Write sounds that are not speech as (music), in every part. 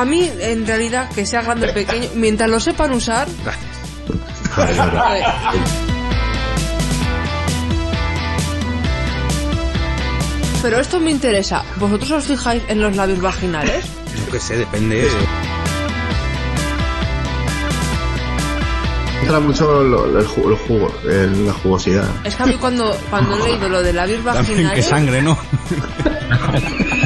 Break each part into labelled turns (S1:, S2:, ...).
S1: a mí, en realidad, que sea grande o pequeño, mientras lo sepan usar. (laughs) Pero esto me interesa. ¿Vosotros os fijáis en los labios vaginales?
S2: Yo qué sé, depende.
S3: Entra mucho lo- el, ju- el jugo, el- la jugosidad.
S1: Es que a mí cuando, cuando he leído lo de labios
S2: También que
S1: vaginales...
S2: sangre, ¿no? (laughs)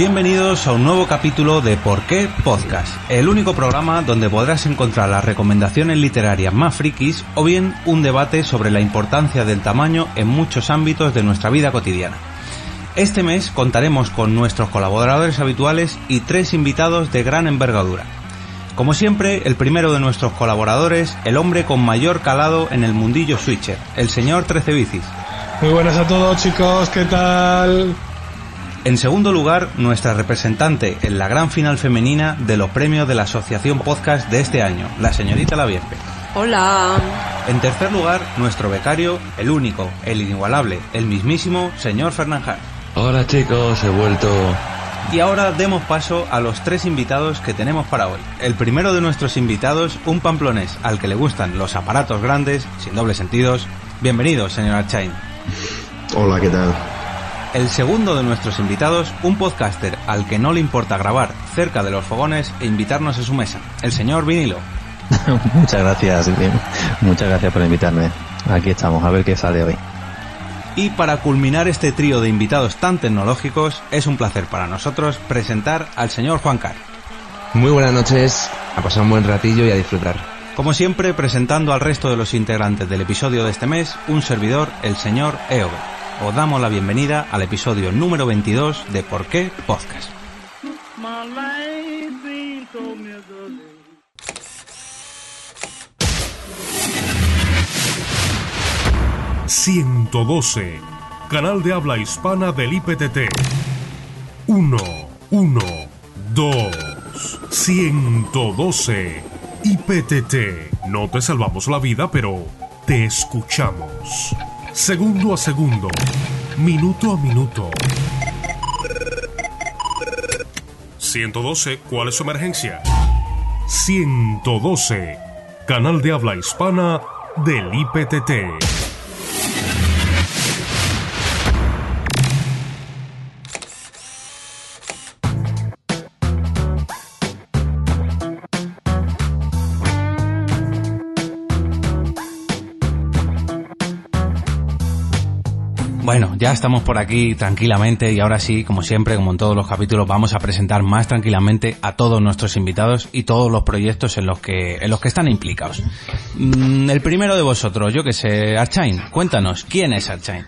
S2: Bienvenidos a un nuevo capítulo de ¿Por qué Podcast? El único programa donde podrás encontrar las recomendaciones literarias más frikis o bien un debate sobre la importancia del tamaño en muchos ámbitos de nuestra vida cotidiana. Este mes contaremos con nuestros colaboradores habituales y tres invitados de gran envergadura. Como siempre, el primero de nuestros colaboradores, el hombre con mayor calado en el mundillo switcher, el señor Trece Bicis.
S4: Muy buenas a todos chicos, ¿qué tal?
S2: En segundo lugar, nuestra representante en la gran final femenina de los premios de la Asociación Podcast de este año, la señorita Lavierpe.
S1: Hola.
S2: En tercer lugar, nuestro becario, el único, el inigualable, el mismísimo señor Fernán
S5: Hola chicos, he vuelto.
S2: Y ahora demos paso a los tres invitados que tenemos para hoy. El primero de nuestros invitados, un pamplonés al que le gustan los aparatos grandes, sin dobles sentidos. Bienvenido, señor Archain.
S3: Hola, ¿qué tal?
S2: El segundo de nuestros invitados, un podcaster al que no le importa grabar cerca de los fogones e invitarnos a su mesa, el señor Vinilo. (laughs)
S6: Muchas gracias. Muchas gracias por invitarme. Aquí estamos, a ver qué sale hoy.
S2: Y para culminar este trío de invitados tan tecnológicos, es un placer para nosotros presentar al señor Juan Car.
S7: Muy buenas noches, a pasar un buen ratillo y a disfrutar.
S2: Como siempre, presentando al resto de los integrantes del episodio de este mes, un servidor, el señor Eobe. Os damos la bienvenida al episodio número 22 de Por qué Podcast.
S8: 112, canal de habla hispana del IPTT. 1, 1, 2, 112, IPTT. No te salvamos la vida, pero te escuchamos. Segundo a segundo, minuto a minuto. 112, ¿cuál es su emergencia? 112, canal de habla hispana del IPTT.
S2: Bueno, ya estamos por aquí tranquilamente y ahora sí, como siempre, como en todos los capítulos, vamos a presentar más tranquilamente a todos nuestros invitados y todos los proyectos en los que, en los que están implicados. Mm, el primero de vosotros, yo que sé, Archain, cuéntanos, ¿quién es Archain?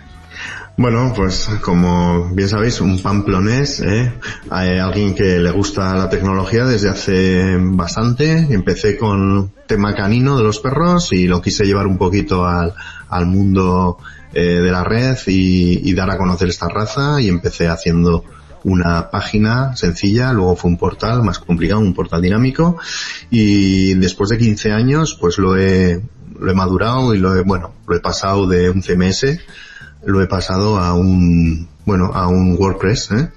S3: Bueno, pues como bien sabéis, un pamplonés, ¿eh? Alguien que le gusta la tecnología desde hace bastante. Empecé con tema canino de los perros y lo quise llevar un poquito al, al mundo eh, de la red y, y dar a conocer esta raza y empecé haciendo una página sencilla, luego fue un portal más complicado, un portal dinámico y después de 15 años pues lo he, lo he madurado y lo he, bueno, lo he pasado de un CMS lo he pasado a un, bueno, a un WordPress, ¿eh?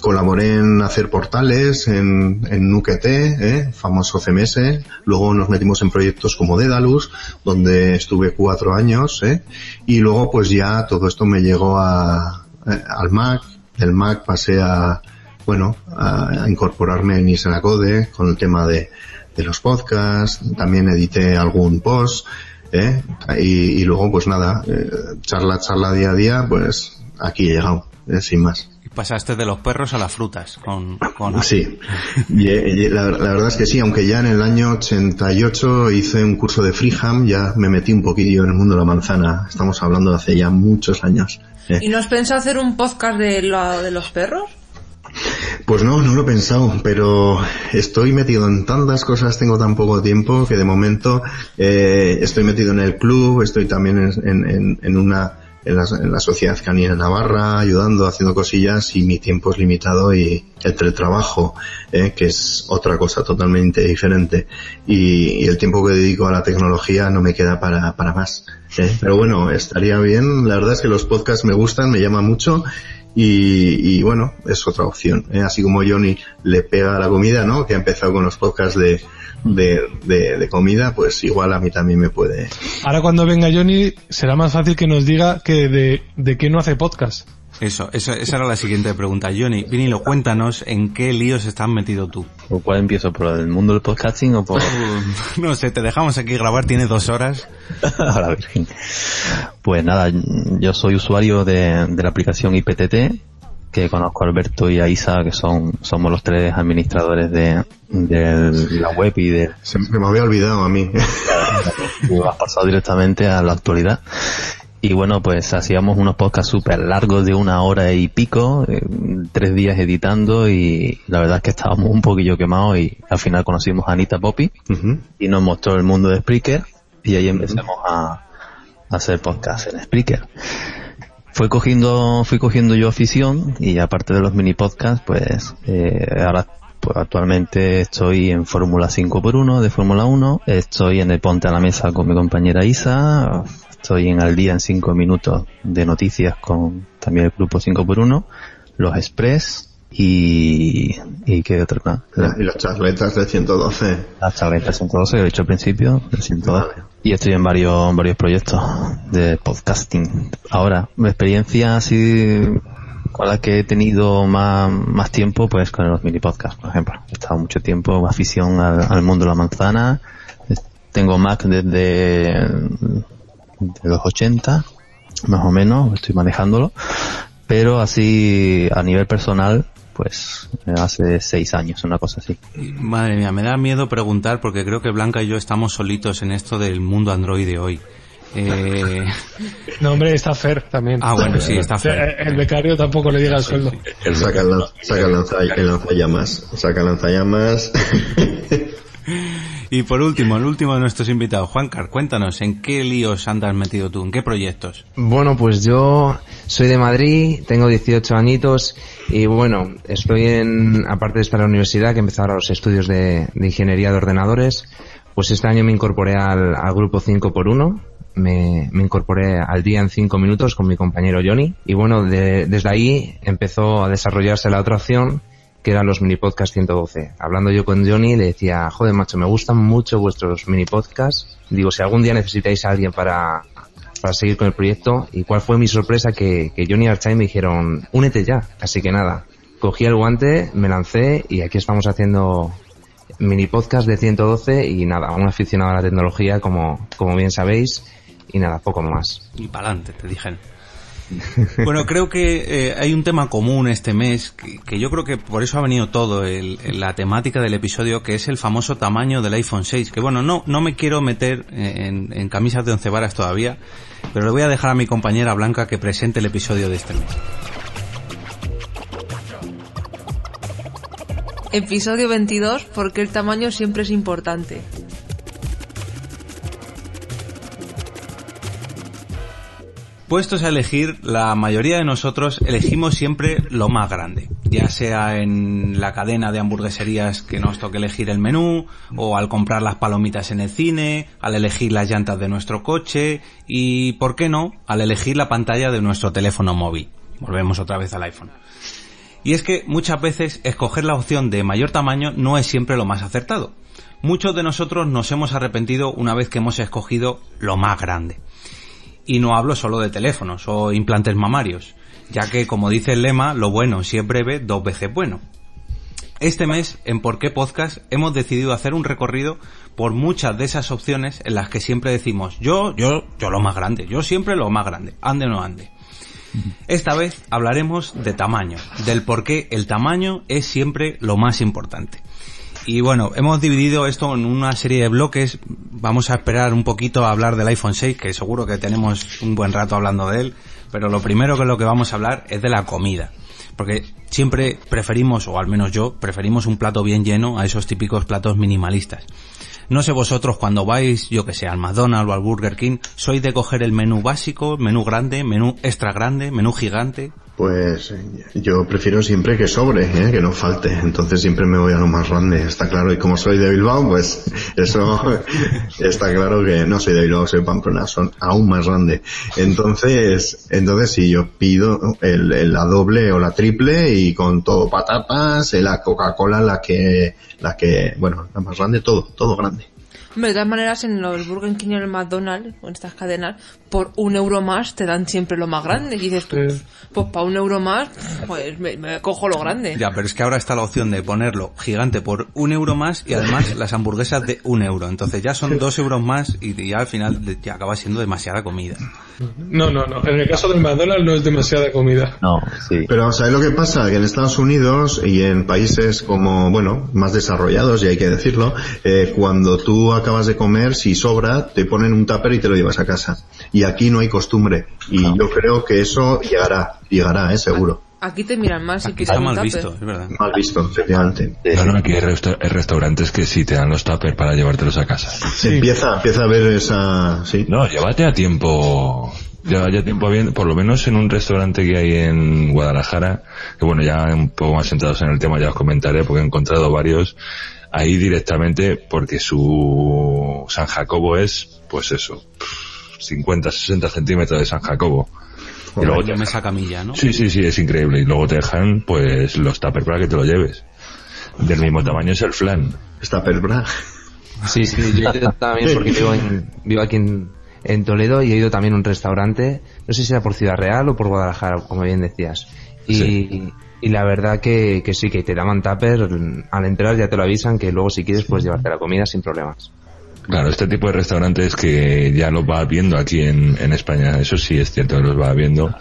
S3: Colaboré en hacer portales en, en Nuket, ¿eh? famoso CMS. Luego nos metimos en proyectos como Dedalus, donde estuve cuatro años, ¿eh? Y luego pues ya todo esto me llegó a, eh, al Mac. Del Mac pasé a, bueno, a, incorporarme en Isenacode con el tema de, de los podcasts. También edité algún post. ¿eh? Y, y, luego pues nada, eh, charla, charla día a día, pues aquí he llegado, eh, sin más.
S2: Pasaste de los perros a las frutas con, con...
S3: Sí, y, y la, la verdad es que sí, aunque ya en el año 88 hice un curso de Freeham, ya me metí un poquillo en el mundo de la manzana. Estamos hablando de hace ya muchos años. ¿eh?
S1: ¿Y no has pensado hacer un podcast de, lo, de los perros?
S3: Pues no, no lo he pensado, pero estoy metido en tantas cosas, tengo tan poco tiempo que de momento eh, estoy metido en el club, estoy también en, en, en una en la, en la, sociedad canina Navarra, ayudando, haciendo cosillas y mi tiempo es limitado y el teletrabajo, eh, que es otra cosa totalmente diferente y, y, el tiempo que dedico a la tecnología no me queda para, para más. Eh. Pero bueno, estaría bien, la verdad es que los podcasts me gustan, me llaman mucho y, bueno, es otra opción. ¿eh? Así como Johnny le pega la comida, ¿no? Que ha empezado con los podcasts de, de, de, de, comida, pues igual a mí también me puede.
S4: Ahora cuando venga Johnny será más fácil que nos diga que de, de qué no hace podcast.
S2: Eso, esa, esa era la siguiente pregunta. Johnny, Vinilo, cuéntanos en qué líos estás metido tú.
S6: ¿Por cuál empiezo? ¿Por el mundo del podcasting o por...?
S2: no sé, te dejamos aquí grabar, tiene dos horas. (laughs)
S6: Ahora, Virgin. Pues nada, yo soy usuario de, de la aplicación IPTT, que conozco a Alberto y a Isa, que son somos los tres administradores de, de la web y de...
S3: Se me había olvidado a mí. (laughs)
S6: y has pasado directamente a la actualidad. Y bueno, pues hacíamos unos podcasts súper largos de una hora y pico, eh, tres días editando y la verdad es que estábamos un poquillo quemados y al final conocimos a Anita Poppy uh -huh. y nos mostró el mundo de Spreaker y ahí empezamos uh -huh. a, a, hacer podcasts en Spreaker. Fui cogiendo, fui cogiendo yo afición y aparte de los mini podcasts, pues eh, ahora pues actualmente estoy en Fórmula 5x1 de Fórmula 1, estoy en el Ponte a la Mesa con mi compañera Isa, estoy en al día en 5 minutos de noticias con también el grupo 5x1, los Express y, y qué otro no?
S3: y las charletas de 112.
S6: Las charletas de 112 que he dicho al principio, de 112. Vale. Y estoy en varios, varios proyectos de podcasting. Ahora, mi experiencia así con la que he tenido más, más tiempo, pues con los mini podcasts, por ejemplo. He estado mucho tiempo, afición al, mundo de la manzana. Tengo Mac desde de los 80, más o menos, estoy manejándolo. Pero así, a nivel personal, pues hace seis años, una cosa así.
S2: Madre mía, me da miedo preguntar porque creo que Blanca y yo estamos solitos en esto del mundo Android de hoy. Eh... (laughs)
S4: No, hombre, está Fer también.
S2: Ah, bueno, sí, está Fer.
S4: El becario tampoco le llega el sueldo.
S3: Él saca lanzallamas. Saca el lanzallamas. (laughs)
S2: Y por último, el último de nuestros invitados, Juancar, cuéntanos, ¿en qué líos andas metido tú? ¿En qué proyectos?
S7: Bueno, pues yo soy de Madrid, tengo 18 añitos y bueno, estoy en, aparte de estar en la universidad, que he empezado ahora los estudios de, ingeniería de ordenadores, pues este año me incorporé al, grupo 5x1, me, me, incorporé al día en 5 minutos con mi compañero Johnny y bueno, de, desde ahí empezó a desarrollarse la otra opción que eran los mini podcast 112. Hablando yo con Johnny, le decía, joder macho, me gustan mucho vuestros mini podcasts. Digo, si algún día necesitáis a alguien para, para seguir con el proyecto. Y cuál fue mi sorpresa que, que Johnny y Archai me dijeron, únete ya. Así que nada, cogí el guante, me lancé y aquí estamos haciendo mini podcast de 112 y nada, un aficionado a la tecnología como, como bien sabéis y nada, poco más.
S2: Y para adelante, te dijeron. (laughs) Bueno, creo que eh, hay un tema común este mes, que, yo creo que por eso ha venido todo, el, la temática del episodio, que es el famoso tamaño del iPhone 6. Que bueno, no, no me quiero meter en, en camisas de once varas todavía, pero le voy a dejar a mi compañera Blanca que presente el episodio de este mes.
S1: Episodio 22, porque el tamaño siempre es importante.
S2: Puestos a elegir, la mayoría de nosotros elegimos siempre lo más grande, ya sea en la cadena de hamburgueserías que nos toque elegir el menú, o al comprar las palomitas en el cine, al elegir las llantas de nuestro coche, y, ¿por qué no?, al elegir la pantalla de nuestro teléfono móvil. Volvemos otra vez al iPhone. Y es que muchas veces escoger la opción de mayor tamaño no es siempre lo más acertado. Muchos de nosotros nos hemos arrepentido una vez que hemos escogido lo más grande. Y no hablo solo de teléfonos o implantes mamarios, ya que, como dice el lema, lo bueno si es breve, dos veces bueno. Este mes, en Por qué Podcast, hemos decidido hacer un recorrido por muchas de esas opciones en las que siempre decimos, yo, yo, yo lo más grande, yo siempre lo más grande, ande o no ande. Esta vez hablaremos de tamaño, del por qué el tamaño es siempre lo más importante. Y bueno, hemos dividido esto en una serie de bloques. Vamos a esperar un poquito a hablar del iPhone 6, que seguro que tenemos un buen rato hablando de él. Pero lo primero que lo que vamos a hablar es de la comida. Porque siempre preferimos, o al menos yo, preferimos un plato bien lleno a esos típicos platos minimalistas. No sé vosotros cuando vais, yo que sé, al McDonald's o al Burger King, ¿sois de coger el menú básico, menú grande, menú extra grande, menú gigante?
S3: Pues yo prefiero siempre que sobre, ¿eh? que no falte. Entonces siempre me voy a lo más grande, está claro. Y como soy de Bilbao, pues (laughs) eso está claro que no soy de Bilbao, soy Pamplona, son aún más grande. Entonces, entonces si yo pido el, el- la doble o la triple y con todo patatas, la Coca-Cola, la que, la que, bueno, la más grande, todo, todo grande.
S1: Hombre, de todas maneras, en los Burger King y en el McDonald's, o en estas cadenas, por un euro más te dan siempre lo más grande. Y dices tú,
S4: Sí.
S1: pues para un euro más, pues me, me cojo lo grande.
S2: Ya, pero es que ahora está la opción de ponerlo gigante por un euro más y además las hamburguesas de un euro. Entonces ya son dos euros más y ya al final ya acaba siendo demasiada comida.
S4: No, no, no. En el caso del McDonald's no es demasiada comida.
S6: No, sí.
S3: Pero ¿sabes lo que pasa? Que en Estados Unidos y en países como, bueno, más desarrollados, y hay que decirlo, eh, cuando tú acabas de comer, si sobra, te ponen un tupper y te lo llevas a casa. Y aquí no hay costumbre. Y yo creo que eso llegará, llegará, eh, seguro.
S1: Aquí te miran mal si
S2: Aquí está mal
S1: tupper.
S2: visto, es verdad.
S3: Mal visto, efectivamente.
S5: No, no, aquí hay, resta- hay restaurantes que sí te dan los tuppers para llevártelos a casa.
S3: Empieza, empieza a ver esa, sí.
S5: No, llévate a tiempo. Lleva ya tiempo bien, por lo menos en un restaurante que hay en Guadalajara, que bueno, ya un poco más sentados en el tema ya os comentaré porque he encontrado varios ahí directamente porque su San Jacobo es, pues eso, 50, 60 centímetros de San Jacobo. Y luego te
S2: mesa camilla, ¿no?
S5: Sí, sí, sí, es increíble. Y luego te dejan, pues, los tuppers para que te lo lleves. Del mismo tamaño es el flan.
S3: Está perbra.
S7: Sí, sí, yo he ido también porque vivo, en- vivo aquí en, en Toledo y he ido también a un restaurante, no sé si era por Ciudad Real o por Guadalajara, como bien decías. Y,
S5: Sí.
S7: y la verdad que, que sí, que te daban tupper, al entrar ya te lo avisan que luego si quieres puedes llevarte la comida sin problemas.
S5: Claro, este tipo de restaurantes que ya los va viendo aquí en, en España, eso sí es cierto que los va viendo,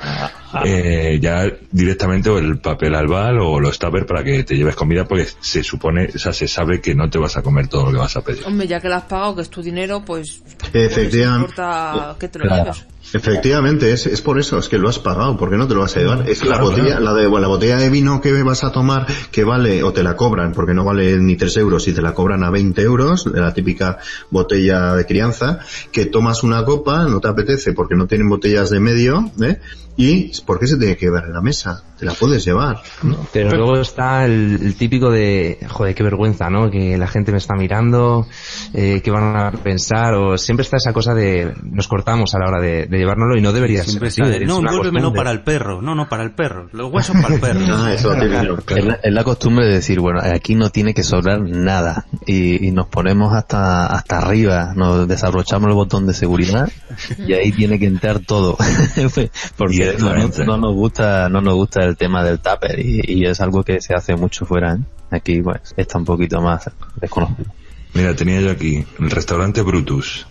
S5: eh, ya directamente o el papel albal o los tuppers para que te lleves comida porque se supone, o sea, se sabe que no te vas a comer todo lo que vas a pedir.
S1: Hombre, ya que lo has pagado, que es tu dinero, pues...
S3: Efectivamente.
S1: No importa que te lo
S5: Claro.
S1: lleves.
S3: Efectivamente, es, es por eso, es que lo has pagado, ¿por qué no te lo vas a llevar? Es la botella,
S5: claro.
S3: la de, la botella de vino que vas a tomar, que vale, o te la cobran, porque no vale ni 3 euros, y te la cobran a 20 euros, de la típica botella de crianza, que tomas una copa, no te apetece porque no tienen botellas de medio, ¿eh? Y, ¿por qué se tiene que llevar en la mesa? Te la puedes llevar. ¿no?
S7: Pero luego está el, el típico de, joder, qué vergüenza, ¿no? Que la gente me está mirando, eh, qué van a pensar, o siempre está esa cosa de nos cortamos a la hora de, de llevárnoslo y no debería
S2: Siempre
S7: ser
S2: está no,
S7: costumbre.
S2: para el perro. No, no, para el perro. Los huesos para el perro. (laughs)
S3: Eso lo típico.
S6: Es la, es la costumbre de decir, bueno, aquí no tiene que sobrar nada y, y nos ponemos hasta hasta arriba, nos desabrochamos el botón de seguridad y ahí tiene que entrar todo, (laughs) porque no, nos gusta no nos gusta el tema del tupper y, y es algo que se hace mucho fuera, ¿eh? aquí pues está un poquito más desconocido.
S5: Mira, tenía yo aquí el restaurante Brutus.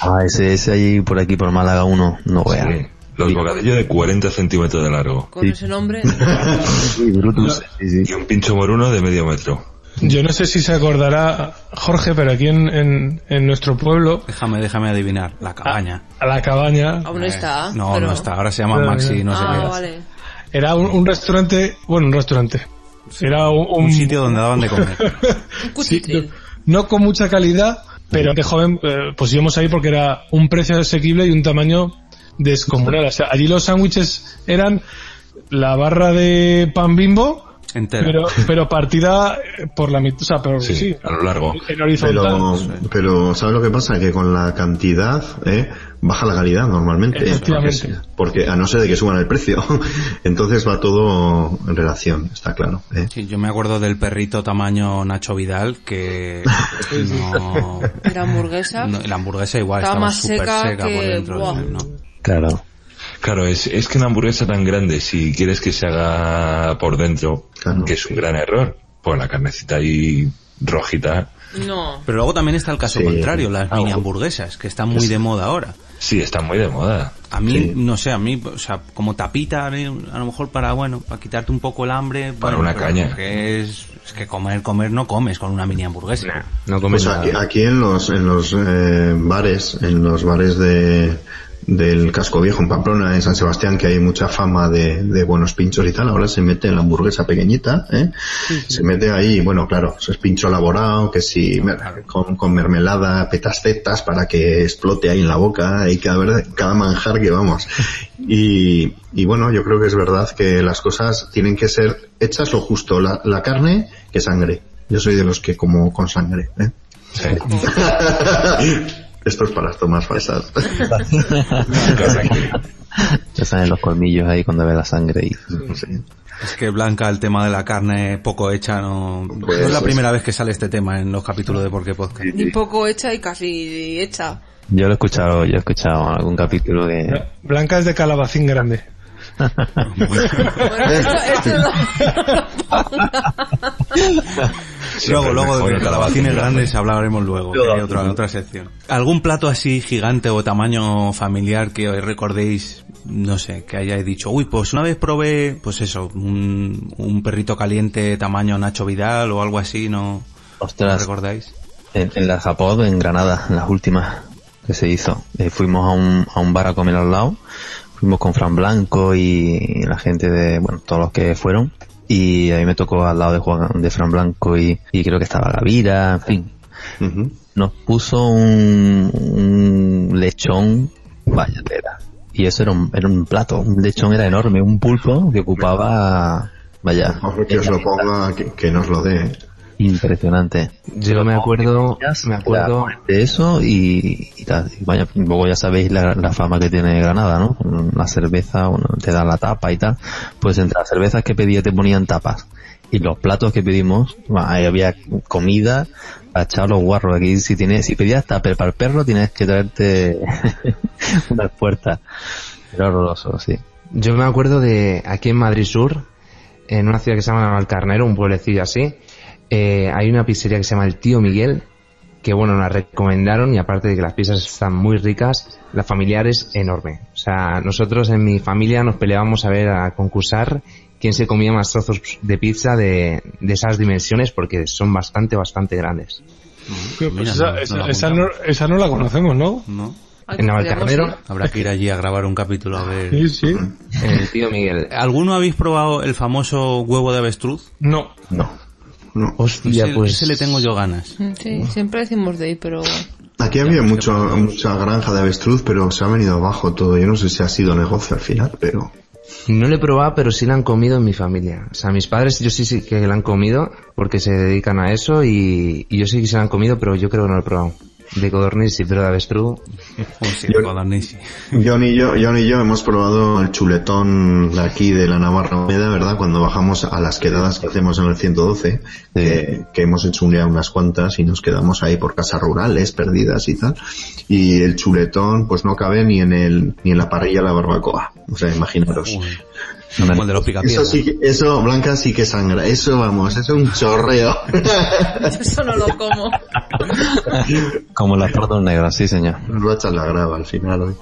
S6: Ah, ese ese ahí por aquí por Málaga uno no vea.
S5: Sí. Los bocadillos de 40 centímetros de largo.
S1: Con ese nombre... (laughs)
S6: Sí, Brutus, sí, sí.
S5: Y un pincho moruno de medio metro.
S4: Yo no sé si se acordará Jorge, pero aquí en, en, en nuestro pueblo,
S2: Déjame, déjame adivinar. La cabaña.
S4: a la cabaña,
S1: Aún está.
S2: No,
S1: pero-
S2: no está. Ahora se llama
S4: Pero-
S2: Maxi, no sé
S1: ah,
S2: qué.
S1: vale.
S4: era un, un restaurante, bueno, un restaurante. Era un,
S2: Un sitio donde daban de comer. (laughs)
S1: Un
S4: Sí, no con mucha calidad, pero de joven eh, pues íbamos ahí porque era un precio asequible y un tamaño descomunal. O sea, allí los sándwiches eran la barra de pan bimbo,
S2: Entera.
S4: pero, pero partida eh, por la mitad, o sea, pero
S5: Sí,
S4: sí,
S5: a lo largo.
S4: en horizontal.
S3: Pero, pero ¿sabes lo que pasa? Que con la cantidad ¿eh? baja la calidad normalmente.
S4: Efectivamente.
S3: Porque, porque a no ser de que suban el precio. (laughs) Entonces va todo en relación, está claro. ¿eh?
S2: Sí, yo me acuerdo del perrito tamaño Nacho Vidal que no,
S1: Era hamburguesa.
S2: no- la hamburguesa igual
S1: Estaba
S2: estaba
S1: más seca
S2: seca, por
S1: que-
S2: dentro.
S1: buah.
S2: no.
S6: Claro.
S5: Claro, es, es que una hamburguesa tan grande, si quieres que se haga por dentro,
S3: Claro.
S5: que es un gran error, pues la carnecita ahí rojita,
S1: No.
S2: Pero luego también está el caso
S3: Sí.
S2: contrario, las
S3: Ah,
S2: mini hamburguesas, que están muy de moda ahora.
S5: Sí, está muy de moda.
S2: A mí, no sé, a mí, o sea, como tapita, a lo mejor para, bueno, para quitarte un poco el hambre.
S5: Para
S2: bueno,
S5: una caña.
S2: que es, es que comer, comer no comes con una mini hamburguesa.
S7: No comes
S3: Pues
S7: nada.
S3: aquí, aquí en los, en los eh, bares, en los bares de, del casco viejo en Pamplona, en San Sebastián, que hay mucha fama de, de buenos pinchos y tal, ahora se mete en la hamburguesa pequeñita, ¿eh? se mete ahí, bueno, claro, es pincho elaborado, que si con, con mermelada, petacetas para que explote ahí en la boca, y cada, cada manjar que vamos. (laughs) Y, y bueno, yo creo que es verdad que las cosas tienen que ser hechas lo justo, la, la carne que sangre. Yo soy de los que como con sangre, ¿eh?
S5: Sí. (laughs)
S3: Esto es para las tomas falsas. (laughs)
S6: Te salen los colmillos ahí cuando ve la sangre y
S3: Sí.
S2: Es que Blanca, el tema de la carne poco hecha, no,
S3: Pues,
S2: no es la
S3: pues.
S2: primera vez que sale este tema en los capítulos de Por qué Podcast.
S1: Ni poco hecha y casi hecha.
S6: yo lo he escuchado, yo he escuchado algún capítulo que
S4: Blanca es de calabacín grande.
S1: Bueno, esto, esto no.
S2: Luego, luego de los calabacines grandes hablaremos luego, hay otra, otra sección. ¿Algún plato así gigante o tamaño familiar que os recordéis, no sé, que hayáis dicho, uy, pues una vez probé, pues eso, un, un perrito caliente tamaño Nacho Vidal o algo así, ¿no? ¿No
S6: ostras,
S2: recordáis?
S6: en, en la Japón, en Granada, en las últimas que se hizo, eh, fuimos a un, a un bar a comer al lado, fuimos con Fran Blanco y la gente de, bueno, todos los que fueron, y a mí me tocó al lado de Juan, de Fran Blanco y, y creo que estaba Gavira, en fin, nos puso un, un lechón, vaya tela. Y eso era un, era un plato, un lechón era enorme, un pulpo que ocupaba, vaya,
S3: Mejor que os lo ponga, que, que nos lo dé.
S6: Impresionante.
S7: Yo me acuerdo, me acuerdo,
S6: de eso y, y tal. Y vaya, luego ya sabéis la, la fama que tiene Granada, ¿no? La cerveza, bueno, te dan la tapa y tal. Pues entre las cervezas que pedía te ponían tapas. Y los platos que pedimos, bueno, ahí había comida para echar los guarros. Aquí si tienes, si pedías tupper para el perro tienes que traerte (laughs) unas puertas. Era horroroso, sí.
S7: yo me acuerdo de aquí en Madrid Sur, en una ciudad que se llama Valcarnero, un pueblecillo así, eh, hay una pizzería que se llama El Tío Miguel, que bueno, nos recomendaron y aparte de que las pizzas están muy ricas, la familiar es enorme. O sea, nosotros en mi familia nos peleábamos a ver a concursar quién se comía más trozos de pizza de, de esas dimensiones porque son bastante, bastante grandes.
S4: Pues
S2: Mira,
S4: esa,
S2: no-
S4: esa-
S2: la
S4: esa
S2: apuntamos.
S4: no, esa no la conocemos, ¿no?
S2: ¿No?
S7: En Navalcarnero.
S2: Habrá que ir allí a grabar un capítulo a ver.
S4: Sí, sí.
S7: en El Tío Miguel.
S2: ¿Alguno habéis probado el famoso huevo de avestruz?
S4: No.
S3: No. No.
S7: Hostia,
S2: ese,
S7: pues...
S2: ese le tengo yo ganas.
S1: Sí, siempre decimos de ir, pero
S3: Aquí había mucho, mucha granja de avestruz, pero se ha venido abajo todo. Yo no sé si ha sido negocio al final, pero
S7: No lo he probado, pero sí la han comido en mi familia. O sea, mis padres yo sí, sí que la han comido porque se dedican a eso y, y yo sí que se la han comido, pero yo creo que no lo he probado. De codorniz sí, pero de avestruz...
S3: John y yo, John y yo hemos probado el chuletón de aquí de la Navarra Húmeda, ¿verdad? Cuando bajamos a las quedadas que hacemos en el 112, que, que hemos hecho ya unas cuantas y nos quedamos ahí por casas rurales, perdidas y tal. Y el chuletón, pues no cabe ni en el, ni en la parrilla de la barbacoa. O sea, imaginaros.
S2: Uy, como el de los
S3: Eso sí, que- eso, Blanca sí que sangra. Eso, vamos, eso es un chorreo. (laughs)
S1: eso no lo como.
S6: Como las tortas negras, sí señor.
S3: A echar la grava al final hoy.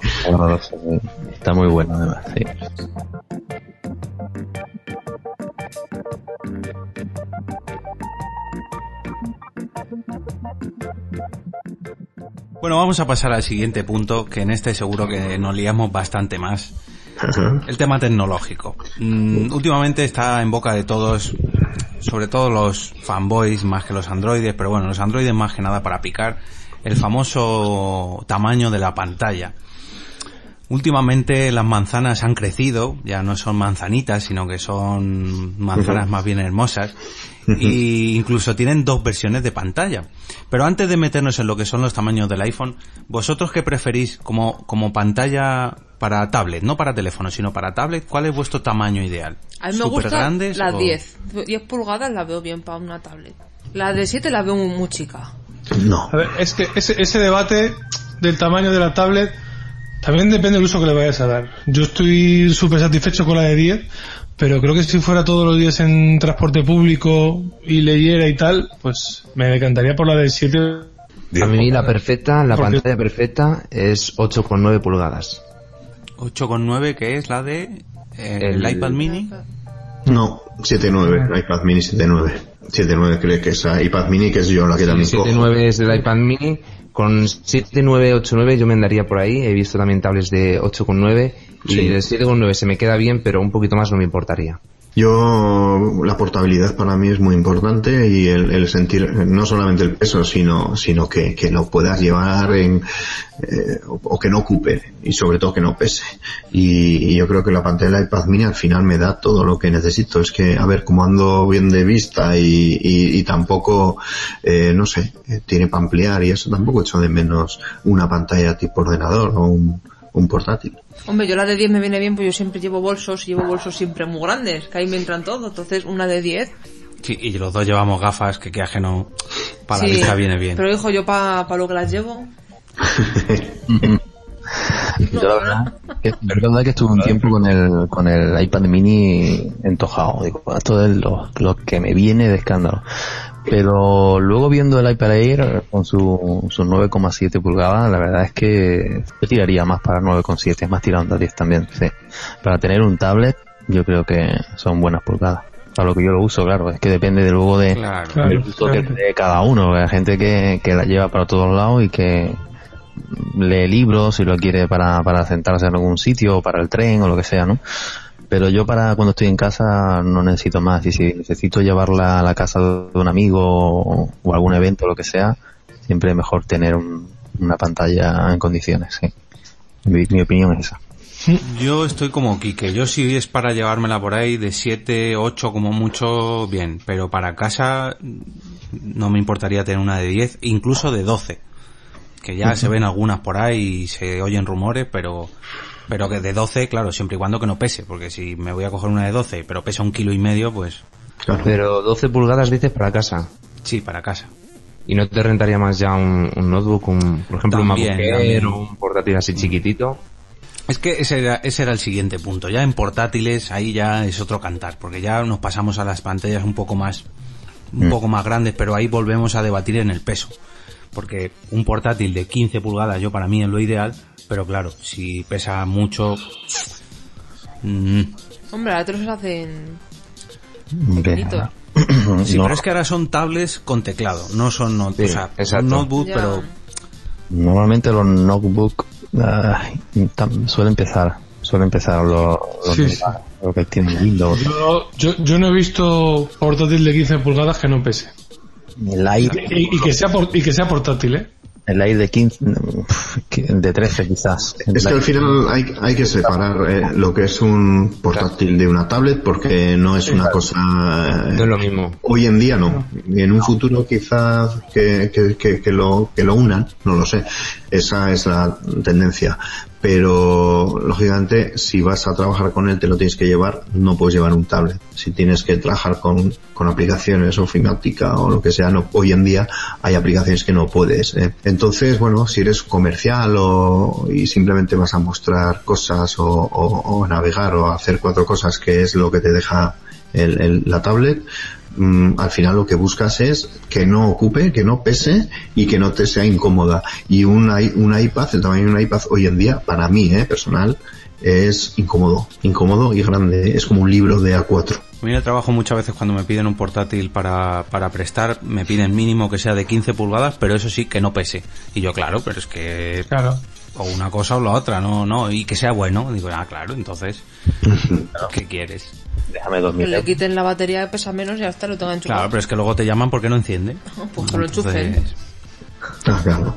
S6: Está muy bueno además, sí.
S2: Bueno, vamos a pasar al siguiente punto, que en este seguro que nos liamos bastante más. El tema tecnológico. Mm, últimamente está en boca de todos, sobre todo los fanboys más que los androides, pero bueno, los androides más que nada para picar, el famoso tamaño de la pantalla. Últimamente las manzanas han crecido, ya no son manzanitas, sino que son manzanas más bien hermosas. Y incluso tienen dos versiones de pantalla. Pero antes de meternos en lo que son los tamaños del iPhone, ¿vosotros qué preferís como, como pantalla para tablet? No para teléfono, sino para tablet. ¿Cuál es vuestro tamaño ideal?
S1: A mí me gusta
S2: ¿Supergrandes
S1: las
S2: o-
S1: 10. 10 pulgadas la veo bien para una tablet. La de 7 la veo muy, muy chica.
S3: No.
S4: A ver, es que ese, ese debate del tamaño de la tablet también depende del uso que le vayas a dar. Yo estoy súper satisfecho con la de 10, pero creo que si fuera todos los días en transporte público y leyera y tal, pues me decantaría por la de 7
S7: A mí la perfecta, la pantalla perfecta es 8,9 pulgadas.
S2: 8,9 que es la de eh, el,
S7: El-
S2: iPad mini.
S3: No, 7.9, iPad mini 7.9. 7.9 creo que es iPad mini, que es yo la que también cojo.
S7: 7,9 es del iPad mini. Con 7,9, 8,9 yo me andaría por ahí. He visto también tablets de 8,9 y
S3: Sí.
S7: el 7,9 se me queda bien, pero un poquito más no me importaría.
S3: Yo, la portabilidad para mí es muy importante y el, el sentir no solamente el peso, sino, sino que, que lo puedas llevar en, eh, o, que no ocupe y sobre todo que no pese. Y, y yo creo que la pantalla iPad mini al final me da todo lo que necesito. Es que, a ver, como ando bien de vista y, y, y tampoco, eh, no sé, eh, tiene para ampliar y eso tampoco echo de menos una pantalla tipo ordenador o un, un portátil.
S1: Hombre, yo la de 10 me viene bien, pues yo siempre llevo bolsos y llevo bolsos siempre muy grandes, que ahí me entran todo. Entonces, una de 10.
S2: Sí, y los dos llevamos gafas que queda que no. Para
S1: sí,
S2: la vista viene bien.
S1: Pero hijo, yo para lo que las llevo. (laughs)
S6: Yo la verdad, que, es verdad que estuve un tiempo con el, con el iPad mini entojado. Digo, esto es lo, lo que me viene de escándalo. Pero luego viendo el iPad Air con su, sus 9,7 pulgadas, la verdad es que yo tiraría más para 9,7, más tirando a 10 también, sí. Para tener un tablet, yo creo que son buenas pulgadas. Para lo que yo lo uso, claro, es que depende de luego de,
S2: Claro.
S4: Claro.
S6: del uso que de cada uno. Hay gente que, que la lleva para todos lados y que lee libros si lo quiere para, para sentarse en algún sitio o para el tren o lo que sea, ¿no? Pero yo para cuando estoy en casa no necesito más y si necesito llevarla a la casa de un amigo o, o algún evento o lo que sea, siempre es mejor tener un- una pantalla en condiciones, sí. Mi, mi opinión es esa. (laughs)
S2: Yo estoy como Quique. Yo si es para llevármela por ahí de 7, 8 como mucho, bien. Pero para casa no me importaría tener una de 10, incluso de 12. Que ya se (laughs) ven algunas por ahí y se oyen rumores, pero pero que de 12, claro, siempre y cuando que no pese. Porque si me voy a coger una de 12, pero pesa un kilo y medio, pues
S3: Claro.
S7: Pero 12 pulgadas dices para casa.
S2: sí, para casa.
S7: ¿Y no te rentaría más ya un, un notebook, un, por ejemplo
S2: También,
S7: un MacBook Air o un portátil así chiquitito?
S2: Es que ese era, ese era el siguiente punto. Ya en portátiles ahí ya es otro cantar, porque ya nos pasamos a las pantallas un poco más, un poco más grandes, pero ahí volvemos a debatir en el peso. Porque un portátil de 15 pulgadas yo para mí es lo ideal, pero claro, si pesa mucho, mm,
S1: Hombre, a otros se hacen pequeñitos.
S2: sí, (clears throat)
S6: no,
S2: pero es que ahora son tablets con teclado, no son, not-
S7: Sí,
S2: o sea, notebook,
S1: Ya.
S2: pero
S6: Normalmente los notebook ay, tam- suele empezar, suele empezar los, los
S4: Sí, sí.
S6: lo que tienen Windows.
S4: Yo, yo, yo no he visto portátil de 15 pulgadas que no pese.
S6: El
S4: Y, y que sea por- y que sea portátil, ¿eh?
S6: El Air de 15, uf, que- de 13 quizás.
S3: Es que al final hay, hay que separar eh, lo que es un portátil de una tablet porque no es una cosa... eh,
S7: No es lo mismo.
S3: Hoy en día no. Y en un futuro quizás que, que, que, que lo, que lo unan, no lo sé. Esa es la tendencia. Pero, lógicamente, si vas a trabajar con él, te lo tienes que llevar, no puedes llevar un tablet. Si tienes que trabajar con, con aplicaciones o Fimática o lo que sea, no, hoy en día hay aplicaciones que no puedes. ¿eh? Entonces, bueno, si eres comercial o, y simplemente vas a mostrar cosas o, o, o navegar o hacer cuatro cosas, que es lo que te deja el- la tablet, mm, al final lo que buscas es que no ocupe, que no pese y que no te sea incómoda. Y un, un iPad, el tamaño de un iPad hoy en día, para mí, eh, personal, es incómodo, incómodo y grande. Es como un libro de A4.
S2: A mí en el trabajo muchas veces cuando me piden un portátil para, para prestar, me piden mínimo que sea de 15 pulgadas, pero eso sí que no pese. Y yo, claro, pero es que
S4: Claro.
S2: O una cosa o la otra, no, no, y que sea bueno. Digo, ah, claro, entonces, ¿qué quieres?
S6: Déjame
S1: Que
S6: 2000
S1: le quiten la batería pesa menos y ya está, lo tengan enchufado.
S2: Claro, pero es que luego te llaman porque no enciende. (laughs)
S1: Pues que lo enchufen.
S3: Ah, claro.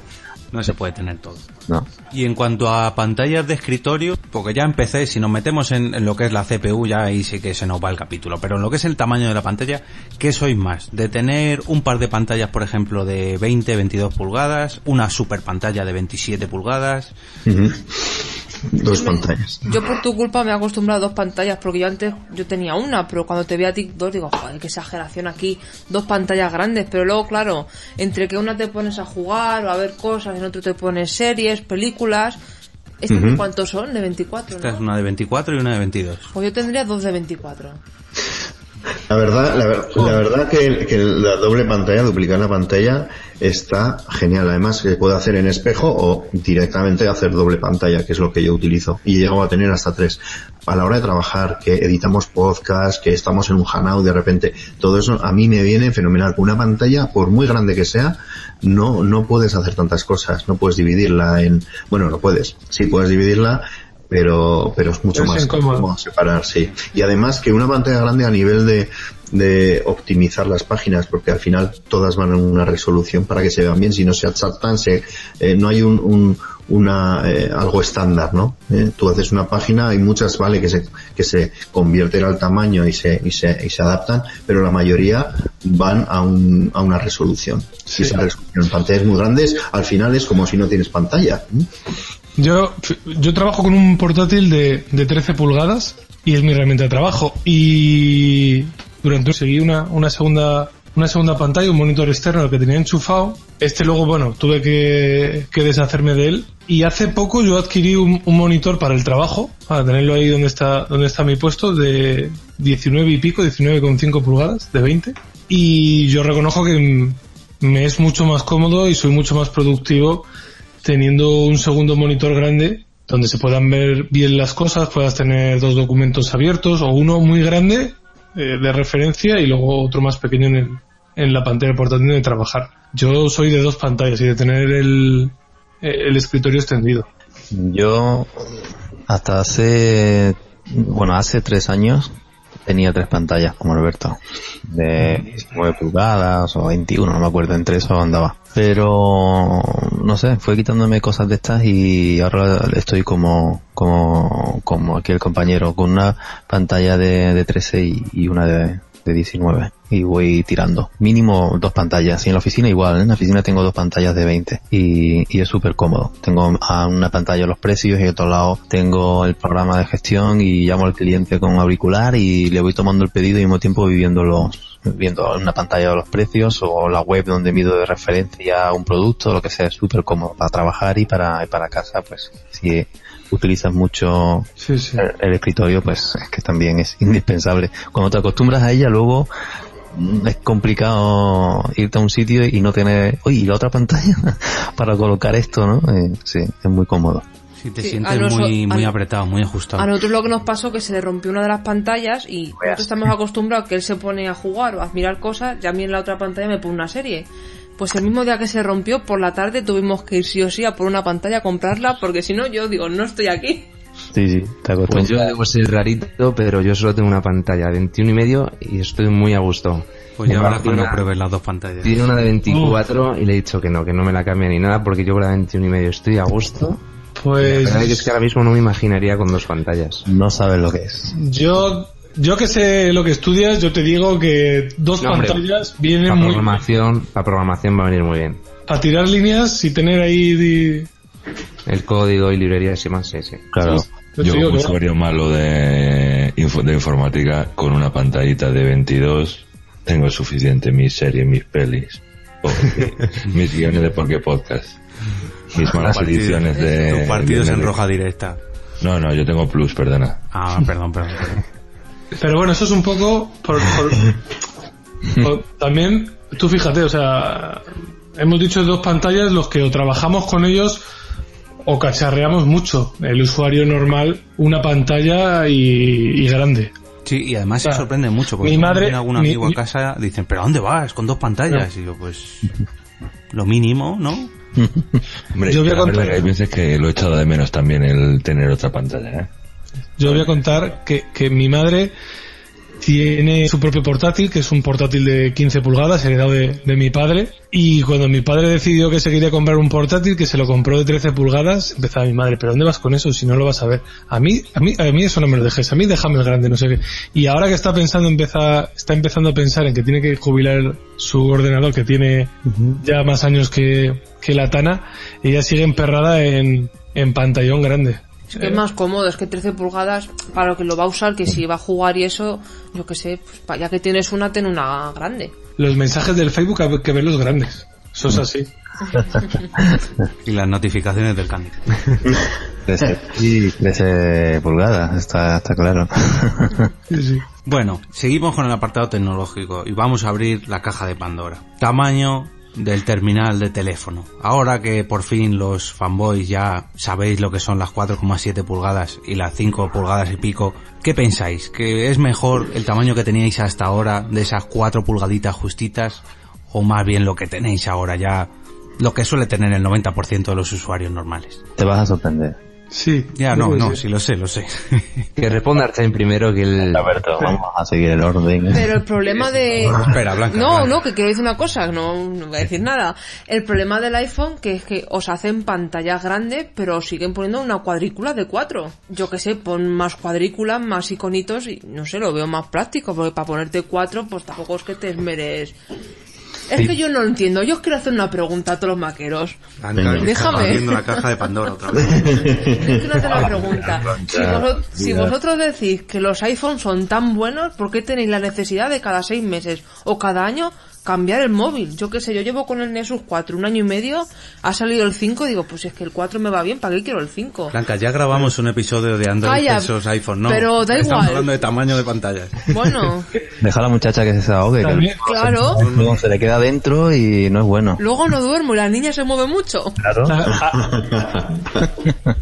S2: No se puede tener todo.
S6: No.
S2: Y en cuanto a pantallas de escritorio, porque ya empecé, si nos metemos en, en lo que es la CPU, ya ahí sí que se nos va el capítulo. Pero en lo que es el tamaño de la pantalla, ¿qué sois más? ¿De tener un par de pantallas, por ejemplo, de 20, 22 pulgadas? ¿Una super pantalla de 27 pulgadas?
S3: Dos pantallas.
S1: Yo por tu culpa me he acostumbrado a dos pantallas, porque yo antes yo tenía una, pero cuando te vi a ti dos digo, joder, qué exageración aquí, dos pantallas grandes, pero luego claro, entre que una te pones a jugar o a ver cosas, en otro te pones series, películas, ¿estas
S3: Ujú.
S1: cuántos son? De 24,
S2: Esta es
S1: ¿no?
S2: una de 24 y una de 22.
S1: Pues yo tendría dos de 24.
S3: La verdad, la, ver- la verdad que, que la doble pantalla, duplicar la pantalla, está genial. Además, se puede hacer en espejo o directamente hacer doble pantalla, que es lo que yo utilizo. Y he llegado a tener hasta tres. A la hora de trabajar, que editamos podcast, que estamos en un Hangout de repente, todo eso a mí me viene fenomenal. Una pantalla, por muy grande que sea, no, no puedes hacer tantas cosas. No puedes dividirla en, bueno, no puedes. Sí puedes dividirla, pero, pero es mucho
S4: Es
S3: más
S4: incómodo.
S3: cómodo separar, sí. Y además que una pantalla grande a nivel de, de optimizar las páginas, porque al final todas van en una resolución para que se vean bien, si no se achatan, se, eh, no hay un, un- una, eh, algo estándar, ¿no? Eh, tú haces una página, hay muchas, vale, que se, que se convierten al tamaño y se, y se, y se adaptan, pero la mayoría van a, un, a una resolución. Si esa resolución en pantallas muy grandes, al final es como si no tienes pantalla.
S4: Yo, yo trabajo con un portátil de, de 13 pulgadas y es mi herramienta de trabajo. Y durante seguí una, una segunda una segunda pantalla, un monitor externo que tenía enchufado. Este luego, bueno, tuve que, que deshacerme de él. Y hace poco yo adquirí un, un monitor para el trabajo, para tenerlo ahí donde está, donde está mi puesto, de 19 y pico, 19,5 pulgadas, de 20. Y yo reconozco que me es mucho más cómodo y soy mucho más productivo teniendo un segundo monitor grande donde se puedan ver bien las cosas, puedas tener dos documentos abiertos o uno muy grande eh, de referencia y luego otro más pequeño en, el- en la pantalla portátil de trabajar. Yo soy de dos pantallas y de tener el, el escritorio extendido.
S6: Yo hasta hace, bueno, hace tres años tenía tres pantallas como Alberto, de 19 pulgadas o 21, no me acuerdo, entre eso andaba. Pero, no sé, fue quitándome cosas de estas y ahora estoy como, como, como aquí el compañero, con una pantalla de, de 13 y, y una de, de 19 y voy tirando. Mínimo dos pantallas. Y en la oficina igual, ¿eh? en la oficina tengo dos pantallas de 20 y, es súper cómodo. Tengo a una pantalla los precios y a otro lado tengo el programa de gestión y llamo al cliente con auricular y le voy tomando el pedido y mismo tiempo viviéndolo viendo en una pantalla los precios o la web donde mido de referencia un producto, lo que sea, es súper cómodo para trabajar y para, para casa, pues si utilizas mucho
S4: Sí, sí.
S6: el, el escritorio, pues es que también es indispensable. Cuando te acostumbras a ella, luego mm, es complicado irte a un sitio y no tener, oye, ¿y la otra pantalla (laughs) para colocar esto, ¿no? Eh, sí, es muy cómodo.
S2: Si te
S1: Sí,
S2: sientes muy, muy
S1: a-
S2: apretado, muy ajustado.
S1: A nosotros lo que nos pasó que se le rompió una de las pantallas y nosotros estamos acostumbrados que él se pone a jugar o a mirar cosas y a mí en la otra pantalla me pone una serie. Pues el mismo día que se rompió, por la tarde tuvimos que ir sí o sí a por una pantalla a comprarla porque si no yo digo, no estoy aquí.
S6: Sí, sí, te acostumbras.
S7: Pues yo debo ser rarito, pero yo solo tengo una pantalla de 21 y medio y estoy muy a gusto.
S2: Pues ya
S7: madre
S2: cuando pruebes las dos pantallas.
S7: Tiene una de 24 y le he dicho que no, que no me la cambie ni nada porque yo con la de 21 y medio estoy a gusto. La
S4: Pues
S7: verdad es que ahora mismo no me imaginaría con dos pantallas.
S6: No sabes lo que es.
S4: yo, yo que sé lo que estudias, yo te digo que dos
S7: No, hombre,
S4: pantallas vienen
S7: La
S4: muy
S7: programación, la programación va a venir muy bien.
S4: para tirar líneas y tener ahí di-
S7: El código y librerías y más, sí, sí.
S5: Claro.
S4: Yo
S5: como usuario malo de, info- de informática con una pantallita de 22 tengo suficiente mis series, mis pelis, (laughs) mis guiones de Porque Podcast, mis malas
S2: Partidos-
S5: ediciones de...
S2: Tus partidos
S5: de
S2: en roja directa.
S5: No, no, yo tengo Plus, perdona.
S2: Ah, perdón, perdón. perdón.
S4: Pero bueno, eso es un poco por, por- (laughs) por- también tú fíjate, o sea, hemos dicho dos pantallas los que o trabajamos con ellos o cacharreamos mucho. El usuario normal, una pantalla y, y grande.
S2: Sí, y además se sorprende mucho porque
S4: mi madre-
S2: viene algún
S4: mi-
S2: amigo
S4: mi-
S2: a casa dicen, ¿pero a dónde vas? Con dos pantallas. Y yo, pues, lo mínimo, ¿no? (laughs)
S5: Hombre,
S4: Yo voy a
S5: la
S4: contar-
S5: hay veces que lo he echado de menos también el tener otra pantalla, ¿eh?
S4: Yo voy a contar que, que mi madre tiene su propio portátil, que es un portátil de 15 pulgadas, heredado de, de mi padre. Y cuando mi padre decidió que se quería comprar un portátil, que se lo compró de 13 pulgadas, empezaba mi madre, ¿pero dónde vas con eso si no lo vas a ver? A mí, a mí, a mí eso no me lo dejes, a mí déjame el grande, no sé qué. Y ahora que está pensando, empieza, está empezando a pensar en que tiene que jubilar su ordenador, que tiene ya más años que, que la Tana, ella sigue emperrada en, en pantallón grande.
S1: Es que es más cómodo, es que 13 pulgadas para lo que lo va a usar, que si va a jugar y eso, yo que sé, pues, ya que tienes una, ten una grande.
S4: Los mensajes del Facebook hay que verlos grandes. Eso es así. (laughs)
S2: Y las notificaciones del Candy. (laughs)
S6: 13, y 13 pulgadas, está, está claro.
S4: Sí, sí.
S2: Bueno, seguimos con el apartado tecnológico y vamos a abrir la caja de Pandora. Tamaño del terminal de teléfono. Ahora que por fin los fanboys ya sabéis lo que son las 4,7 pulgadas y las 5 pulgadas y pico, ¿qué pensáis? ¿Que es mejor el tamaño que teníais hasta ahora de esas 4 pulgaditas justitas o más bien lo que tenéis ahora ya, lo que suele tener el 90% de los usuarios normales?
S6: Te vas a sorprender.
S4: Sí.
S2: Ya, no, no, sí lo sé, lo sé. (laughs)
S7: Que responda Archain primero que el...
S6: Alberto, vamos a seguir el orden.
S1: Pero el problema de...
S2: Espera, Blanca.
S1: No,
S2: Blanca.
S1: no, que quiero decir una cosa, no, no voy a decir nada. El problema del iPhone que es que os hacen pantallas grandes, pero os siguen poniendo una cuadrícula de cuatro. Yo que sé, pon más cuadrículas, más iconitos y no sé, lo veo más práctico, porque para ponerte cuatro, pues tampoco es que te esmeres. Es que yo no lo entiendo. Yo os quiero hacer una pregunta a todos los maqueros.
S2: Que
S1: Déjame.
S2: abriendo la caja de Pandora otra vez. (laughs)
S1: Yo quiero hacer una pregunta. Si, vosotros, si vosotros decís que los iPhones son tan buenos, ¿por qué tenéis la necesidad de cada seis meses o cada año cambiar el móvil? Yo qué sé, yo llevo con el Nexus 4 un año y medio, ha salido el 5 y digo, pues es que el 4 me va bien, ¿para qué quiero el 5?
S2: Blanca, ya grabamos un episodio de Android
S1: Calla,
S2: versus iPhone, ¿no?
S1: pero da
S2: Estamos
S1: igual.
S2: hablando de tamaño de pantallas.
S1: Bueno, (laughs)
S6: Deja a la muchacha que se desahogue. que
S1: claro.
S6: luego se le queda dentro y no es bueno.
S1: Luego no duermo y la niña se mueve mucho.
S6: Claro. (laughs)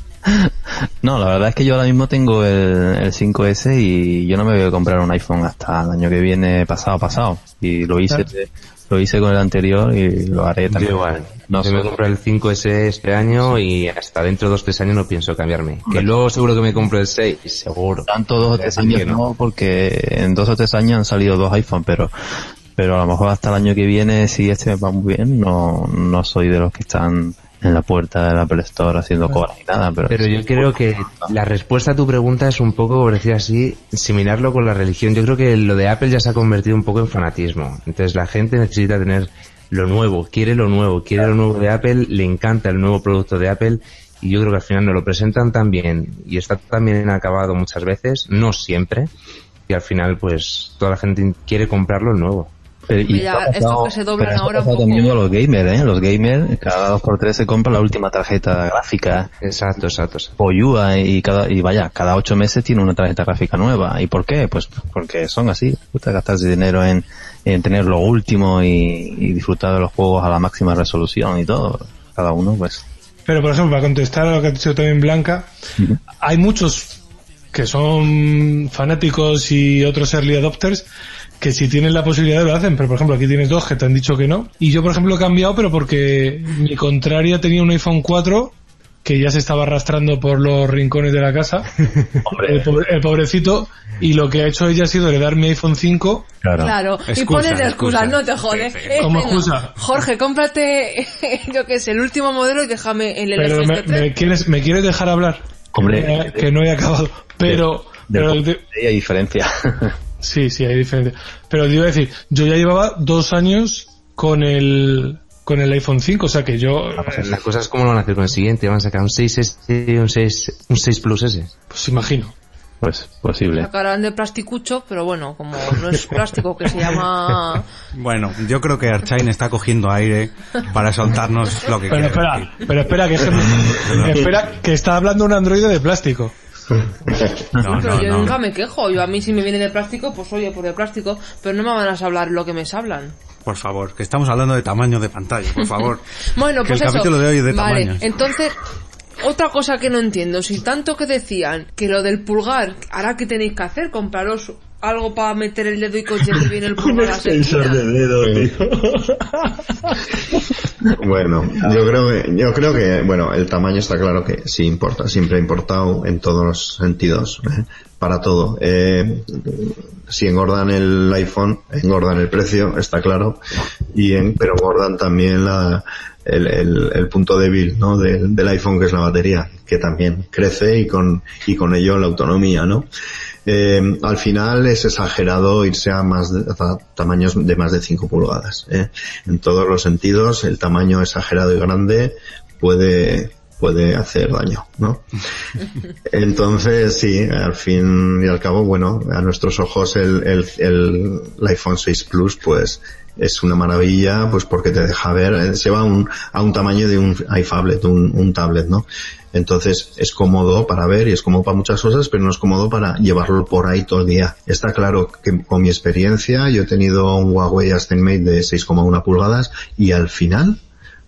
S6: No, la verdad es que yo ahora mismo tengo el, el 5S y yo no me voy a comprar un iPhone hasta el año que viene pasado pasado. Y lo hice, lo hice con el anterior y lo haré
S7: Yo
S6: también.
S7: igual.
S6: No
S7: yo me
S6: sé.
S7: compré el 5S este año y hasta dentro de dos tres años no pienso cambiarme. Que luego seguro que me compro el 6, seguro.
S6: Tanto dos o tres
S7: Así que
S6: años no, porque en dos o tres años han salido dos iPhones, pero pero a lo mejor hasta el año que viene, si este me va muy bien, no, no soy de los que están en la puerta del Apple Store haciendo cola ni nada, pero,
S7: Pero yo creo que la respuesta a tu pregunta es un poco, por decir así, similarlo con la religión. Yo creo que lo de Apple ya se ha convertido un poco en fanatismo. Entonces la gente necesita tener lo nuevo, quiere lo nuevo, quiere lo nuevo de Apple, le encanta el nuevo producto de Apple y yo creo que al final nos lo presentan tan bien y está tan bien acabado muchas veces, no siempre, y al final pues toda la gente quiere comprarlo el nuevo.
S6: Pero, y
S1: Mira,
S6: esto pasado-
S1: que se doblan ahora un
S6: pasado
S1: poco.
S6: también con los gamers, ¿eh? Los gamers, cada dos por tres se compran la última tarjeta gráfica.
S7: Exacto, exacto. exacto.
S6: Poyúa y cada, y vaya, cada ocho meses tiene una tarjeta gráfica nueva. ¿Y por qué? Pues porque son así. Gusta gastarse dinero en, en tener lo último y, y disfrutar de los juegos a la máxima resolución y todo. Cada uno, pues.
S4: Pero, por ejemplo, para contestar a lo que ha dicho también Blanca, hay muchos que son fanáticos y otros early adopters que si tienen la posibilidad lo hacen, pero por ejemplo aquí tienes dos que te han dicho que no. Y yo por ejemplo he cambiado, pero porque mi contraria tenía un iPhone 4 que ya se estaba arrastrando por los rincones de la casa, (laughs) el, pobre- el pobrecito, y lo que ha hecho ella ha sido heredar mi iPhone 5
S1: Claro, y
S2: Excusas,
S1: pones excusas. no te jodes.
S2: Sí, sí.
S1: Eh,
S4: Como
S1: venga,
S4: excusa.
S1: Jorge, cómprate, (laughs) yo qué sé, el último modelo y déjame el
S4: Pero me,
S1: LSD3.
S4: me quieres, me quieres dejar hablar.
S6: Hombre,
S4: que, no he- que no he acabado. Pero,
S6: de-
S4: pero
S6: de- hay diferencia. (laughs)
S4: sí, sí, hay diferencia. Pero te iba a decir, yo ya llevaba dos años con el, con el iPhone 5, o sea que yo,
S7: La cosa es cómo lo van a hacer con el siguiente, van a sacar un 6S y un 6, un 6 Plus S.
S4: pues imagino.
S6: pues posible.
S1: Sacarán de plasticucho, pero bueno, como no es plástico que se llama... (laughs)
S2: Bueno, yo creo que Archain está cogiendo aire para soltarnos lo que
S4: Pero
S2: quiere
S4: espera,
S2: decir.
S4: pero espera, que, es que- (laughs) espera, que está hablando un androide de plástico.
S2: No,
S1: pero
S2: no,
S1: yo
S2: no.
S1: nunca me quejo. Yo a mí si me viene de plástico, pues oye, por de plástico, pero no me van a hablar lo que me hablan.
S2: Por favor, que estamos hablando de tamaño de pantalla, por favor. (laughs)
S1: Bueno,
S2: Que
S1: pues
S2: el
S1: eso.
S2: capítulo de hoy es de
S1: vale,
S2: tamaños.
S1: entonces, otra cosa que no entiendo, si tanto que decían que lo del pulgar, ahora qué tenéis que hacer, compraros algo para meter el dedo y llegue bien el (laughs) a la sequía. (laughs)
S3: Bueno, yo creo que, yo creo que, bueno, el tamaño está claro que sí importa, siempre ha importado en todos los sentidos, ¿eh? para todo. Eh, si engordan el iPhone, engordan el precio, está claro, y en, pero engordan también la, el, el, el punto débil, ¿no? Del, del iPhone que es la batería, que también crece y con, y con ello la autonomía, ¿no? Eh, al final es exagerado irse a más de- a tamaños de más de 5 pulgadas. ¿eh? En todos los sentidos, el tamaño exagerado y grande puede puede hacer daño, ¿no? (laughs) Entonces, sí, al fin y al cabo, bueno, a nuestros ojos el, el, el, el iPhone 6 Plus, pues, es una maravilla, pues porque te deja ver, eh, se va a un, a un tamaño de un iPhablet, un, un tablet, ¿no? Entonces es cómodo para ver y es cómodo para muchas cosas, pero no es cómodo para llevarlo por ahí todo el día. Está claro que con mi experiencia yo he tenido un Huawei Mate de 6,1 pulgadas y al final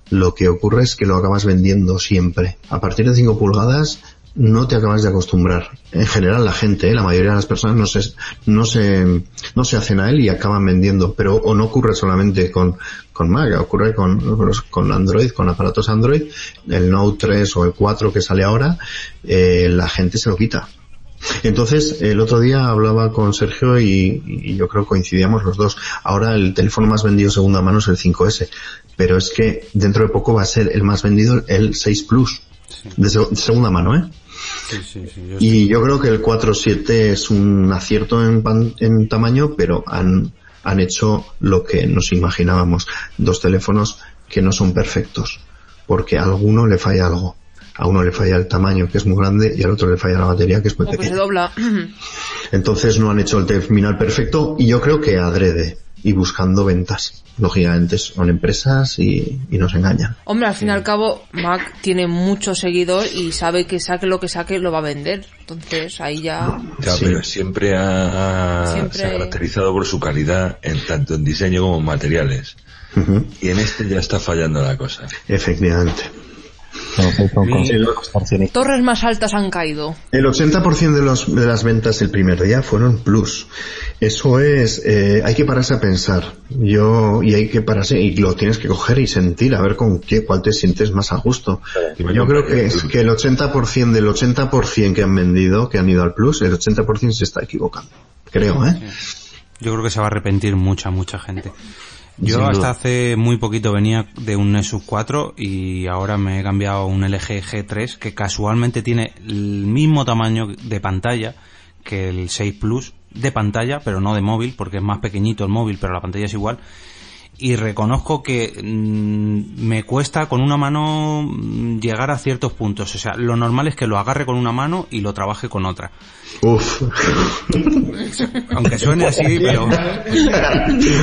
S3: lo que ocurre es que lo acabas vendiendo siempre. A partir de 5 pulgadas no te acabas de acostumbrar. En general la gente, ¿eh? la mayoría de las personas no se, no se, no se hacen a él y acaban vendiendo, pero o no ocurre solamente con, con Mac, ocurre con, con Android, con aparatos Android, el Note 3 o el 4 que sale ahora, eh, la gente se lo quita. Entonces, el otro día hablaba con Sergio y, y, yo creo que coincidíamos los dos. Ahora el teléfono más vendido segunda mano es el 5S, pero es que dentro de poco va a ser el más vendido el 6 Plus. De, de, segunda mano, ¿eh?
S2: Sí, sí, sí, yo
S3: y yo creo que el 4.7 es un acierto en, pan, en tamaño, pero han, han hecho lo que nos imaginábamos. Dos teléfonos que no son perfectos, porque a alguno le falla algo. A uno le falla el tamaño, que es muy grande, y al otro le falla la batería, que es muy
S1: O que se
S3: pequeña.
S1: dobla.
S3: Entonces no han hecho el terminal perfecto, y yo creo que adrede, y buscando ventas. Lógicamente son empresas y, y nos engañan.
S1: Hombre, al fin y al cabo, Mac tiene mucho seguidor y sabe que saque lo que saque lo va a vender. Entonces ahí ya.
S5: Ya,
S3: Sí.
S5: pero siempre ha,
S1: Siempre-
S5: se ha caracterizado por su calidad en tanto en diseño como en materiales. Y en este ya está fallando la cosa.
S3: Efectivamente.
S1: Torres más altas han caído.
S3: El 80% de, los, de las ventas el primer día fueron plus. Eso es, eh, hay que pararse a pensar. Yo, y hay que pararse, y lo tienes que coger y sentir, a ver con qué, cuál te sientes más a gusto. Yo creo que, es que el 80% del 80% que han vendido, que han ido al plus, el 80% se está equivocando. Creo, ¿eh?
S2: Yo creo que se va a arrepentir mucha, mucha gente. Yo
S3: Sin
S2: hasta
S3: duda.
S2: hace muy poquito venía de un Nexus 4 y ahora me he cambiado a un LG G3 que casualmente tiene el mismo tamaño de pantalla que el 6 Plus de pantalla, pero no de móvil, porque es más pequeñito el móvil, pero la pantalla es igual. Y reconozco que mm, me cuesta con una mano mm, llegar a ciertos puntos. O sea, lo normal es que lo agarre con una mano y lo trabaje con otra.
S3: Uf. (laughs)
S2: Aunque suene así, (laughs) pero...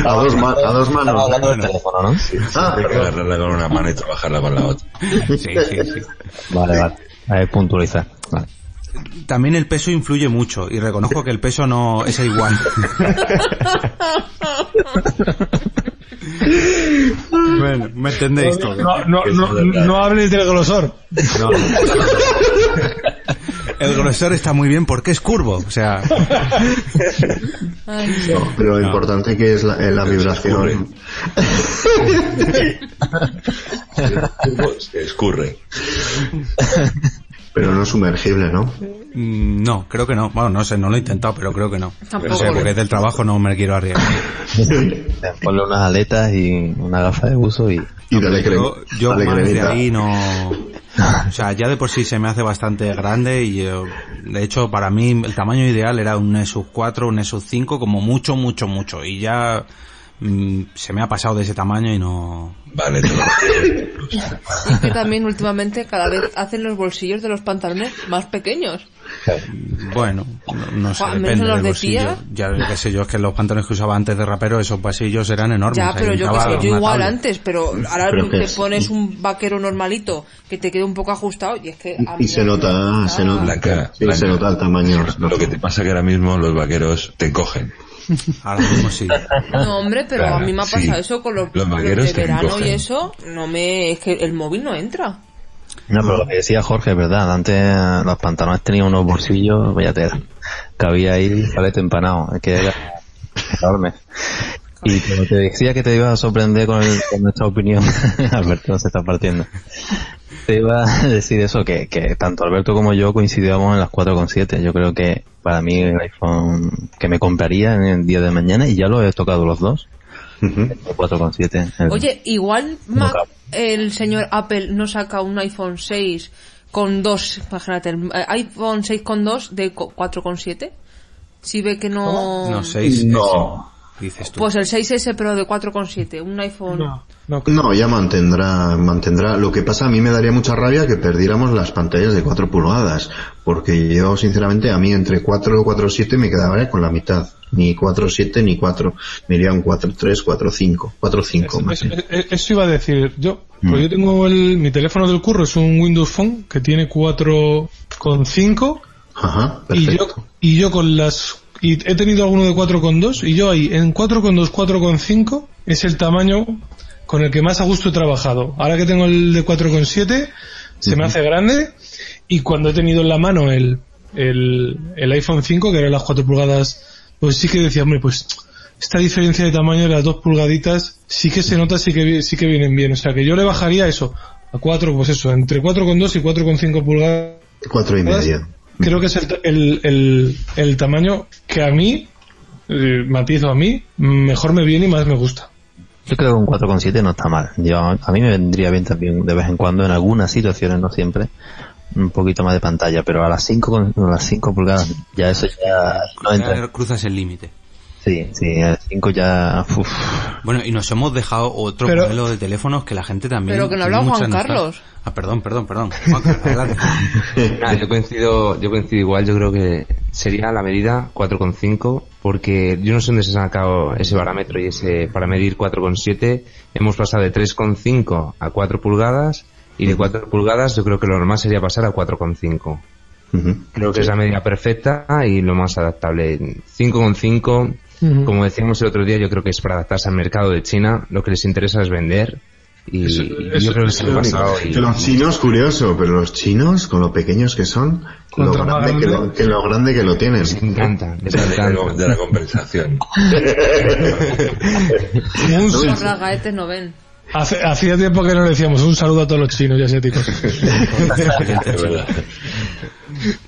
S3: a, dos ma- a dos manos.
S6: hablando del teléfono, ¿no?
S3: Ah,
S5: Hay que agarrarla con una mano y trabajarla con la otra.
S2: Sí, sí, sí.
S6: Vale, vale. A ver, puntualizar. Vale.
S2: También el peso influye mucho y reconozco que el peso no es igual. (laughs) bueno, me entendéis todo.
S4: No, no, no, no hables del grosor.
S2: No. El grosor está muy bien porque es curvo, o sea,
S3: pero lo importante que es la, eh, la vibración.
S5: Se escurre.
S3: Pero no sumergible, ¿no?
S2: Mm, no, creo que no. Bueno, no sé, no lo he intentado, pero creo que no.
S1: Tampoco.
S2: No sé, porque del trabajo no me quiero arriesgar. (laughs)
S6: Ponle unas aletas y una gafa de buzo y...
S3: Y dale crema.
S2: Yo, yo
S3: dale
S2: más de ahí no... (laughs) O sea, ya de por sí se me hace bastante grande y yo, de hecho para mí el tamaño ideal era un Nexus 4, un Nexus 5, como mucho, mucho, mucho. Y ya mm, se me ha pasado de ese tamaño y no...
S5: Vale, te lo (laughs)
S1: es que también últimamente cada vez hacen los bolsillos de los pantalones más pequeños.
S2: Bueno, no, no sé, depende
S1: los
S2: del
S1: de
S2: bolsillo.
S1: tía.
S2: Ya qué sé yo, es que los pantalones que usaba antes de rapero, esos pasillos eran enormes.
S1: Ya, pero yo que sé, yo igual
S2: tabla.
S1: antes, pero ahora
S3: Pero
S1: te
S3: es-
S1: pones un vaquero normalito que te quede un poco ajustado y es que a
S3: Y
S1: mí
S3: se nota, se nota.
S5: Blanca,
S3: Sí,
S5: Blanca.
S3: se nota el tamaño.
S5: Lo que te pasa que ahora mismo los vaqueros te cogen.
S2: Ahora mismo sí.
S1: No, hombre, pero
S5: Claro,
S1: a mí me ha
S5: sí.
S1: pasado eso con los,
S5: Los
S1: de verano y eso, no me, es que el móvil no entra.
S6: No, pero lo que decía Jorge es verdad. Antes eh, los pantalones tenían unos bolsillos, vaya tela. Cabía ahí palete empanado. Que era enorme. Y como te decía que te ibas a sorprender con, el- con nuestra opinión, (laughs) Alberto se está partiendo. Te iba a decir eso, que, que tanto Alberto como yo coincidíamos en las 4,7. Yo creo que para mí el iPhone que me compraría en el día de mañana, y ya lo he tocado los dos,
S3: Ujú.
S6: el 4,7. El-
S1: Oye, igual Mac, el señor Apple no saca un iPhone 6 con dos, imagínate, el eh, iPhone 6 con 2 de co- 4,7. Si ve que no...
S2: No, seis.
S3: No.
S2: dices tú.
S1: Pues el 6S pero de 4,7, un iPhone...
S4: No, no,
S3: No, ya mantendrá, mantendrá. Lo que pasa, a mí me daría mucha rabia que perdiéramos las pantallas de 4 pulgadas, porque yo, sinceramente, a mí entre 4 y 4.7 me quedaría con la mitad. Ni 4.7 ni 4. Me iría un 4.3, 4.5, 4.5 más.
S4: Eso, iba a decir yo.
S3: Mm.
S4: Pues yo tengo el, mi teléfono del curro, es un Windows Phone que tiene 4,5
S3: Ajá,
S4: y yo,
S3: perfecto.
S4: y yo con las... Y he tenido alguno de 4,2 y yo ahí en 4,2, 4,5 es el tamaño con el que más a gusto he trabajado. Ahora que tengo el de 4,7 se me hace grande y cuando he tenido en la mano el, el, el iPhone 5 que eran las 4 pulgadas pues sí que decía, hombre, pues esta diferencia de tamaño de las dos pulgaditas sí que se nota, sí que, sí que vienen bien. O sea que yo le bajaría eso a 4, pues eso, entre 4,2 y 4,5 pulgadas.
S3: Cuatro y media.
S4: Creo que es el, el, el, el tamaño que a mí, eh, matizo a mí, mejor me viene y más me gusta.
S6: Yo creo que un 4,7 no está mal. Yo, a mí me vendría bien también de vez en cuando, en algunas situaciones, no siempre, un poquito más de pantalla, pero a las 5 con a las 5 pulgadas ya eso ya no entra.
S2: Ya cruzas el límite.
S6: Sí, sí, a las 5 ya uf.
S2: Bueno, y nos hemos dejado otro
S4: Pero-
S2: modelo de teléfonos que la gente también.
S1: Pero que no hablaba Juan
S2: nostalgia.
S1: Carlos.
S2: Ah, perdón, perdón, perdón. Juan Carlos, adelante. (laughs)
S7: Ah, yo coincido, yo coincido igual, yo creo que sería la medida 4,5 porque yo no sé dónde se ha sacado ese parámetro y ese para medir 4,7 hemos pasado de 3,5 a 4 pulgadas y de 4 pulgadas yo creo que lo normal sería pasar a 4,5.
S3: Ujú.
S7: Creo que es la medida perfecta y lo más adaptable. 5,5,
S4: Ujú.
S7: como decíamos el otro día, yo creo que es para adaptarse al mercado de China. Lo que les interesa es vender. Y
S4: Eso-
S7: y
S4: eso-
S7: yo creo que
S4: es lo
S7: pasado. y-
S3: Que los chinos, curioso, pero los chinos, con lo pequeños que son, lo grande que lo, que lo grande que lo tienen.
S7: Les encanta, les encanta.
S5: de la compensación.
S1: Los (laughs) ragaetes no ven.
S4: Hace- hacía tiempo que no le decíamos un saludo a todos los chinos y asiáticos. (laughs)
S5: Es verdad.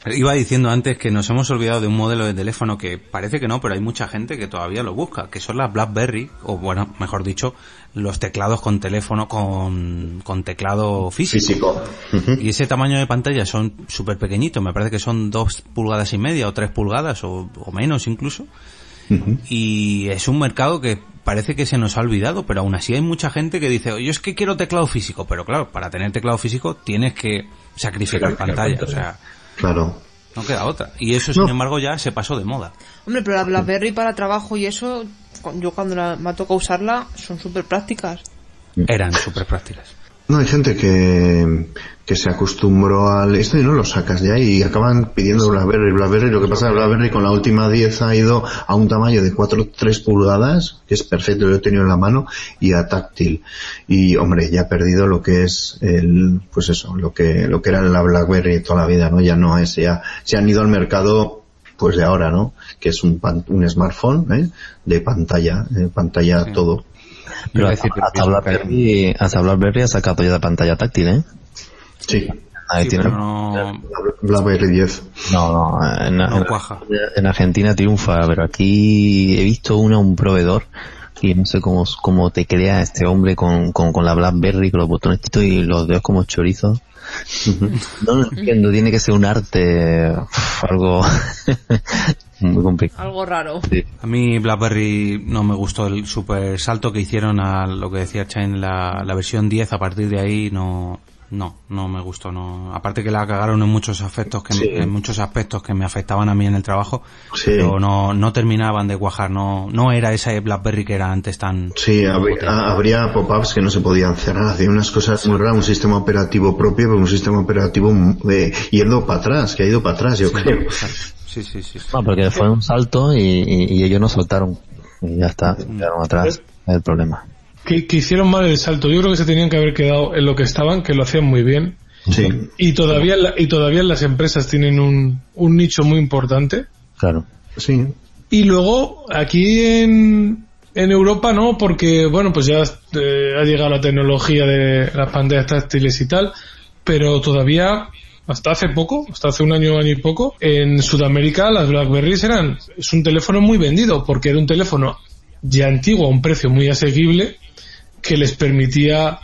S2: Iba diciendo antes que nos hemos olvidado de un modelo de teléfono que parece que no, pero hay mucha gente que todavía lo busca, que son las BlackBerry, o bueno, mejor dicho, los teclados con teléfono con, con teclado físico.
S3: Físico.
S2: Y ese tamaño de pantalla son súper pequeñitos, me parece que son dos pulgadas y media o tres pulgadas o, o menos incluso. Y es un mercado que parece que se nos ha olvidado, pero aún así hay mucha gente que dice, yo es que quiero teclado físico, pero claro, para tener teclado físico tienes que sacrificar pantalla, o sea,
S3: Claro.
S2: no queda otra. Y eso, sin
S3: No.
S2: embargo, ya se pasó de moda.
S1: Hombre, pero la BlackBerry para trabajo y eso, yo cuando la- me ha tocado usarla, son súper prácticas.
S2: Eran súper prácticas.
S3: No, hay gente que, que se acostumbró al esto y no lo sacas de ahí y acaban pidiendo BlackBerry, BlackBerry. Lo que pasa es que BlackBerry con la última 10 ha ido a un tamaño de 4, 3 pulgadas, que es perfecto, lo he tenido en la mano, y a táctil. Y hombre, ya ha perdido lo que es el, pues eso, lo que, lo que era la BlackBerry toda la vida, ¿no? Ya no es, ya se han ido al mercado pues de ahora, ¿no? Que es un, pan- un smartphone, ¿eh? De pantalla, eh, pantalla todo.
S6: Pero
S7: decir que
S6: hasta BlackBerry, hasta BlackBerry ha sacado ya de pantalla táctil, ¿eh?
S3: Sí.
S6: Ahí
S2: Sí,
S6: tiene-
S2: pero no,
S3: BlackBerry 10.
S6: No, no, en,
S2: no
S6: en-
S2: cuaja.
S6: en Argentina triunfa, pero aquí he visto una, un proveedor y no sé cómo, cómo te crea este hombre con, con, con la BlackBerry, con los botones y los dedos como chorizos. No lo entiendo, tiene que ser un arte, algo muy complicado.
S1: Algo raro.
S6: Sí.
S2: A mí BlackBerry no me gustó el super salto que hicieron a lo que decía Chain, la, la versión 10, a partir de ahí no, no, no me gustó, no. Aparte que la cagaron en muchos aspectos que,
S3: Sí.
S2: en muchos aspectos que me afectaban a mí en el trabajo,
S3: Sí.
S2: pero no, no terminaban de cuajar, no, no era esa BlackBerry que era antes tan,
S3: Sí, habría, ah, habría pop-ups que no se podían cerrar, hacía unas cosas muy raras, un sistema operativo propio, pero un sistema operativo eh, yendo para atrás, que ha ido para atrás, yo creo.
S2: Sí, sí, sí.
S6: No, porque fue un salto y, y- y ellos no soltaron. Y ya está, se quedaron atrás. Es el problema.
S4: que, que hicieron mal el salto. Yo creo que se tenían que haber quedado en lo que estaban, que lo hacían muy bien.
S3: Sí,
S4: Y todavía, la- y todavía las empresas tienen un, un nicho muy importante.
S6: Claro.
S3: sí.
S4: Y luego, aquí en, en Europa no, porque, bueno, pues ya eh, ha llegado la tecnología de las pantallas táctiles y tal, pero todavía, hasta hace poco, hasta hace un año, año y poco, en Sudamérica las Blackberries eran, es un teléfono muy vendido, porque era un teléfono ya antiguo a un precio muy asequible, que les permitía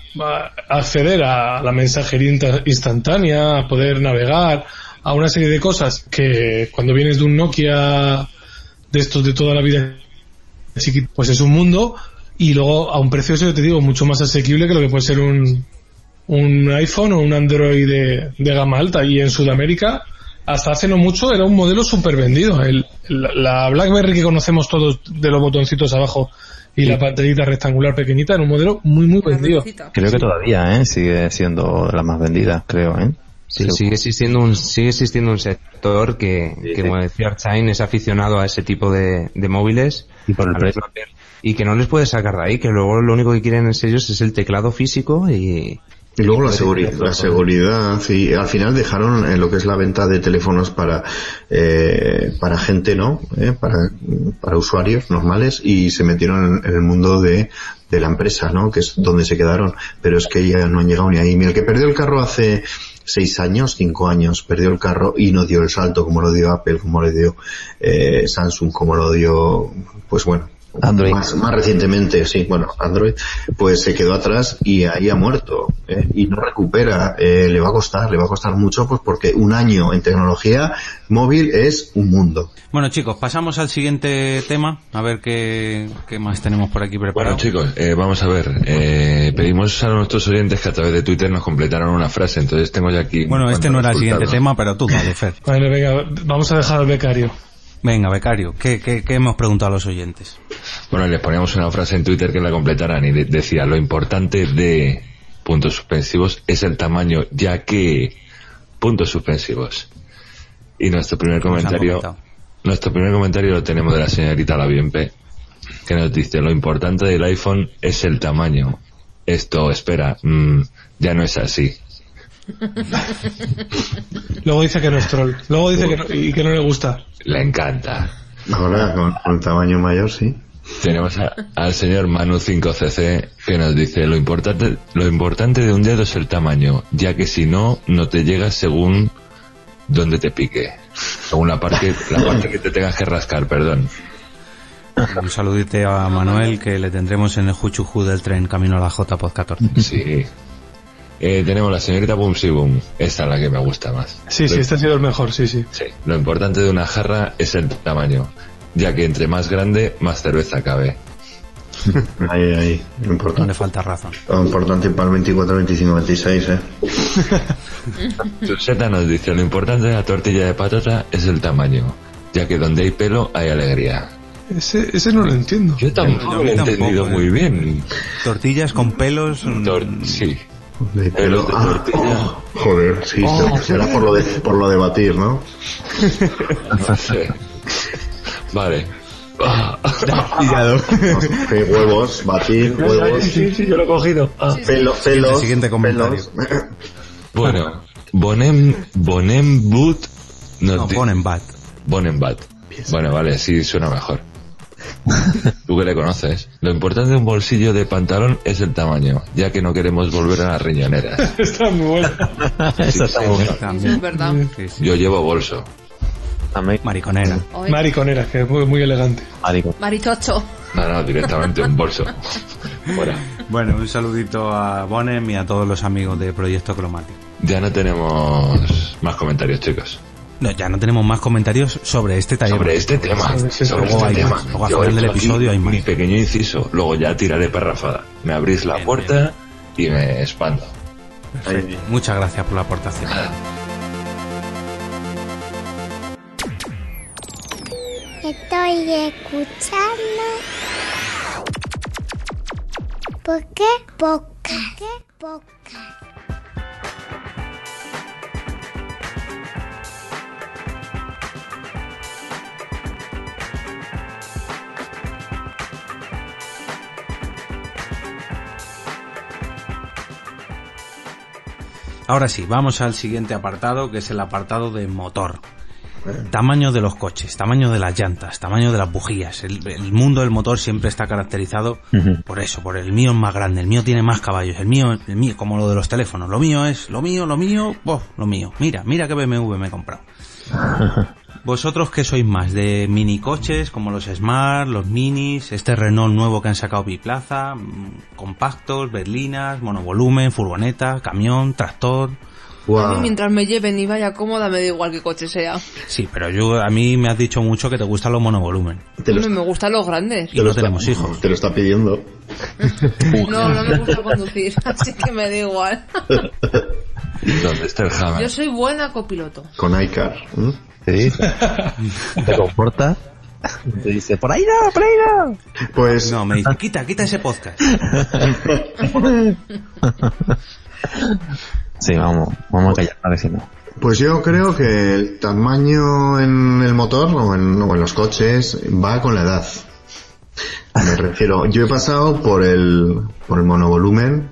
S4: acceder a la mensajería insta- instantánea, a poder navegar, a una serie de cosas que cuando vienes de un Nokia de estos de toda la vida pues es un mundo y luego a un precio, yo te digo, mucho más asequible que lo que puede ser un, un iPhone o un Android de, de gama alta. Y en Sudamérica, hasta hace no mucho, era un modelo súper vendido. El, la, la BlackBerry que conocemos todos de los botoncitos abajo y la pantallita rectangular pequeñita era un modelo muy, muy vendido.
S6: Creo que todavía, ¿eh? Sigue siendo de las más vendidas, creo, ¿eh?
S7: Sí, sigue existiendo un sigue existiendo un sector que, que como decía Archain, es aficionado a ese tipo de, de móviles
S6: Y por el precio.
S7: y que no les puede sacar de ahí, que luego lo único que quieren es ellos es el teclado físico y
S3: Y luego la seguridad, la seguridad y al final dejaron eh, lo que es la venta de teléfonos para eh, para gente, ¿no? Eh, para para usuarios normales y se metieron en, en el mundo de de la empresa, ¿no? Que es donde se quedaron, pero es que ya no han llegado ni ahí. Mira, el que perdió el carro hace seis años, cinco años, perdió el carro y no dio el salto como lo dio Apple, como lo dio eh, Samsung, como lo dio, pues bueno,
S6: Android.
S3: Más, más recientemente, sí, bueno, Android, pues se quedó atrás y ahí ha muerto, ¿eh? y no recupera, eh, le va a costar, le va a costar mucho, pues porque un año en tecnología móvil es un mundo.
S2: Bueno chicos, pasamos al siguiente tema, a ver qué, qué más tenemos por aquí
S5: Bueno
S2: preparado.
S5: chicos, eh, vamos a ver. Eh, pedimos a nuestros oyentes que a través de Twitter nos completaran una frase. Entonces tengo ya aquí.
S2: Bueno, este no era el siguiente tema, pero tú dale, Fer.
S4: Bueno, venga, vamos a dejar al becario.
S2: Venga, becario, ¿qué, qué, qué hemos preguntado a los oyentes?
S5: Bueno, les poníamos una frase en Twitter que la completaran y de- decía lo importante de puntos suspensivos es el tamaño, ya que puntos suspensivos. Y nuestro primer comentario, nuestro primer comentario lo tenemos de la señorita Laviempe, que nos dice lo importante del iPhone es el tamaño. Esto, espera, mm, ya no es así. (laughs)
S4: Luego dice que no es troll. Luego dice que no, y que no le gusta.
S5: Le encanta.
S3: Ahora, con, con tamaño mayor, sí.
S5: Tenemos a- al señor Manu 5cc que nos dice lo importante, lo importante de un dedo es el tamaño, ya que si no, no te llega según donde te pique. Según la parte, la parte que te tengas que rascar, perdón.
S2: Un saludite a Manuel que le tendremos en el Juchuju del tren camino a la J Pod 14.
S5: Sí. Eh, tenemos la señorita Boom Si Boom. Esta es la que me gusta más.
S4: Sí, sí,
S5: Lo-
S4: este ha sido el mejor, sí, sí.
S5: sí. Lo importante de una jarra es el tamaño, ya que entre más grande, más cerveza cabe. (laughs)
S3: Ahí, ahí, lo
S2: No
S3: importante.
S2: le falta razón.
S3: Lo importante para el 24, 25, 26, eh. (laughs)
S5: Suseta nos dice, lo importante de la tortilla de patata es el tamaño, ya que donde hay pelo hay alegría.
S4: Ese, ese no lo entiendo.
S5: Yo tampoco lo he
S2: tampoco,
S5: entendido
S2: eh.
S5: muy bien.
S2: Tortillas con pelos. mm,
S5: Tor- sí.
S3: De
S5: Pelos de
S3: Ah,
S5: tortilla.
S3: oh, joder, sí, será por lo de, por lo de batir, ¿no?
S5: Sí. (laughs) Vale. Ah.
S3: Sí, huevos, batir, huevos,
S5: sí, yo lo he cogido. Ah.
S3: pelo, pelos,
S2: Siguiente comentario.
S3: pelos.
S5: Bueno, Bonem, Bonem Boot
S2: No,
S5: di-
S2: ponen bat.
S5: Bonem Bat. Bueno, vale, sí, suena mejor. (laughs) Tú que le conoces. Lo importante de un bolsillo de pantalón es el tamaño, ya que no queremos volver a las riñoneras. (laughs)
S4: Está muy bueno.
S6: Está muy
S2: También.
S1: es verdad.
S5: Yo llevo bolso.
S2: Mariconera.
S4: Mariconera, que es muy, muy elegante.
S6: marico.
S1: Marichocho.
S5: No, no, directamente un bolso. Fuera.
S2: Bueno, un saludito a Bonem y a todos los amigos de Proyecto Cromático.
S5: Ya no tenemos más comentarios, chicos.
S2: No, ya no tenemos más comentarios sobre este taller.
S5: Sobre este tema.
S4: Sobre
S2: tema.
S5: este
S2: Luego hay
S5: tema.
S2: más. Luego al final del episodio hay más.
S5: Mi pequeño inciso. Luego ya tiraré parrafada. Me abrís la
S2: Bien,
S5: puerta y me expando.
S2: Muchas gracias por la aportación.
S9: Estoy escuchando. ¿Por qué poca? ¿Qué poca?
S2: Ahora sí, vamos al siguiente apartado, que es el apartado de motor. Tamaño de los coches, tamaño de las llantas, tamaño de las bujías. El, el mundo del motor siempre está caracterizado por eso, por el mío es más grande, el mío tiene más caballos, el mío, el mío, como lo de los teléfonos, lo mío es, lo mío, lo mío, bof, lo mío. Mira, mira qué BMW me he comprado. (laughs) ¿Vosotros qué sois más? ¿De mini coches como los Smart, los Minis, este Renault nuevo que han sacado Biplaza, mm, compactos, berlinas, monovolumen, furgoneta, camión, tractor?
S1: A mí mientras me lleven y vaya cómoda me da igual qué coche sea.
S2: Sí, pero yo a mí me has dicho mucho que te gustan los monovolumen.
S1: Hombre, me gustan los grandes.
S2: Y no tenemos hijos. (laughs)
S3: Te lo está pidiendo. (laughs)
S1: No, no me gusta conducir, (laughs) así que me da igual.
S5: ¿Dónde está el Hammer?
S1: Yo soy buena copiloto.
S3: Con iCar. ¿eh?
S6: Sí. Te comporta. Te dice, por ahí no, por ahí no.
S3: Pues
S2: No, me dice, quita, quita ese podcast.
S6: Sí, vamos, vamos a callar, a ver si no.
S3: Pues yo creo que el tamaño en el motor o en, o en los coches va con la edad. Me refiero, yo he pasado por el, por el monovolumen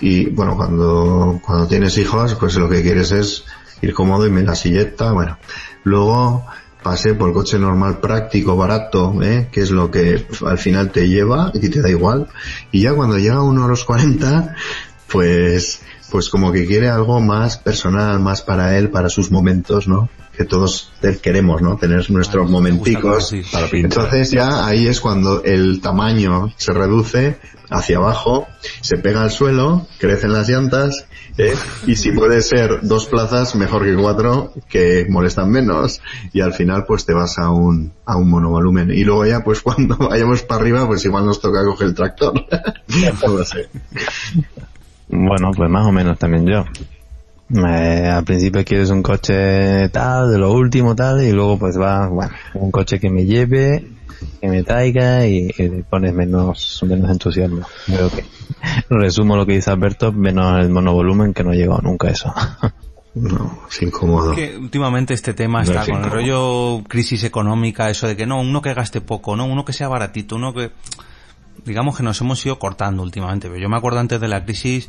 S3: y bueno, cuando, cuando tienes hijos, pues lo que quieres es ir cómodo y me la silleta, bueno. Luego pasé por el coche normal práctico, barato, ¿eh? que es lo que al final te lleva y te da igual. Y ya cuando llega uno a los 40, pues, pues como que quiere algo más personal, más para él, para sus momentos, ¿no? Que todos queremos, ¿no? Tener nuestros momenticos.
S5: Para pintar.
S3: Entonces ya ahí es cuando el tamaño se reduce hacia abajo, se pega al suelo, crecen las llantas, ¿eh? y si puede ser dos plazas, mejor que cuatro, que molestan menos, y al final pues te vas a un, a un monovolumen. Y luego ya pues (laughs) cuando vayamos para arriba, pues igual nos toca coger el tractor. (laughs) No lo sé.
S6: Bueno, pues más o menos también yo. Eh, al principio quieres un coche tal, de lo último tal, y luego pues va, bueno, un coche que me lleve, que me traiga y, y le pones menos, menos entusiasmo. Creo que resumo lo que dice Alberto, menos el monovolumen que no llegado nunca a eso. (laughs)
S3: No, es incómodo.
S2: que últimamente este tema
S5: No
S2: está
S5: es
S2: con el rollo crisis económica, eso de que no, uno que gaste poco, no, uno que sea baratito, uno que digamos que nos hemos ido cortando últimamente, pero yo me acuerdo antes de la crisis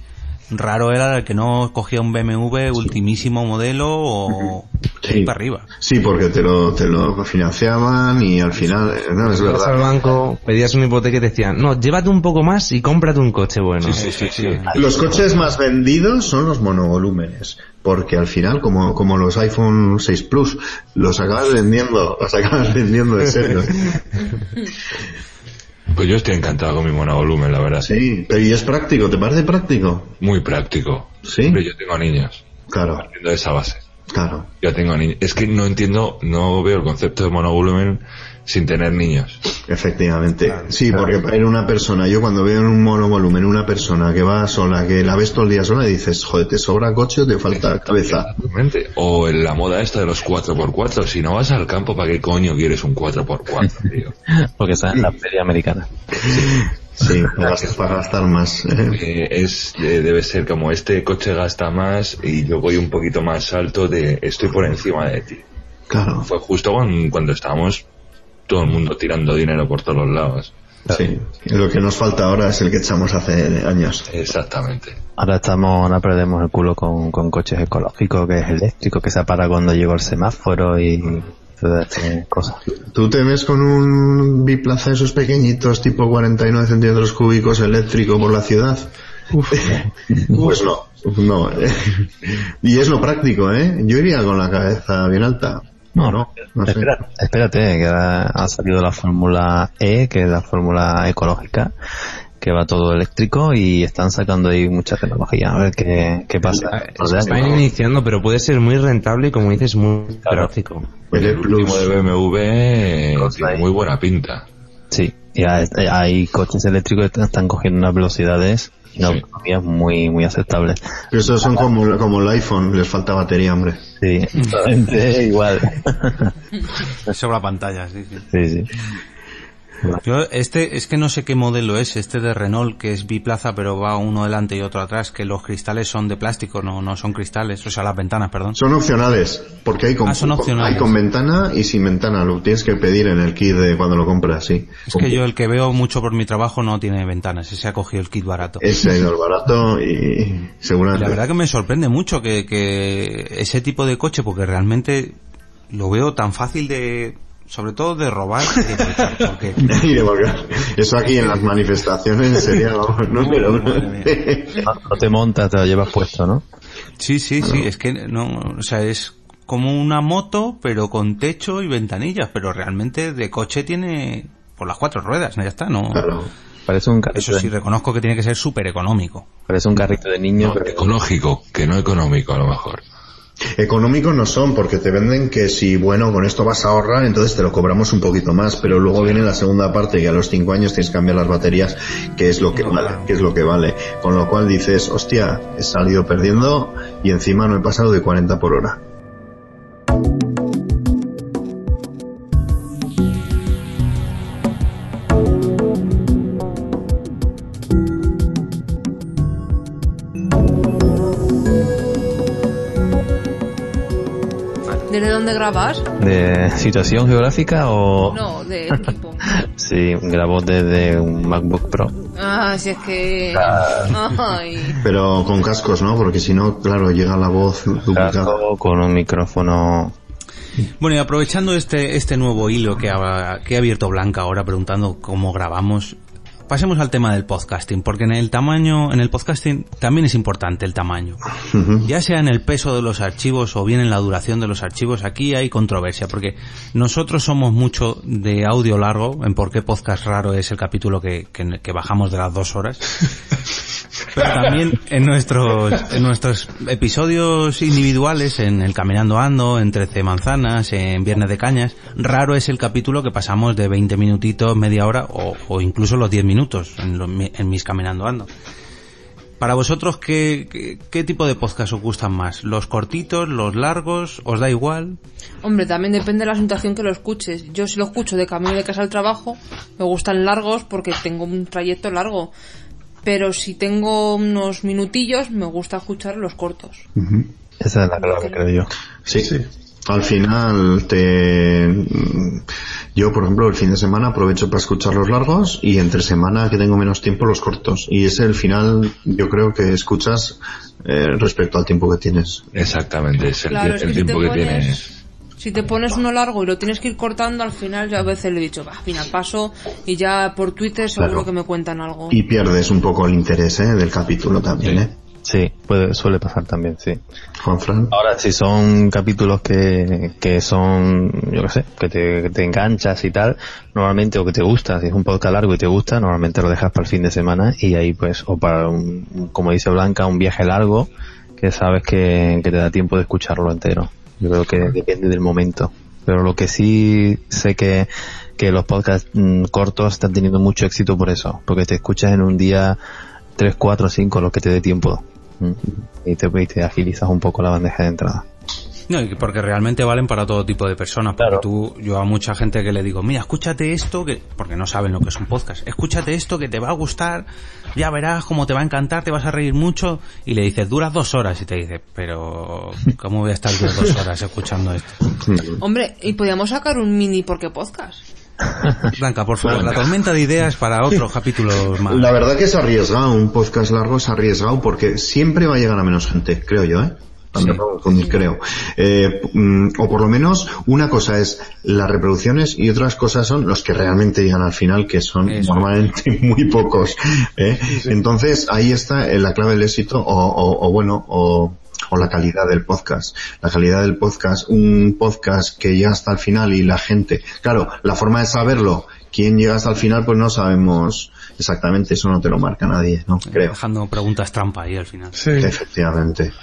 S2: raro era el que no cogía un BMW ultimísimo modelo o
S3: Sí.
S2: para arriba.
S3: Sí, porque te lo, te lo financiaban y al final, eh, no, es
S7: Ibas al
S3: verdad.
S7: banco, pedías una hipoteca y te decían, no, llévate un poco más y cómprate un coche bueno.
S5: Sí, sí, sí.
S3: Los coches más vendidos son los monovolúmenes, porque al final, como, como los iPhone 6 Plus, los acabas vendiendo, los acabas vendiendo de serio. (laughs)
S5: Pues yo estoy encantado con mi monovolumen, la verdad.
S3: Sí, pero y es práctico, ¿te parece práctico?
S5: Muy práctico.
S3: Sí.
S5: Hombre, yo tengo niños.
S3: Claro,
S5: Partiendo de esa base.
S3: claro.
S5: Yo tengo niños. Es que no entiendo, no veo el concepto de monovolumen sin tener niños.
S3: Efectivamente. sí, porque para ir una persona, yo cuando veo en un monovolumen una persona que va sola, que la ves todo el día sola, y dices, joder, ¿te sobra coche o te falta cabeza?
S5: Exactamente. O en la moda esta de los 4x4. Si no vas al campo, ¿para qué coño quieres un 4x4, tío? (laughs)
S6: Porque está en la feria americana.
S3: Sí, para gastar, para gastar más. ¿eh?
S5: Eh, es, eh, debe ser como este coche gasta más y yo voy un poquito más alto de estoy por encima de ti.
S3: Claro,
S5: Fue justo cuando, cuando estábamos todo el mundo tirando dinero por todos los lados.
S3: sí. Lo que nos falta ahora es el que echamos hace años.
S5: Exactamente.
S6: Ahora estamos, ahora perdemos el culo con, con coches ecológicos, que es eléctrico, que se para cuando llega el semáforo y todas estas cosas.
S3: ¿Tú te ves con un biplaza de esos pequeñitos, tipo 49 centímetros cúbicos eléctrico por la ciudad? (laughs) pues no, no. ¿eh? (laughs) Y es lo práctico, ¿eh? Yo iría con la cabeza bien alta. No, no, no sé.
S6: Espera- espérate, que ahora ha salido la fórmula E, que es la fórmula ecológica, que va todo eléctrico y están sacando ahí mucha tecnología. A ver qué, qué pasa.
S7: Se están iniciando, pero puede ser muy rentable y como dices, muy práctico.
S3: El
S5: El último
S3: Plus.
S5: de BMW eh, tiene muy buena pinta.
S6: Sí, y hay, hay coches eléctricos que están cogiendo unas velocidades una autonomía muy, muy aceptables.
S3: Pero Estos son como, como el iPhone, les falta batería, hombre.
S6: Sí, (laughs) igual. (laughs)
S2: Sobra pantalla, sí, sí.
S6: Sí, sí.
S2: Yo, este, es que no sé qué modelo es, este de Renault, que es biplaza, pero va uno delante y otro atrás, que los cristales son de plástico, no, no son cristales, o sea, las ventanas, perdón.
S3: Son opcionales, porque hay con,
S2: Ah, son opcionales.
S3: hay con ventana y sin ventana. Lo tienes que pedir en el kit de cuando lo compras, sí.
S2: Es que yo el que veo mucho por mi trabajo no tiene ventanas, ese ha cogido el kit barato.
S3: Ese ha ido el barato y
S2: Y
S3: seguramente.
S2: la verdad que me sorprende mucho que, que ese tipo de coche, porque realmente lo veo tan fácil de, sobre todo de robar y de pinchar, porque (laughs)
S3: Y de volver. Eso aquí en las manifestaciones sería vamos, número uno.
S6: No, no te montas, te lo llevas puesto, ¿no?
S2: sí, sí, sí, es que no, o sea, es como una moto, pero con techo y ventanillas, pero realmente de coche tiene por las cuatro ruedas, ya está, no.
S3: Claro.
S6: Parece un carrito,
S2: Eso sí,
S6: de,
S2: reconozco que tiene que ser súper económico.
S6: parece un carrito de niño,
S5: No,
S6: pero
S5: ecológico, que no económico a lo mejor.
S3: Económicos no son porque te venden que si, bueno, con esto vas a ahorrar, entonces te lo cobramos un poquito más, pero luego viene la segunda parte y a los cinco años tienes que cambiar las baterías, que es lo que vale, que es lo que vale. Con lo cual dices, hostia, he salido perdiendo y encima no he pasado de 40 por hora.
S1: ¿Desde dónde grabas?
S6: de situación geográfica o...
S1: No, de (laughs) equipo.
S6: Sí, grabo desde un MacBook Pro.
S1: Ah, si es que... Ay.
S3: Pero con cascos, ¿no? Porque si no, claro, llega la voz duplicada.
S6: Con un micrófono
S2: Bueno, y aprovechando este, este nuevo hilo que ha, que ha abierto Blanca ahora preguntando cómo grabamos, pasemos al tema del podcasting, porque en el tamaño, en el podcasting también es importante el tamaño. Ya sea en el peso de los archivos o bien en la duración de los archivos, aquí hay controversia, porque nosotros somos mucho de audio largo, en por qué podcast raro es el capítulo que, que- que bajamos de las dos horas. (laughs) Pero también en nuestros, en nuestros episodios individuales, en el Caminando Ando, en 13 Manzanas, en Viernes de Cañas, raro es el capítulo que pasamos de 20 minutitos, media hora o, o incluso los 10 minutos en, los mi- en mis Caminando Ando. Para vosotros, ¿qué, qué, qué tipo de podcast os gustan más? ¿Los cortitos, los largos? ¿Os da igual?
S1: Hombre, también depende de la situación que lo escuches. Yo si lo escucho de camino de casa al trabajo, me gustan largos porque tengo un trayecto largo. Pero si tengo unos minutillos, me gusta escuchar los cortos.
S6: Esa es la clave, creo yo.
S3: Sí. Al final te yo por ejemplo el fin de semana aprovecho para escuchar los largos y entre semana que tengo menos tiempo los cortos y ese el final yo creo que escuchas eh, respecto al tiempo que tienes.
S5: Exactamente, es el,
S1: Claro, es
S5: el
S1: que si te
S5: tiempo que tienes.
S1: Si te pones uno largo y lo tienes que ir cortando, al final yo a veces le he dicho, "Bah, al final paso y ya por Twitter seguro
S3: Claro.
S1: que me cuentan algo.
S3: Y pierdes un poco el interés ¿eh? del capítulo también, ¿eh?
S6: Sí, puede, suele pasar también, sí. Ahora, si son capítulos que, que son, yo qué sé, que te, que te enganchas y tal, normalmente, o que te gusta, si es un podcast largo y te gusta, normalmente lo dejas para el fin de semana y ahí pues, o para un, un- como dice Blanca, un viaje largo, que sabes que, que te da tiempo de escucharlo entero. Yo creo que depende del momento. Pero lo que sí sé que, que los podcasts mm, cortos están teniendo mucho éxito por eso, porque te escuchas en un día 3, 4, 5, lo que te dé tiempo. Mm. Y te, y te agilizas un poco la bandeja de entrada.
S2: No, y porque realmente valen para todo tipo de personas. Porque tú, yo a mucha gente que le digo, mira, escúchate esto, que, porque no saben lo que es un podcast, escúchate esto que te va a gustar, ya verás cómo te va a encantar, te vas a reír mucho, y le dices, duras dos horas, y te dice, pero, ¿cómo voy a estar yo dos horas escuchando esto? (laughs)
S1: Hombre, y podíamos sacar un mini porque podcast.
S2: Blanca, por favor, la tormenta de ideas para otros capítulos más.
S3: La verdad que es arriesgado, un podcast largo es arriesgado porque siempre va a llegar a menos gente, creo yo, ¿eh? A confundir, creo. Eh, mm, o por lo menos una cosa es las reproducciones y otras cosas son los que realmente llegan al final, que son
S2: Eso.
S3: normalmente (laughs) muy pocos. ¿eh? Entonces ahí está eh, la clave del éxito o, o- o bueno, o, o la calidad del podcast. La calidad del podcast, un podcast que llega hasta el final y la gente, claro, la forma de saberlo, quién llega hasta el final, pues no sabemos exactamente, eso no te lo marca nadie, ¿no? Creo.
S2: Dejando preguntas trampa ahí al final.
S4: Sí.
S3: Efectivamente.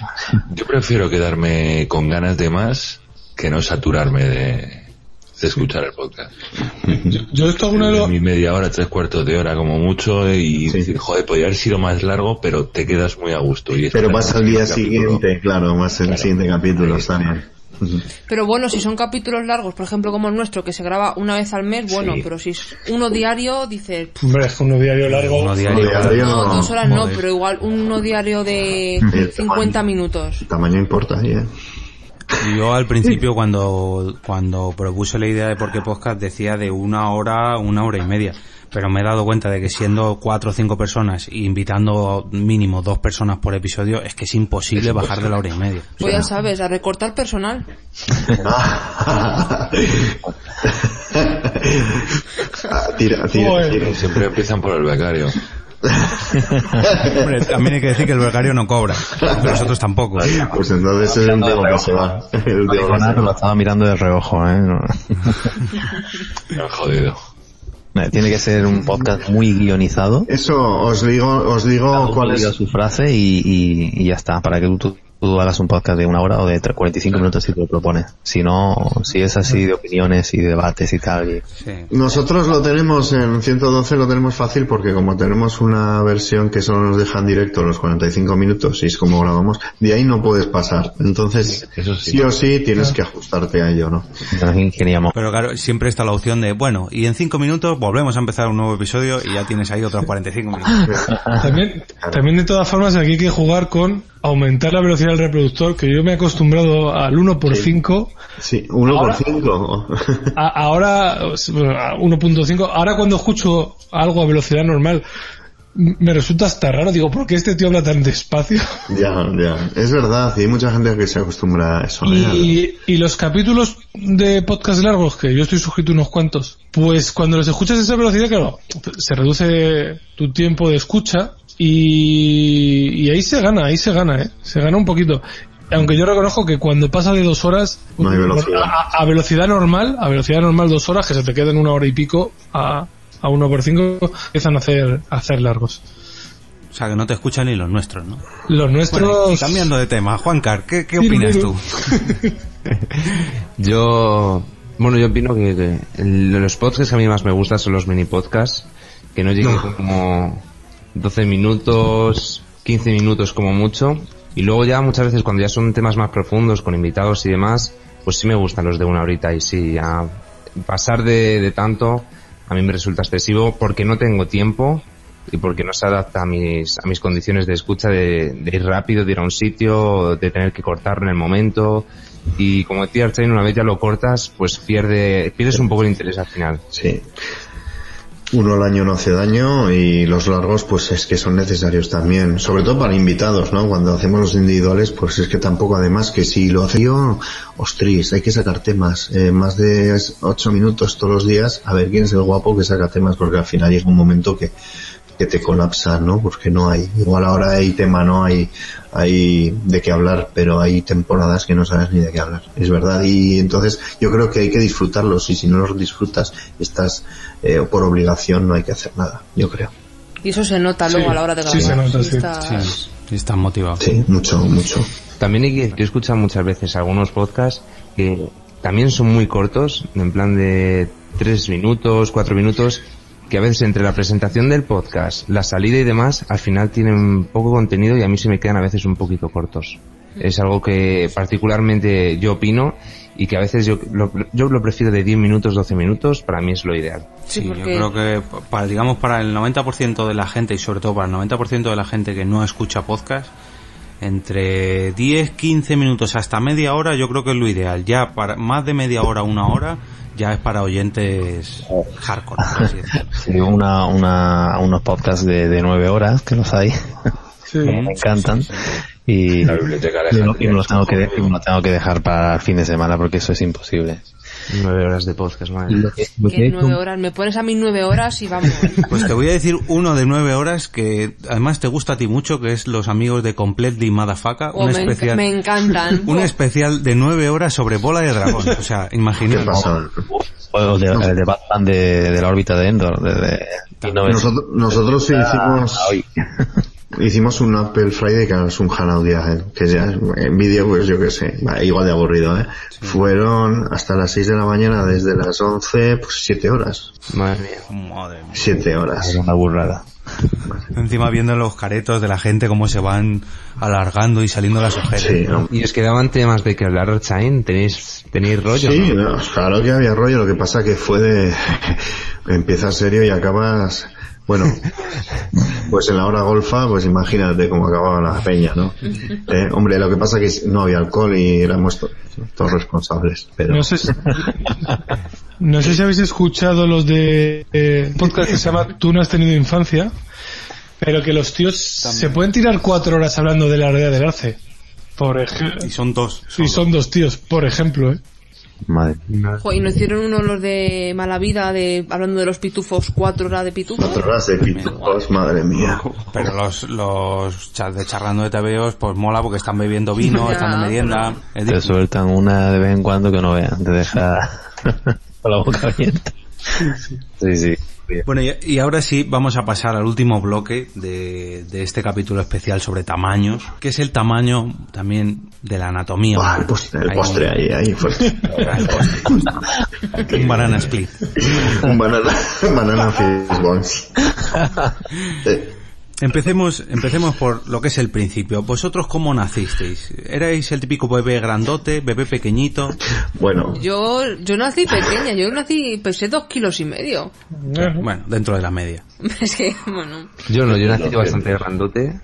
S5: Yo prefiero quedarme con ganas de más que no saturarme de, de escuchar el podcast. (laughs)
S4: Yo esto alguna vez
S5: Mi media hora, tres cuartos de hora como mucho y decir, joder, podría haber sido más largo, pero te quedas muy a gusto. Y
S3: Pero
S5: esperas
S3: vas al día
S5: el capítulo.
S3: siguiente, claro, más el
S5: Claro.
S3: siguiente capítulo, está bien.
S1: Pero bueno, si son capítulos largos, por ejemplo como el nuestro, que se graba una vez al mes, bueno,
S5: Sí.
S1: pero si es uno diario, dices, "Pff,
S4: hombre, es que uno diario largo.
S2: Uno diario.
S3: Uno diario.
S1: no, dos horas no, pero igual uno diario de
S3: El
S1: 50
S3: tamaño.
S1: minutos.
S3: El tamaño importa ¿eh?
S2: Yo al principio cuando, cuando propuse la idea de por qué podcast decía de una hora, una hora y media. Pero me he dado cuenta de que siendo cuatro o cinco personas e invitando mínimo dos personas por episodio es que es imposible bajar de la hora y media.
S1: Pues ya sabes, a recortar personal. (laughs)
S3: Tira, tira.
S5: Siempre empiezan por el becario. (laughs)
S2: Hombre, también hay que decir que el becario no cobra. Nosotros tampoco.
S3: Pues entonces es el último que se va. (laughs) El último que se
S6: Lo estaba mirando de reojo, ¿eh? No. (laughs)
S5: Jodido.
S6: Tiene que ser un podcast muy guionizado.
S3: Eso os digo, os digo cuál es.
S6: su frase y, y- y ya está, para que tú, tú hagas un podcast de una hora o de tre- 45 minutos si te lo propones. Si no, si es así de opiniones y debates y tal. y-
S3: Nosotros lo tenemos en 112, lo tenemos fácil porque como tenemos una versión que solo nos deja en directo los 45 minutos y es como grabamos, de ahí no puedes pasar. Entonces, sí. o sí tienes que ajustarte a ello, ¿no?
S2: Pero claro, siempre está la opción de, bueno, y en cinco minutos volvemos a empezar un nuevo episodio y ya tienes ahí otros 45 minutos.
S4: También, también de todas formas aquí hay que jugar con aumentar la velocidad del reproductor, que yo me he acostumbrado al 1 por 5
S3: Sí, uno
S4: Ahora-
S3: por cinco.
S4: A- ahora, bueno, a 1.5, ahora cuando escucho algo a velocidad normal, me resulta hasta raro. Digo, ¿por qué este tío habla tan despacio?
S3: ya, ya. Es verdad, y hay mucha gente que se acostumbra a eso. ¿eh?
S4: Y, y los capítulos de podcast largos, que yo estoy sujeto a unos cuantos, pues cuando los escuchas a esa velocidad, claro, se reduce tu tiempo de escucha y, y ahí se gana, ahí se gana, ¿eh? Se gana un poquito. Aunque yo reconozco que cuando pasa de dos horas
S3: No hay velocidad.
S4: A, a velocidad normal, a velocidad normal dos horas, que se te quedan una hora y pico a, a uno por cinco, empiezan a hacer, a hacer largos.
S2: O sea, que no te escuchan ni los nuestros, ¿no?
S4: Los nuestros...
S2: Bueno, cambiando de tema, Juancar, ¿qué, qué opinas tú?
S7: Yo, bueno, yo opino que, que los podcasts que a mí más me gustan son los mini podcasts, que no lleguen como 12 minutos, 15 minutos como mucho, y luego ya muchas veces cuando ya son temas más profundos, con invitados y demás, pues sí me gustan los de una horita y sí, ya pasar de, de tanto a mí me resulta excesivo porque no tengo tiempo y porque no se adapta a mis, a mis condiciones de escucha de, de ir rápido, de ir a un sitio, de tener que cortarlo en el momento. Y como decía Archain, una vez ya lo cortas, pues pierde, pierdes un poco el interés al final.
S3: Sí. Uno al año no hace daño y los largos pues es que son necesarios también, sobre todo para invitados, ¿no? Cuando hacemos los individuales pues es que tampoco además que si lo hace yo, ostris, hay que sacar temas, eh, más de ocho minutos todos los días, a ver quién es el guapo que saca temas porque al final llega un momento que, que te colapsa, ¿no? Porque no hay, igual ahora hay tema, no hay, hay de qué hablar, pero hay temporadas que no sabes ni de qué hablar, es verdad, y entonces yo creo que hay que disfrutarlos y si no los disfrutas estás eh, por obligación no hay que hacer nada, yo creo.
S1: Y eso se nota luego
S4: Sí,
S1: a la hora de
S4: sí
S1: grabar.
S4: se nota,
S1: Si
S4: sí.
S1: estás-
S2: Sí, estás motivado.
S3: Sí, mucho, mucho.
S7: También hay que, yo he escuchado muchas veces algunos podcasts que también son muy cortos, en plan de tres minutos, cuatro minutos, que a veces entre la presentación del podcast, la salida y demás, al final tienen poco contenido y a mí se me quedan a veces un poquito cortos. Es algo que particularmente yo opino y que a veces yo lo, yo lo prefiero de 10 minutos, 12 minutos, para mí es lo ideal.
S1: Sí,
S2: Sí,
S1: porque-
S2: yo creo que para, digamos, para el 90% de la gente y sobre todo para el 90% de la gente que no escucha podcast, entre 10, 15 minutos hasta media hora yo creo que es lo ideal. Ya para más de media hora, una hora, ya es para oyentes hardcore. (laughs)
S6: Sí, una, una, unos podcasts de, de nueve horas, que los hay, (laughs)
S4: Sí. (laughs)
S6: me encantan. Y,
S5: La biblioteca
S6: y, no-
S5: Alejandría.
S6: y me los tengo que, de- y me los tengo que dejar para el fin de semana porque eso es imposible.
S7: Nueve horas de podcast, madre.
S6: Lo que- lo
S1: nueve horas, me pones a mí nueve horas y vamos. (laughs)
S2: Pues te voy a decir uno de nueve horas que además te gusta a ti mucho, que es Los Amigos de Completely Madafaka,
S1: Oh,
S2: un
S1: me, enc-
S2: especial,
S1: me encantan. (laughs)
S2: un especial de nueve horas sobre bola de dragón. O sea, (laughs)
S3: ¿Qué
S2: imagínate.
S6: Juegos de, de Batman de, de la órbita de Endor, de,
S3: Nosotros, nosotros sí hicimos,
S6: hoy.
S3: Hicimos un Apple Friday que es un Hangout día, eh, que ya es- en vídeo pues yo que sé, va, igual de aburrido, eh. Fueron hasta las 6 de la mañana, desde las 11, pues 7 horas.
S7: Madre mía.
S2: Madre mía.
S3: 7 horas.
S6: Es una burrada.
S2: Encima viendo los caretos de la gente cómo se van alargando y saliendo las ojeras.
S3: Sí, no.
S7: Y os quedaban temas de que hablar, Archain, tenéis, tenéis rollo.
S3: Sí,
S7: ¿no?
S3: no, claro que había rollo, lo que pasa que fue de... (laughs) empiezas serio y acabas... Bueno, (laughs) pues en la hora golfa, pues imagínate cómo acababa la peña, ¿no? (laughs) Eh, hombre, lo que pasa que no había alcohol y éramos to- todos responsables, pero...
S4: No sé si, no sé si habéis escuchado los de eh, un podcast que se llama Tú no has tenido infancia, pero que los tíos se pueden tirar cuatro horas hablando de la realidad del arce. Por ejemplo,
S2: Y son dos.
S4: y son dos tíos, por ejemplo, ¿eh?
S6: Madre.
S1: Jo, y nos hicieron uno los de mala vida, de hablando de los pitufos, cuatro horas de pitufos.
S3: Cuatro horas de pitufos, madre mía.
S2: Pero los, los de charlando de TVOs, pues mola porque están bebiendo vino, (laughs)
S1: Ya,
S2: están de merienda. Es
S6: Te sueltan una de vez en cuando que no vean, te deja (laughs) con la boca abierta. Sí, sí.
S2: Bueno, y, y ahora sí vamos a pasar al último bloque de, de este capítulo especial sobre tamaños, que es el tamaño también de la anatomía. Humana.
S3: el postre, el
S2: Ahí-
S3: postre ahí, ahí, fuerte. (laughs)
S2: Un banana split.
S3: Un banana, banana fish balls. (laughs)
S2: Empecemos, empecemos por lo que es el principio. ¿Vosotros cómo nacisteis? ¿Erais el típico bebé grandote, bebé pequeñito?
S3: Bueno,
S1: Yo, yo nací pequeña, yo nací, pesé dos kilos y medio.
S2: Bueno, dentro de la media. (laughs)
S1: Es que, bueno,
S7: Yo no, yo nací bastante grandote.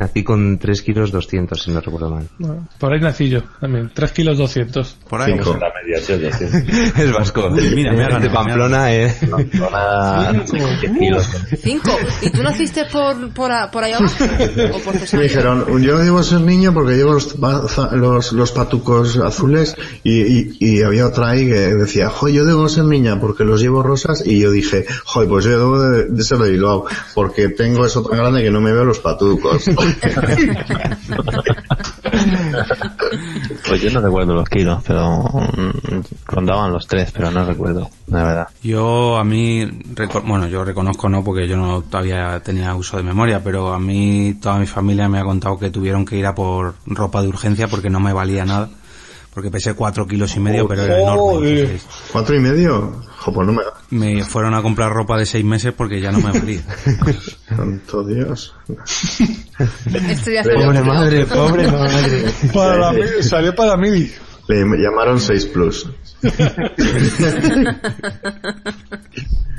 S7: Nací con 3 kilos 200, si no recuerdo mal.
S4: Bueno, por ahí nací yo también, 3 kilos 200.
S2: Por ahí.
S3: Cinco.
S5: La media. (laughs)
S7: Es vasco.
S2: Mira, ganado,
S7: de Pamplona, eh.
S6: Kilos.
S1: cinco. ¿Y tú naciste por, por, por ahí abajo? ¿O por
S3: me dijeron, yo debo ser niño porque llevo los, los, los patucos azules y, y, y había otra ahí que decía, jo, yo debo ser niña porque los llevo rosas y yo dije, jo, pues yo debo de, de ser de Bilbao porque tengo eso tan grande que no me veo los patucos. (laughs) (laughs)
S6: Pues yo no recuerdo los kilos, pero mm, rondaban los tres, pero no recuerdo, la verdad.
S2: Yo a mí, bueno, yo reconozco no porque yo no todavía tenía uso de memoria, pero a mí toda mi familia me ha contado que tuvieron que ir a por ropa de urgencia porque no me valía nada. Porque pesé cuatro kilos y medio, pero era enorme. Entonces
S3: ¿Cuatro y medio? Jo, pues no me...
S2: me fueron a comprar ropa de seis meses porque ya no me valía. (laughs)
S3: Santo Dios.
S1: Esto ya
S7: Pobre madre, pobre madre.
S4: Para mili, salió para mili.
S3: Le llamaron 6 Plus.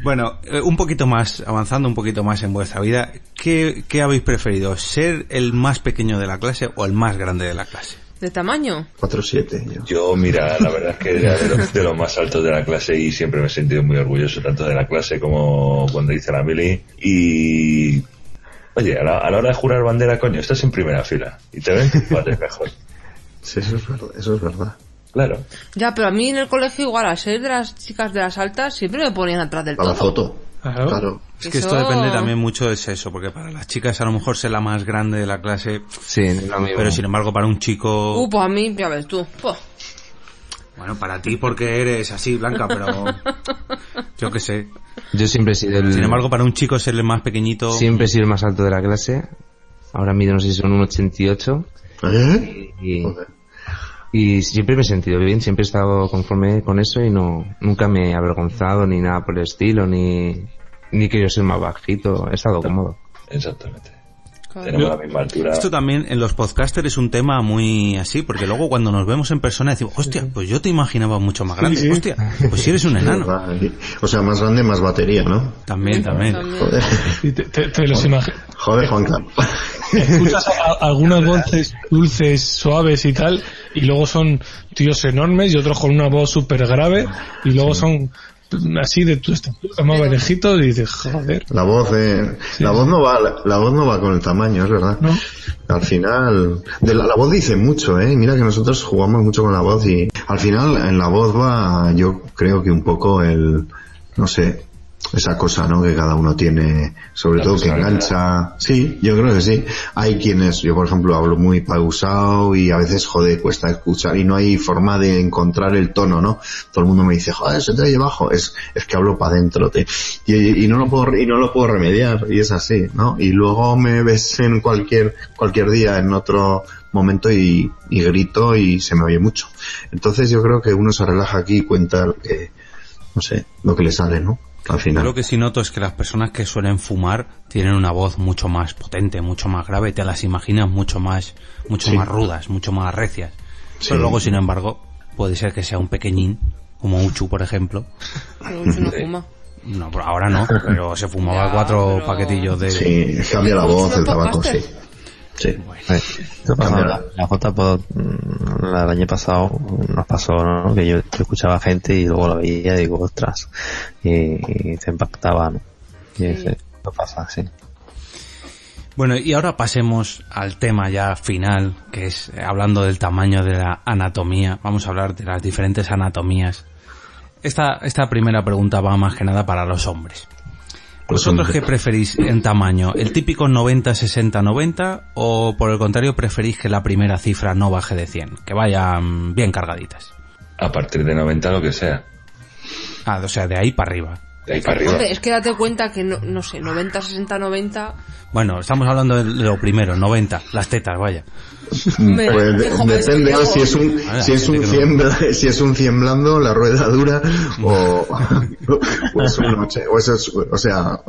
S2: Bueno, eh, un poquito más, avanzando un poquito más en vuestra vida, ¿qué, ¿qué habéis preferido? ¿Ser el más pequeño de la clase o el más grande de la clase?
S1: ¿De tamaño?
S3: 4-7. yo.
S5: Yo, mira, la verdad es que era de los, de los más altos de la clase y siempre me he sentido muy orgulloso tanto de la clase como cuando hice la mili. Y, oye, a la, a la hora de jurar bandera, coño, estás en primera fila y te ven (laughs) bates mejor.
S3: Sí, eso es verdad. Eso es verdad.
S5: Claro.
S1: Ya, pero a mí en el colegio igual, a ser de las chicas de las altas, siempre me ponían atrás del
S3: Para la foto.
S4: Claro.
S3: Claro.
S2: Es que
S1: Eso-
S2: esto depende también mucho de eso, porque para las chicas a lo mejor ser la más grande de la clase,
S7: Sí, mismo.
S2: pero sin embargo para un chico,
S1: Uh, pues a mí, ya ves tú.
S2: Bueno, para ti porque eres así, Blanca, pero (laughs) yo qué sé.
S7: Yo siempre he sido el...
S2: Sin embargo, para un chico ser el más pequeñito,
S7: Siempre he sido el más alto de la clase. Ahora mido, no sé si son un 88.
S3: ¿Eh?
S7: Y,
S3: Joder.
S7: Y siempre me he sentido bien, siempre he estado conforme con eso y no nunca me he avergonzado ni nada por el estilo, ni, ni que yo soy más bajito. He estado cómodo.
S5: Exactamente.
S1: Claro.
S5: Tenemos la misma altura.
S2: Esto también en los podcasters es un tema muy así, porque luego cuando nos vemos en persona decimos, hostia, pues yo te imaginaba mucho más grande,
S4: Sí, sí.
S2: hostia, pues si eres un enano.
S3: O sea, más grande, más batería, ¿no?
S2: También, también.
S1: También.
S3: Joder.
S4: Y te, te- te los imagi-
S3: Joder, Juan Carlos.
S4: Escuchas a- a- algunas voces dulces, suaves y tal, y luego son tíos enormes y otros con una voz súper grave, y luego son así de tu estatura, más benejitos, y dices, joder.
S3: La voz, eh, la voz no va, la, la voz no va con el tamaño, es verdad.
S4: ¿No?
S3: Al final, de la, la voz dice mucho, eh. Mira que nosotros jugamos mucho con la voz y al final en la voz va, yo creo que un poco el, no sé, esa cosa, ¿no? Que cada uno tiene, sobre
S5: La
S3: todo que engancha. Sí, yo creo que sí. Hay quienes, yo por ejemplo hablo muy pausado y a veces, joder, cuesta escuchar y no hay forma de encontrar el tono, ¿no? Todo el mundo me dice, joder, se te oye bajo. Es, es que hablo para adentro. Y, y no lo puedo, y no lo puedo remediar y es así, ¿no? Y luego me ves en cualquier, cualquier día en otro momento y, y grito y se me oye mucho. Entonces yo creo que uno se relaja aquí y cuenta lo que, no sé, lo que le sale, ¿no? Al
S2: Yo lo que sí noto es que las personas que suelen fumar tienen una voz mucho más potente, mucho más grave, te las imaginas mucho más, mucho
S3: Sí.
S2: más rudas, mucho más recias.
S3: Sí.
S2: Pero luego, sin embargo, puede ser que sea un pequeñín, como Uchu, por ejemplo.
S1: Pero mucho no fuma. (laughs)
S2: No, ahora no, pero se fumaba
S1: Ya,
S2: cuatro
S1: pero-
S2: paquetillos de...
S3: Sí, cambia la voz, el tabaco, sí. Sí.
S6: Esto pasó
S3: Cambia
S6: en la, la JPod, mm, el año pasado nos pasó ¿no? que yo, yo escuchaba gente y luego lo veía y digo, ostras, y, y se impactaba, ¿no? Y eso pasa, sí.
S2: Bueno, y ahora pasemos al tema ya final, que es eh, hablando del tamaño de la anatomía. Vamos a hablar de las diferentes anatomías. Esta, esta primera pregunta va más que nada para los hombres.
S3: Los
S2: ¿Vosotros qué preferís en tamaño? ¿El típico 90, 60, 90? ¿O por el contrario preferís que la primera cifra no baje de 100? Que vayan bien cargaditas.
S5: A partir de 90 lo que sea.
S2: Ah, o sea, de ahí para arriba.
S5: De ahí para arriba.
S1: Hombre, es que date cuenta que, no, no sé, 90, 60, 90...
S2: Bueno, estamos hablando de lo primero, 90, las tetas, vaya.
S1: Hombre,
S3: Pues de- depende si es un
S2: Ahora,
S3: si es un
S2: que no.
S3: 100 bla- si es un 100 blando la rueda dura o (laughs) o es un oche- o, eso es- o sea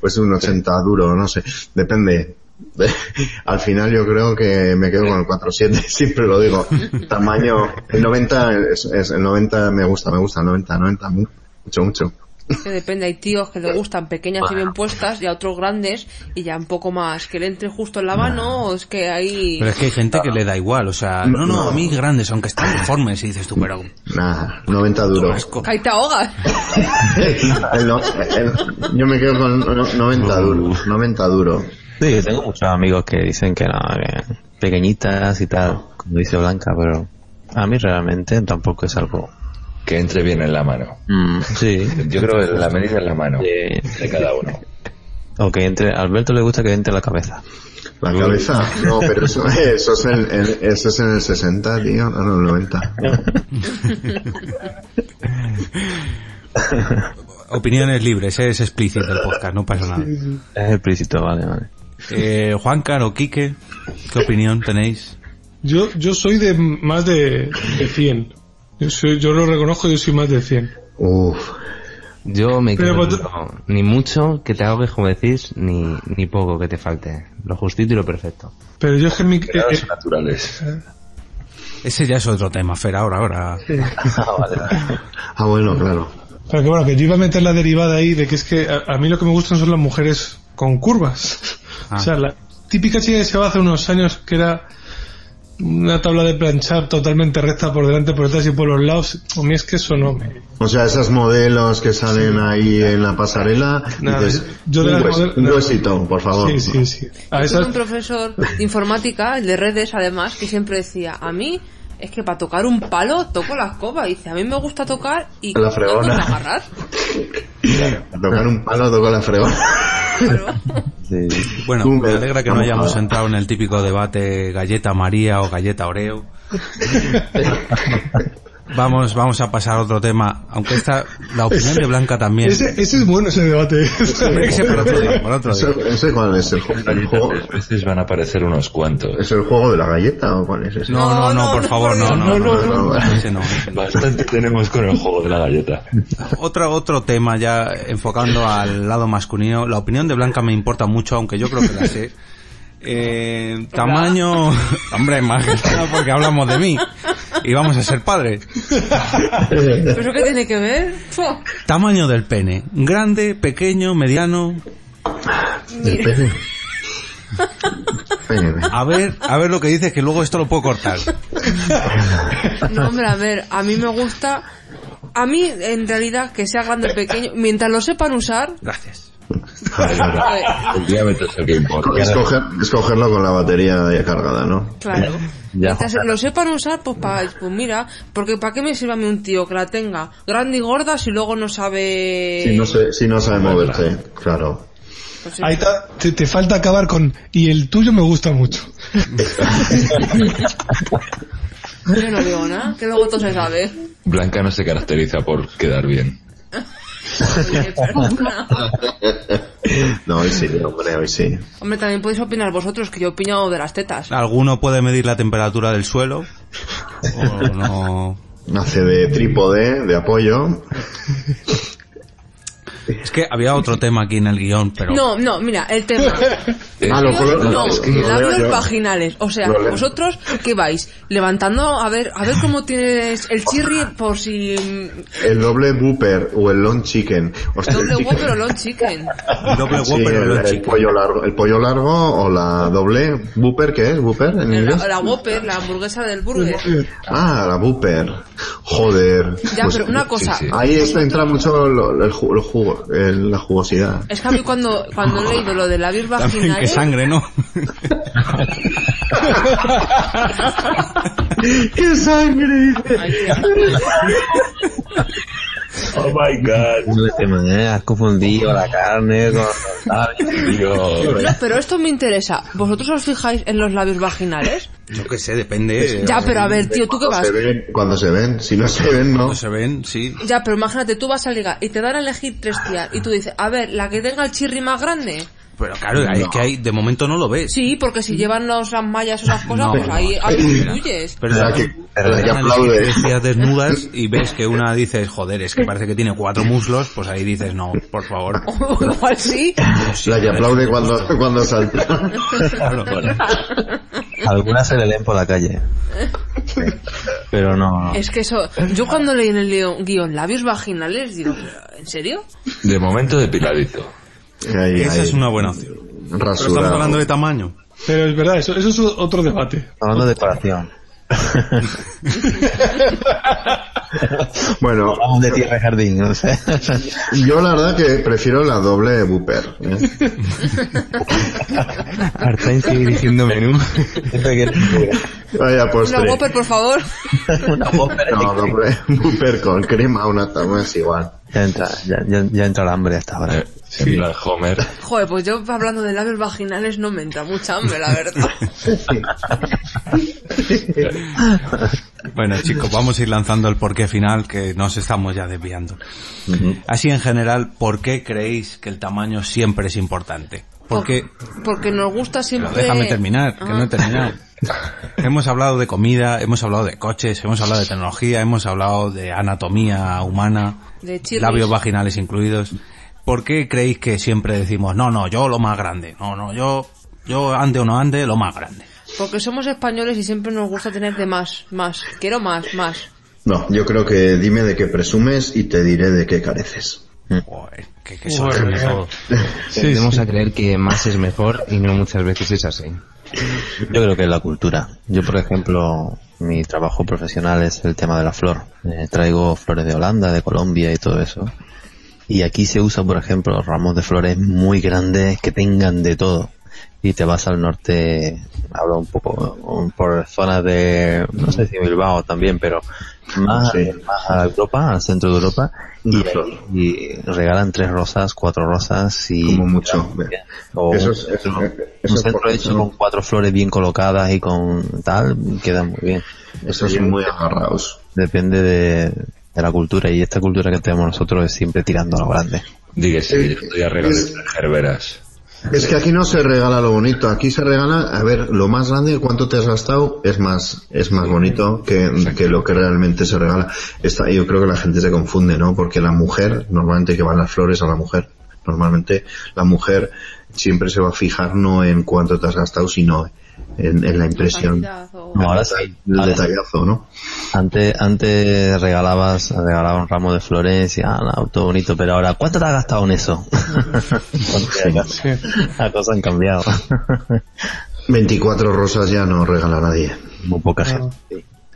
S3: o es un 80 duro no sé. Depende. De- al final yo creo que me quedo con el 47 (laughs) siempre lo digo. Tamaño el 90 es, es- el 90 me gusta me gusta el 90 90 mu- mucho mucho
S1: que depende, hay tíos que le gustan pequeñas y bien puestas y a otros grandes y ya un poco más, que le entre justo en la mano o es que hay...
S2: Pero es que hay gente que le da igual, o sea, no, no, a mí grandes, aunque están deformes, y dices tú, pero...
S3: nada 90 duro
S1: Que ahí te ahogas. (laughs)
S3: El no- el- yo me quedo con no- 90 duro 90 duro.
S6: Sí, yo tengo muchos amigos que dicen que no, que pequeñitas y tal, como dice Blanca, pero a mí realmente tampoco es algo.
S5: Que entre bien en la mano.
S6: Mm, sí.
S5: Yo creo que la medida en la mano
S6: Sí.
S5: de cada uno.
S6: O que entre, a Alberto le gusta que entre la cabeza.
S3: La cabeza, no, pero eso, eso, es, en, en- eso es en el 60, tío, no, no, el 90. (laughs)
S2: Opiniones libres, ¿eh? es explícito el podcast, no pasa nada.
S6: Es explícito, vale, vale.
S2: Eh, Juan Caro, Quique, ¿qué opinión tenéis?
S4: Yo, yo soy de más de, de 100. Yo, soy, yo lo reconozco, yo soy más de 100.
S3: Uf,
S7: Yo me quedo ni mucho que te ahogues, como decís, ni, ni poco que te falte. Lo justito y lo perfecto.
S4: Pero yo es que mi... eh,
S5: Pero
S4: eh,
S5: naturales.
S2: Ese ya es otro tema, Fer, ahora, ahora. (laughs)
S3: ah, bueno, claro.
S4: Pero que bueno, que yo iba a meter la derivada ahí de que es que a, a mí lo que me gustan son las mujeres con curvas. (laughs)
S2: Ah.
S4: O sea, la típica chica que se va hace unos años que era una tabla de planchar totalmente recta por delante, por detrás y por los lados. A mí es que eso no me...
S3: O sea, esos modelos que salen ahí en la pasarela,
S4: Nada,
S3: dices,
S4: yo de
S3: un, hues-
S4: model-
S3: un huesito, por favor.
S4: Sí, sí, sí. A esas...
S1: un profesor de informática, el de redes además, que siempre decía, a mí es que para tocar un palo toco la escoba. Y dice, a mí me gusta tocar y
S3: La fregona.
S1: agarrar.
S3: A (laughs) tocar un palo, toco la fregona.
S1: Claro.
S6: Sí.
S2: Bueno, me alegra que no hayamos entrado en el típico debate galleta María o galleta Oreo. (laughs) Vamos, vamos a pasar a otro tema, aunque esta, la opinión de Blanca también.
S4: Ese, ese es bueno ese debate.
S2: Ese por otro día, por otro día.
S3: ¿Ese, ese cuál es? ¿El, ju- el juego?
S5: Tres veces van a aparecer unos cuantos.
S3: ¿Es el juego de la galleta o cuál es ese?
S2: No, no, no, por favor, no, no, no, ese no.
S5: Bastante tenemos con el juego de la galleta.
S2: Otro, otro tema ya enfocando al lado masculino. La opinión de Blanca me importa mucho, aunque yo creo que la sé. Eh, tamaño, (laughs) hombre, más porque hablamos de mí y vamos a ser padres.
S1: ¿Pero qué tiene que ver?
S2: Tamaño del pene, grande, pequeño, mediano.
S3: El pene. Pene.
S2: A ver, a ver lo que dices que luego esto lo puedo cortar.
S1: No, hombre, a ver, a mí me gusta... A mí, en realidad, que sea grande o pequeño, mientras lo sepan usar...
S2: Gracias.
S5: El diámetro es el que importa.
S3: Escoger, escogerlo con la batería ya cargada, ¿no?
S1: Claro.
S6: Ya.
S1: Lo sepan usar, pues, pa- pues mira, porque ¿para qué me sirve a mí un tío que la tenga grande y gorda si luego no sabe...
S3: Si no, se, si no sabe moverse, claro.
S1: Pues sí.
S4: Ahí está, te, te falta acabar con... Y el tuyo me gusta mucho.
S1: Yo no digo nada, que luego todo se sabe.
S5: Blanca no se caracteriza por quedar bien. (laughs)
S3: No, hoy sí, hombre, hoy sí.
S1: Hombre, también podéis opinar vosotros, que yo opino de las tetas.
S2: ¿Alguno puede medir la temperatura del suelo? (laughs) ¿O no?
S3: Hace de trípode, de apoyo.
S2: Es que había otro tema aquí en el guion, pero...
S1: No, no, mira, el tema. (laughs)
S3: Ah, lo puedo-
S1: no,
S3: es que lo leo
S1: labios
S3: yo.
S1: vaginales. O sea,
S3: Lo
S1: vosotros, ¿qué vais? Levantando, a ver, a ver cómo tienes el chirri por si...
S3: El doble Whopper o el long chicken.
S1: Doble
S3: el chicken-
S1: Whopper o long chicken.
S2: Doble
S3: Sí,
S2: Whopper o
S3: el,
S2: los
S3: el pollo largo, el pollo largo o la doble Whopper, ¿qué es? ¿Whopper en inglés?
S1: La, la Whopper, la hamburguesa del burger.
S3: Ah, la Whopper. Joder.
S1: Ya,
S3: Pues,
S1: pero una cosa.
S5: sí.
S3: Ahí está, entra mucho lo- el, ju- el jugo, el- la jugosidad.
S1: Es que a mí cuando, cuando he leído lo de labios
S2: También que
S1: vaginales...
S2: sangre, ¿no? (laughs)
S3: ¡Qué sangre!
S1: Tía.
S5: Oh my god.
S6: No te me has confundido la carne con los labios, tío.
S1: No, pero esto me interesa. ¿Vosotros os fijáis en los labios vaginales?
S2: Yo qué sé, depende.
S1: Ya, pero a ver, tío, ¿tú qué vas?
S3: se ven, cuando se ven, si no se ven, no.
S2: Cuando se ven, sí.
S1: Ya, pero imagínate, tú vas a ligar y te dan a elegir tres tías y tú dices, a ver, la que tenga el chirri más grande.
S2: Pero claro, es que hay, de momento no lo ves.
S1: Sí, porque si llevan los, las mallas o esas cosas,
S2: No,
S1: pues ahí
S2: no.
S1: atribuyes.
S2: Pero
S3: La que-
S2: que,
S3: aplaude.
S2: desnudas y ves que una dices, joder, es que parece que tiene cuatro muslos, pues ahí dices, no, por favor. (laughs)
S1: Igual sí.
S3: La que aplaude cuando, cuando salta. (laughs)
S2: Claro, claro.
S6: Algunas se le leen por la calle. Pero no.
S1: Es que eso, yo cuando leí en el guion, labios vaginales, digo, ¿pero, ¿en serio?
S5: De momento depiladito.
S3: Ahí,
S2: Esa
S3: ahí.
S2: es una buena opción. Pero
S3: Rasurado.
S2: estamos hablando de tamaño.
S4: Pero es verdad, eso, eso es otro debate.
S6: Hablando de decoración.
S3: Bueno,
S6: de tierra y jardín, no sé.
S3: yo la verdad que prefiero la doble Booper. ¿eh?
S7: Artain sigue dirigiendo menú.
S3: Vaya
S1: Una
S3: postre.
S1: Whopper, por favor.
S6: Una Whopper.
S3: No, doble Booper con crema, una tama es igual.
S6: Ya entra, ya, ya, ya entra el hambre hasta ahora.
S5: Eh, plan Homer.
S1: Joder, pues yo hablando de labios vaginales no me entra mucha hambre, la verdad. (laughs)
S2: Bueno, chicos, vamos a ir lanzando el porqué final, que nos estamos ya desviando. Así en general, ¿por qué creéis que el tamaño siempre es importante? Porque,
S1: Porque nos gusta
S2: pero
S1: siempre...
S2: déjame terminar, que no he terminado. (laughs) hemos hablado de comida, hemos hablado de coches, hemos hablado de tecnología, hemos hablado de anatomía humana,
S1: De chirris.
S2: labios vaginales incluidos. ¿Por qué creéis que siempre decimos, no, no, yo lo más grande, no, no, yo, yo ande o no ande, lo más grande?
S1: Porque somos españoles y siempre nos gusta tener de más, más. Quiero más, más.
S3: No, yo creo que dime de qué presumes y te diré de qué careces.
S2: Joder, que
S4: Joder,
S2: son-
S4: verdad. Sí,
S7: Tendemos
S4: sí.
S7: a creer que más es mejor y no muchas veces es así.
S6: Yo creo que es la cultura. Yo, por ejemplo, mi trabajo profesional es el tema de la flor. Eh, traigo flores de Holanda, de Colombia y todo eso. Y aquí se usa, por ejemplo, ramos de flores muy grandes que tengan de todo. Y te vas al norte, hablo un poco por zonas de, no sé si Bilbao también, pero más,
S3: Sí.
S6: más a Europa, al centro de Europa, y, y regalan tres rosas, cuatro rosas y...
S3: Como mucho.
S6: O
S3: Eso
S6: un
S3: es- eso-
S6: centro-
S3: eso
S6: un
S3: es
S6: centro hecho
S3: son-
S6: con cuatro flores bien colocadas y con tal, queda muy bien.
S3: Esos son muy agarrados.
S6: Depende de, de la cultura y esta cultura que tenemos nosotros es siempre tirando a lo grande.
S5: Dígase que yo estoy a regalar gerberas.
S3: Es que aquí no se regala lo bonito, aquí se regala, a ver, lo más grande, cuánto te has gastado, es más, es más bonito que, que lo que realmente se regala. Esta, yo creo que la gente se confunde, ¿no? Porque la mujer, normalmente que van las flores a la mujer, normalmente la mujer siempre se va a fijar no en cuánto te has gastado, sino en, en la impresión,
S1: Calidad o-
S6: No, ahora sí.
S3: el
S6: Ahora-
S3: detallazo, ¿no?
S6: Antes, antes regalabas, regalabas un ramo de flores y ah, no, todo bonito, pero ahora, ¿cuánto te has gastado en eso? (laughs) Las cosas han cambiado. (laughs)
S3: 24 rosas ya no regala nadie.
S6: Muy poca gente.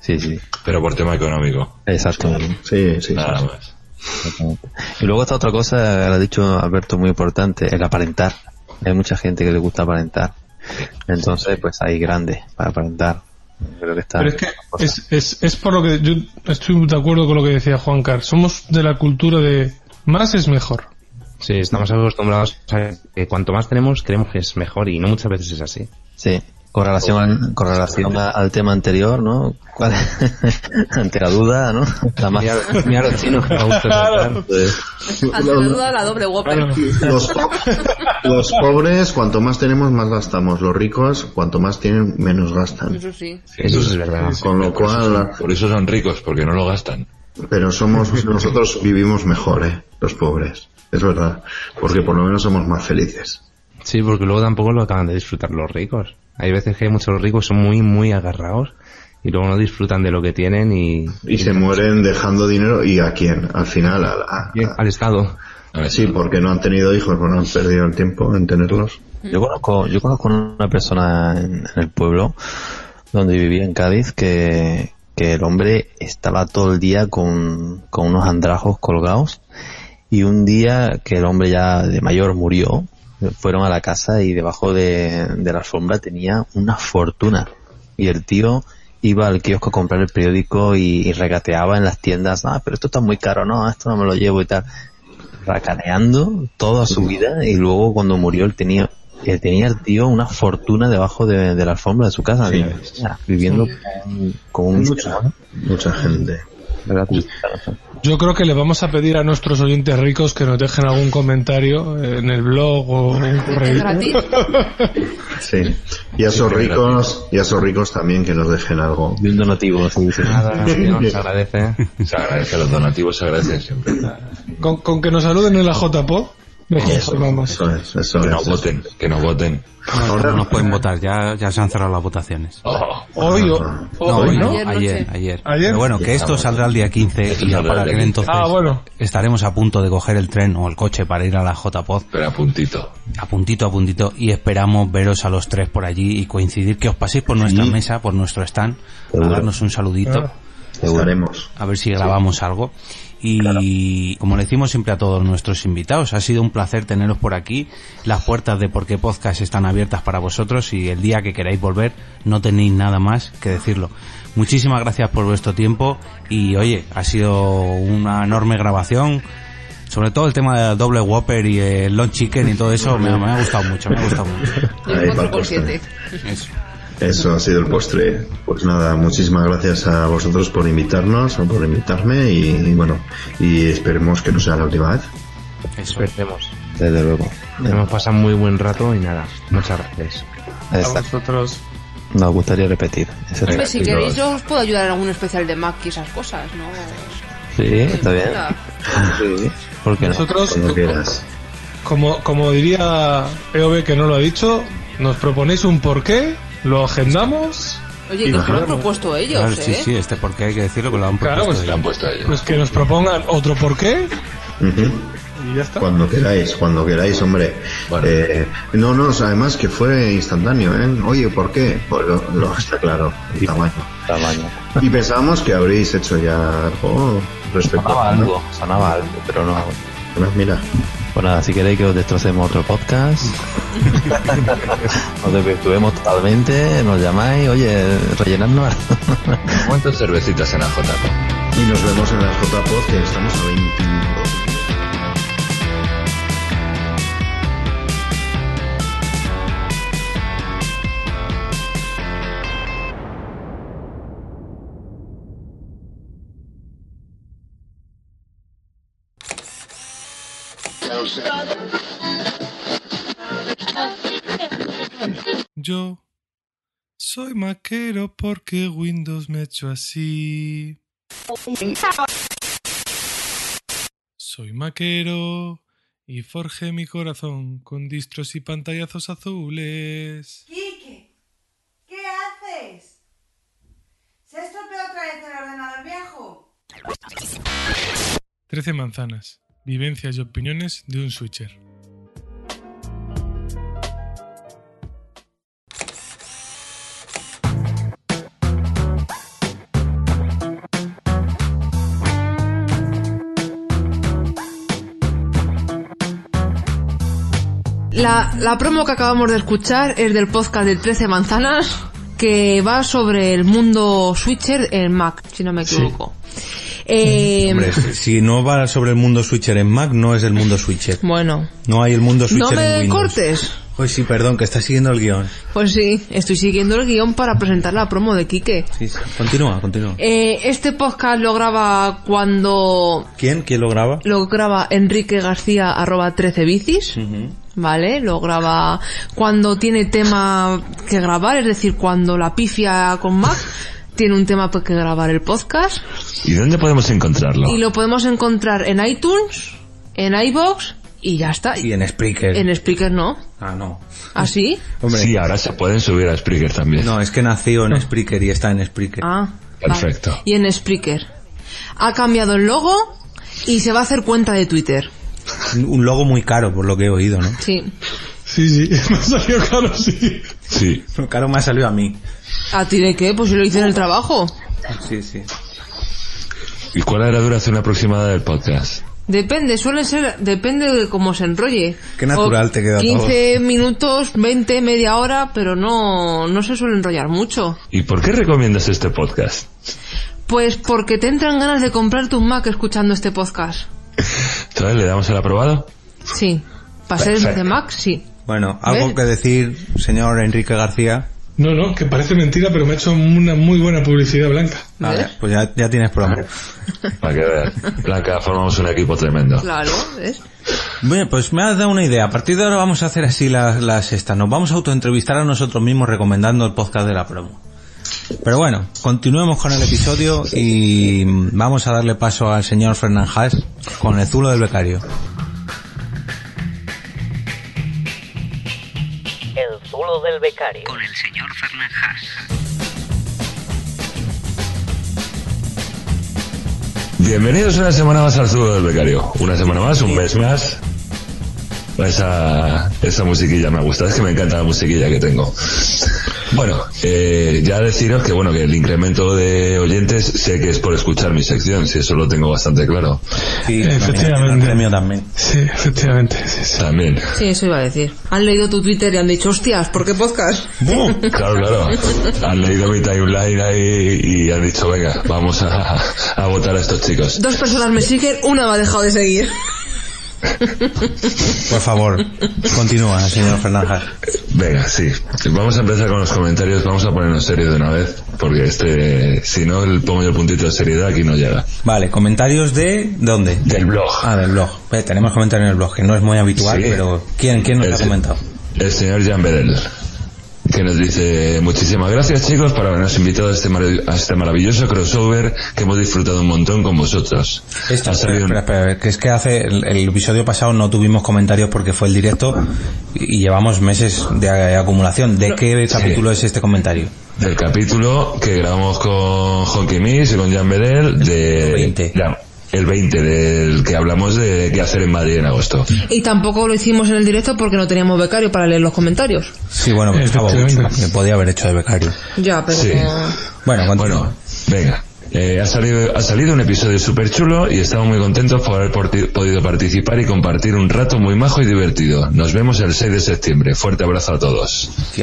S6: Sí, sí,
S5: Pero por tema económico.
S6: exacto.
S3: Sí, sí, sí.
S5: Nada
S3: sí.
S5: más.
S6: Exactamente. Y luego está otra cosa, lo ha dicho Alberto, muy importante, el aparentar. Hay mucha gente que le gusta aparentar. Entonces, pues hay grande para aparentar. Creo que está.
S4: Pero es que es, es, es por lo que yo estoy de acuerdo con lo que decía Juan Carlos. Somos de la cultura de más es mejor.
S7: Sí, estamos acostumbrados a que cuanto más tenemos, creemos que es mejor y no muchas veces es así.
S6: Sí. Con relación, al, con relación a- al tema anterior, ¿no? ¿Cuál- (laughs) Ante la duda, ¿no? La más...
S7: Mira, los chinos que me gusta comprar.
S6: Pues,
S1: Ante la duda, la doble Whopper.
S3: Los, po- los pobres, cuanto más tenemos, más gastamos. Los ricos, cuanto más tienen, menos gastan.
S1: Eso sí.
S7: Eso es verdad.
S3: Con lo cual,
S5: Por eso son ricos, porque no lo gastan.
S3: pero somos, nosotros vivimos mejor, ¿eh? Los pobres. Es verdad. Porque por lo menos somos más felices.
S7: Sí, porque luego tampoco lo acaban de disfrutar los ricos. Hay veces que hay muchos ricos son muy, muy agarrados y luego no disfrutan de lo que tienen y,
S3: Y se mueren dejando dinero. ¿Y a quién? Al final, a, a-
S7: al Estado.
S5: A ver,
S3: sí, porque no han tenido hijos, porque no han perdido el tiempo en tenerlos.
S6: yo conozco, yo conozco una persona en, en el pueblo donde vivía en Cádiz que, que el hombre estaba todo el día con, con unos andrajos colgados y un día que el hombre ya de mayor murió, fueron a la casa y debajo de, de la alfombra tenía una fortuna y el tío iba al kiosco a comprar el periódico y, y regateaba en las tiendas, ah, pero esto está muy caro, no, esto no me lo llevo y tal. Racaneando toda su vida y luego cuando murió él tenía, eh, tenía el tío una fortuna debajo de, de la alfombra de su casa,
S3: Sí.
S6: Ya, viviendo con, con un
S3: Mucha, mucha gente.
S6: ¿verdad?
S4: Yo creo que le vamos a pedir a nuestros oyentes ricos que nos dejen algún comentario en el blog o un correo.
S1: gratis?
S3: Sí. Y a esos ricos, y a esos ricos también que nos dejen algo.
S6: Y un donativo, sí, sí.
S7: Nada, se (laughs) agradece.
S5: Se agradece, los donativos se agradecen siempre.
S4: Con, con que nos saluden en la JPO,
S3: Eso es, eso
S5: Que
S3: es.
S5: nos voten, que nos voten.
S2: No nos pueden votar, ya, ya se han cerrado las votaciones.
S5: Oh,
S4: Hoy, o-
S2: No,
S4: hoy, ¿no?
S2: no,
S1: Ayer
S2: ayer, ayer. Pero bueno, que esto saldrá el día 15
S5: Esto
S2: y ya para
S5: el
S2: aquel entonces
S4: Ah, bueno.
S2: estaremos a punto de coger el tren o el coche para ir a la JPod.
S5: pero a puntito.
S2: A puntito, a puntito. Y esperamos veros a los tres por allí y coincidir que os paséis por nuestra
S3: Sí.
S2: mesa, por nuestro stand, a darnos un saludito.
S3: Estaremos.
S2: a ver si grabamos algo. Y como le decimos siempre a todos nuestros invitados, ha sido un placer teneros por aquí. Las puertas de Por qué Podcast están abiertas para vosotros y el día que queráis volver no tenéis nada más que decirlo. Muchísimas gracias por vuestro tiempo y oye, ha sido una enorme grabación. Sobre todo el tema del doble Whopper y el Long Chicken y todo eso me, me ha gustado mucho, me ha gustado mucho.
S1: Y el
S3: Ahí,
S1: 4
S3: para
S1: por
S3: postre.
S1: 7
S2: Eso.
S3: Eso ha sido el postre. Pues nada, muchísimas gracias a vosotros por invitarnos o por invitarme y, y bueno, y esperemos que no sea la última vez.
S2: Eso.
S7: Esperemos.
S6: Desde luego.
S7: Hemos pasado muy buen rato y nada, muchas gracias.
S4: A vosotros.
S6: Nos gustaría repetir. ese
S1: Hombre, si queréis yo os puedo ayudar en algún especial de Mac y esas cosas, ¿no?
S6: Sí, está bien.
S1: Mira,
S6: Sí. ¿Por qué no?
S4: Nosotros,
S3: quieras.
S4: como, como diría EOB que no lo ha dicho, nos proponéis un porqué, lo agendamos,
S1: Oye, que lo han propuesto ellos,
S2: Claro,
S1: ¿eh?
S2: sí, sí, este porque hay que decirlo que lo han
S4: Claro,
S2: propuesto
S4: pues,
S5: Le han
S2: ellos.
S5: puesto ellos.
S4: pues que nos propongan otro porqué
S3: Ujú.
S4: y ya está.
S3: Cuando queráis, cuando queráis, hombre.
S5: Bueno.
S3: Eh, no, no, además que fue instantáneo, ¿eh? Oye, ¿por qué? Pues lo, lo- está claro, el tamaño.
S6: Tamaño.
S3: Y pensábamos que habréis hecho ya algo respecto
S6: Sonaba
S3: a
S6: algo, sonaba algo, pero no.
S3: Bueno, mira,
S6: Pues nada, si queréis que os destrocemos otro podcast, (laughs) os desvirtuemos totalmente, nos llamáis, oye, rellenadnos.
S5: ¿Cuántas cervecitas en la JP?
S3: y nos vemos en la JPod que estamos a 20
S4: Yo soy maquero porque Windows me ha hecho así. Soy maquero y forjé mi corazón con distros y pantallazos azules.
S10: Quique, ¿qué haces? ¿Se ha estropeado otra vez el ordenador viejo?
S4: 13 manzanas. Vivencias y opiniones de un switcher.
S1: La, la promo que acabamos de escuchar es del podcast de 13 manzanas que va sobre el mundo switcher en Mac, si no me equivoco. Eh,
S2: Hombre, si no va sobre el mundo switcher en Mac, no es el mundo switcher.
S1: bueno,
S2: No hay el mundo switcher
S1: no
S2: en
S1: me
S2: Windows.
S1: cortes.
S2: Pues sí, perdón, que está siguiendo el guion.
S1: Pues sí, estoy siguiendo el guion para presentar la promo de Quique.
S2: Sí, sí. Continúa, continúa.
S1: Eh, este podcast lo graba cuando
S2: ¿Quién? ¿Quién lo graba?
S1: lo graba Enrique García arroba 13 bicis. ¿Vale? Lo graba cuando tiene tema que grabar, es decir, cuando la pifia con Mac tiene un tema que grabar el podcast.
S5: ¿Y dónde podemos encontrarlo?
S1: Y lo podemos encontrar en iTunes, en iBox y ya está.
S2: Y en Spreaker.
S1: En Spreaker no.
S2: Ah, no.
S1: ¿Así?
S2: Hombre,
S5: Sí, ahora se pueden subir a Spreaker también.
S2: no, es que nació en Spreaker y está en Spreaker.
S1: Ah.
S5: Perfecto.
S1: vale. Y en Spreaker. Ha cambiado el logo y se va a hacer cuenta de Twitter.
S2: Un logo muy caro, por lo que he oído, ¿no?
S1: Sí.
S4: Sí, sí, (laughs) me ha salido caro, sí.
S5: Sí.
S2: Lo caro me ha salido a mí.
S1: ¿A ti de qué? Pues yo lo hice en el trabajo.
S2: Sí, sí.
S5: ¿Y cuál es la duración aproximada del podcast?
S1: Depende, suele ser, depende de cómo se enrolle.
S2: Qué natural
S1: O
S2: te queda
S1: 15 minutos, 20, media hora, pero no, no se suele enrollar mucho.
S5: ¿Y por qué recomiendas este podcast?
S1: Pues porque te entran ganas de comprarte un Mac escuchando este podcast.
S5: Entonces, ¿le damos el aprobado?
S1: Sí. Para ser de Mac, sí.
S2: Bueno, algo
S1: ¿Ves?
S2: que decir, señor Enrique García.
S4: No, no, que parece mentira, pero me ha hecho una muy buena publicidad blanca.
S2: Vale, pues ya, ya tienes promo.
S5: Para (laughs) que veas. Blanca, formamos un equipo tremendo.
S1: Claro, ¿ves?
S2: Bien, pues me has dado una idea. A partir de ahora vamos a hacer así las, las estas. Nos vamos a autoentrevistar a nosotros mismos recomendando el podcast de la promo. Pero bueno, continuemos con el episodio y vamos a darle paso al señor Fernán Haas con el zulo del becario.
S11: Del becario. Con el señor Fernández.
S5: Bienvenidos una semana más al Zulo del Becario. Una semana más, un mes más. Esa, esa musiquilla me gusta, es que me encanta la musiquilla que tengo. Bueno, eh, ya deciros que bueno, que el incremento de oyentes sé que es por escuchar mi sección, si eso lo tengo bastante claro.
S2: Sí,
S4: Efectivamente.
S2: El mío también.
S4: Sí, efectivamente. sí, sí.
S5: También.
S1: Sí, eso iba a decir. Han leído tu Twitter y han dicho, hostias, ¿por qué podcast?
S5: Claro, claro. Han leído mi timeline ahí y han dicho, venga, vamos a, a votar a estos chicos.
S1: Dos personas me siguen, una me ha dejado de seguir.
S2: Por favor, continúa, señor Fernán Haas.
S5: Venga, sí. Vamos a empezar con los comentarios, vamos a ponernos serio de una vez, porque este, si no, el pongo yo el puntito de seriedad aquí no llega.
S2: Vale, comentarios de... ¿Dónde?
S5: Del blog.
S2: Ah, del blog. Eh, tenemos comentarios en el blog, que no es muy habitual,
S5: Sí.
S2: pero ¿quién, quién nos
S5: El
S2: ha comentado?
S5: El señor Jan Bedel, que nos dice, muchísimas gracias chicos por habernos invitado a este, a este maravilloso crossover que hemos disfrutado un montón con vosotros.
S2: Esto, espera, espera, espera, que es que hace el, el episodio pasado no tuvimos comentarios porque fue el directo y, y llevamos meses de acumulación. ¿De qué capítulo es este comentario?
S5: del capítulo que grabamos con Honky Miss y con Jan Bedel de...
S2: El 20.
S5: Ya, el 20 del que hablamos de qué hacer en Madrid en agosto.
S1: Y tampoco lo hicimos en el directo porque no teníamos becario para leer los comentarios.
S2: Sí, bueno, estaba mucho, me podía haber hecho de becario.
S1: Ya, pero...
S5: Sí.
S2: Bueno, continúa.
S5: Bueno, venga. Eh, ha, salido, ha salido un episodio súper chulo y estamos muy contentos por haber podido participar y compartir un rato muy majo y divertido. Nos vemos el 6 de septiembre. Fuerte abrazo a todos. Y.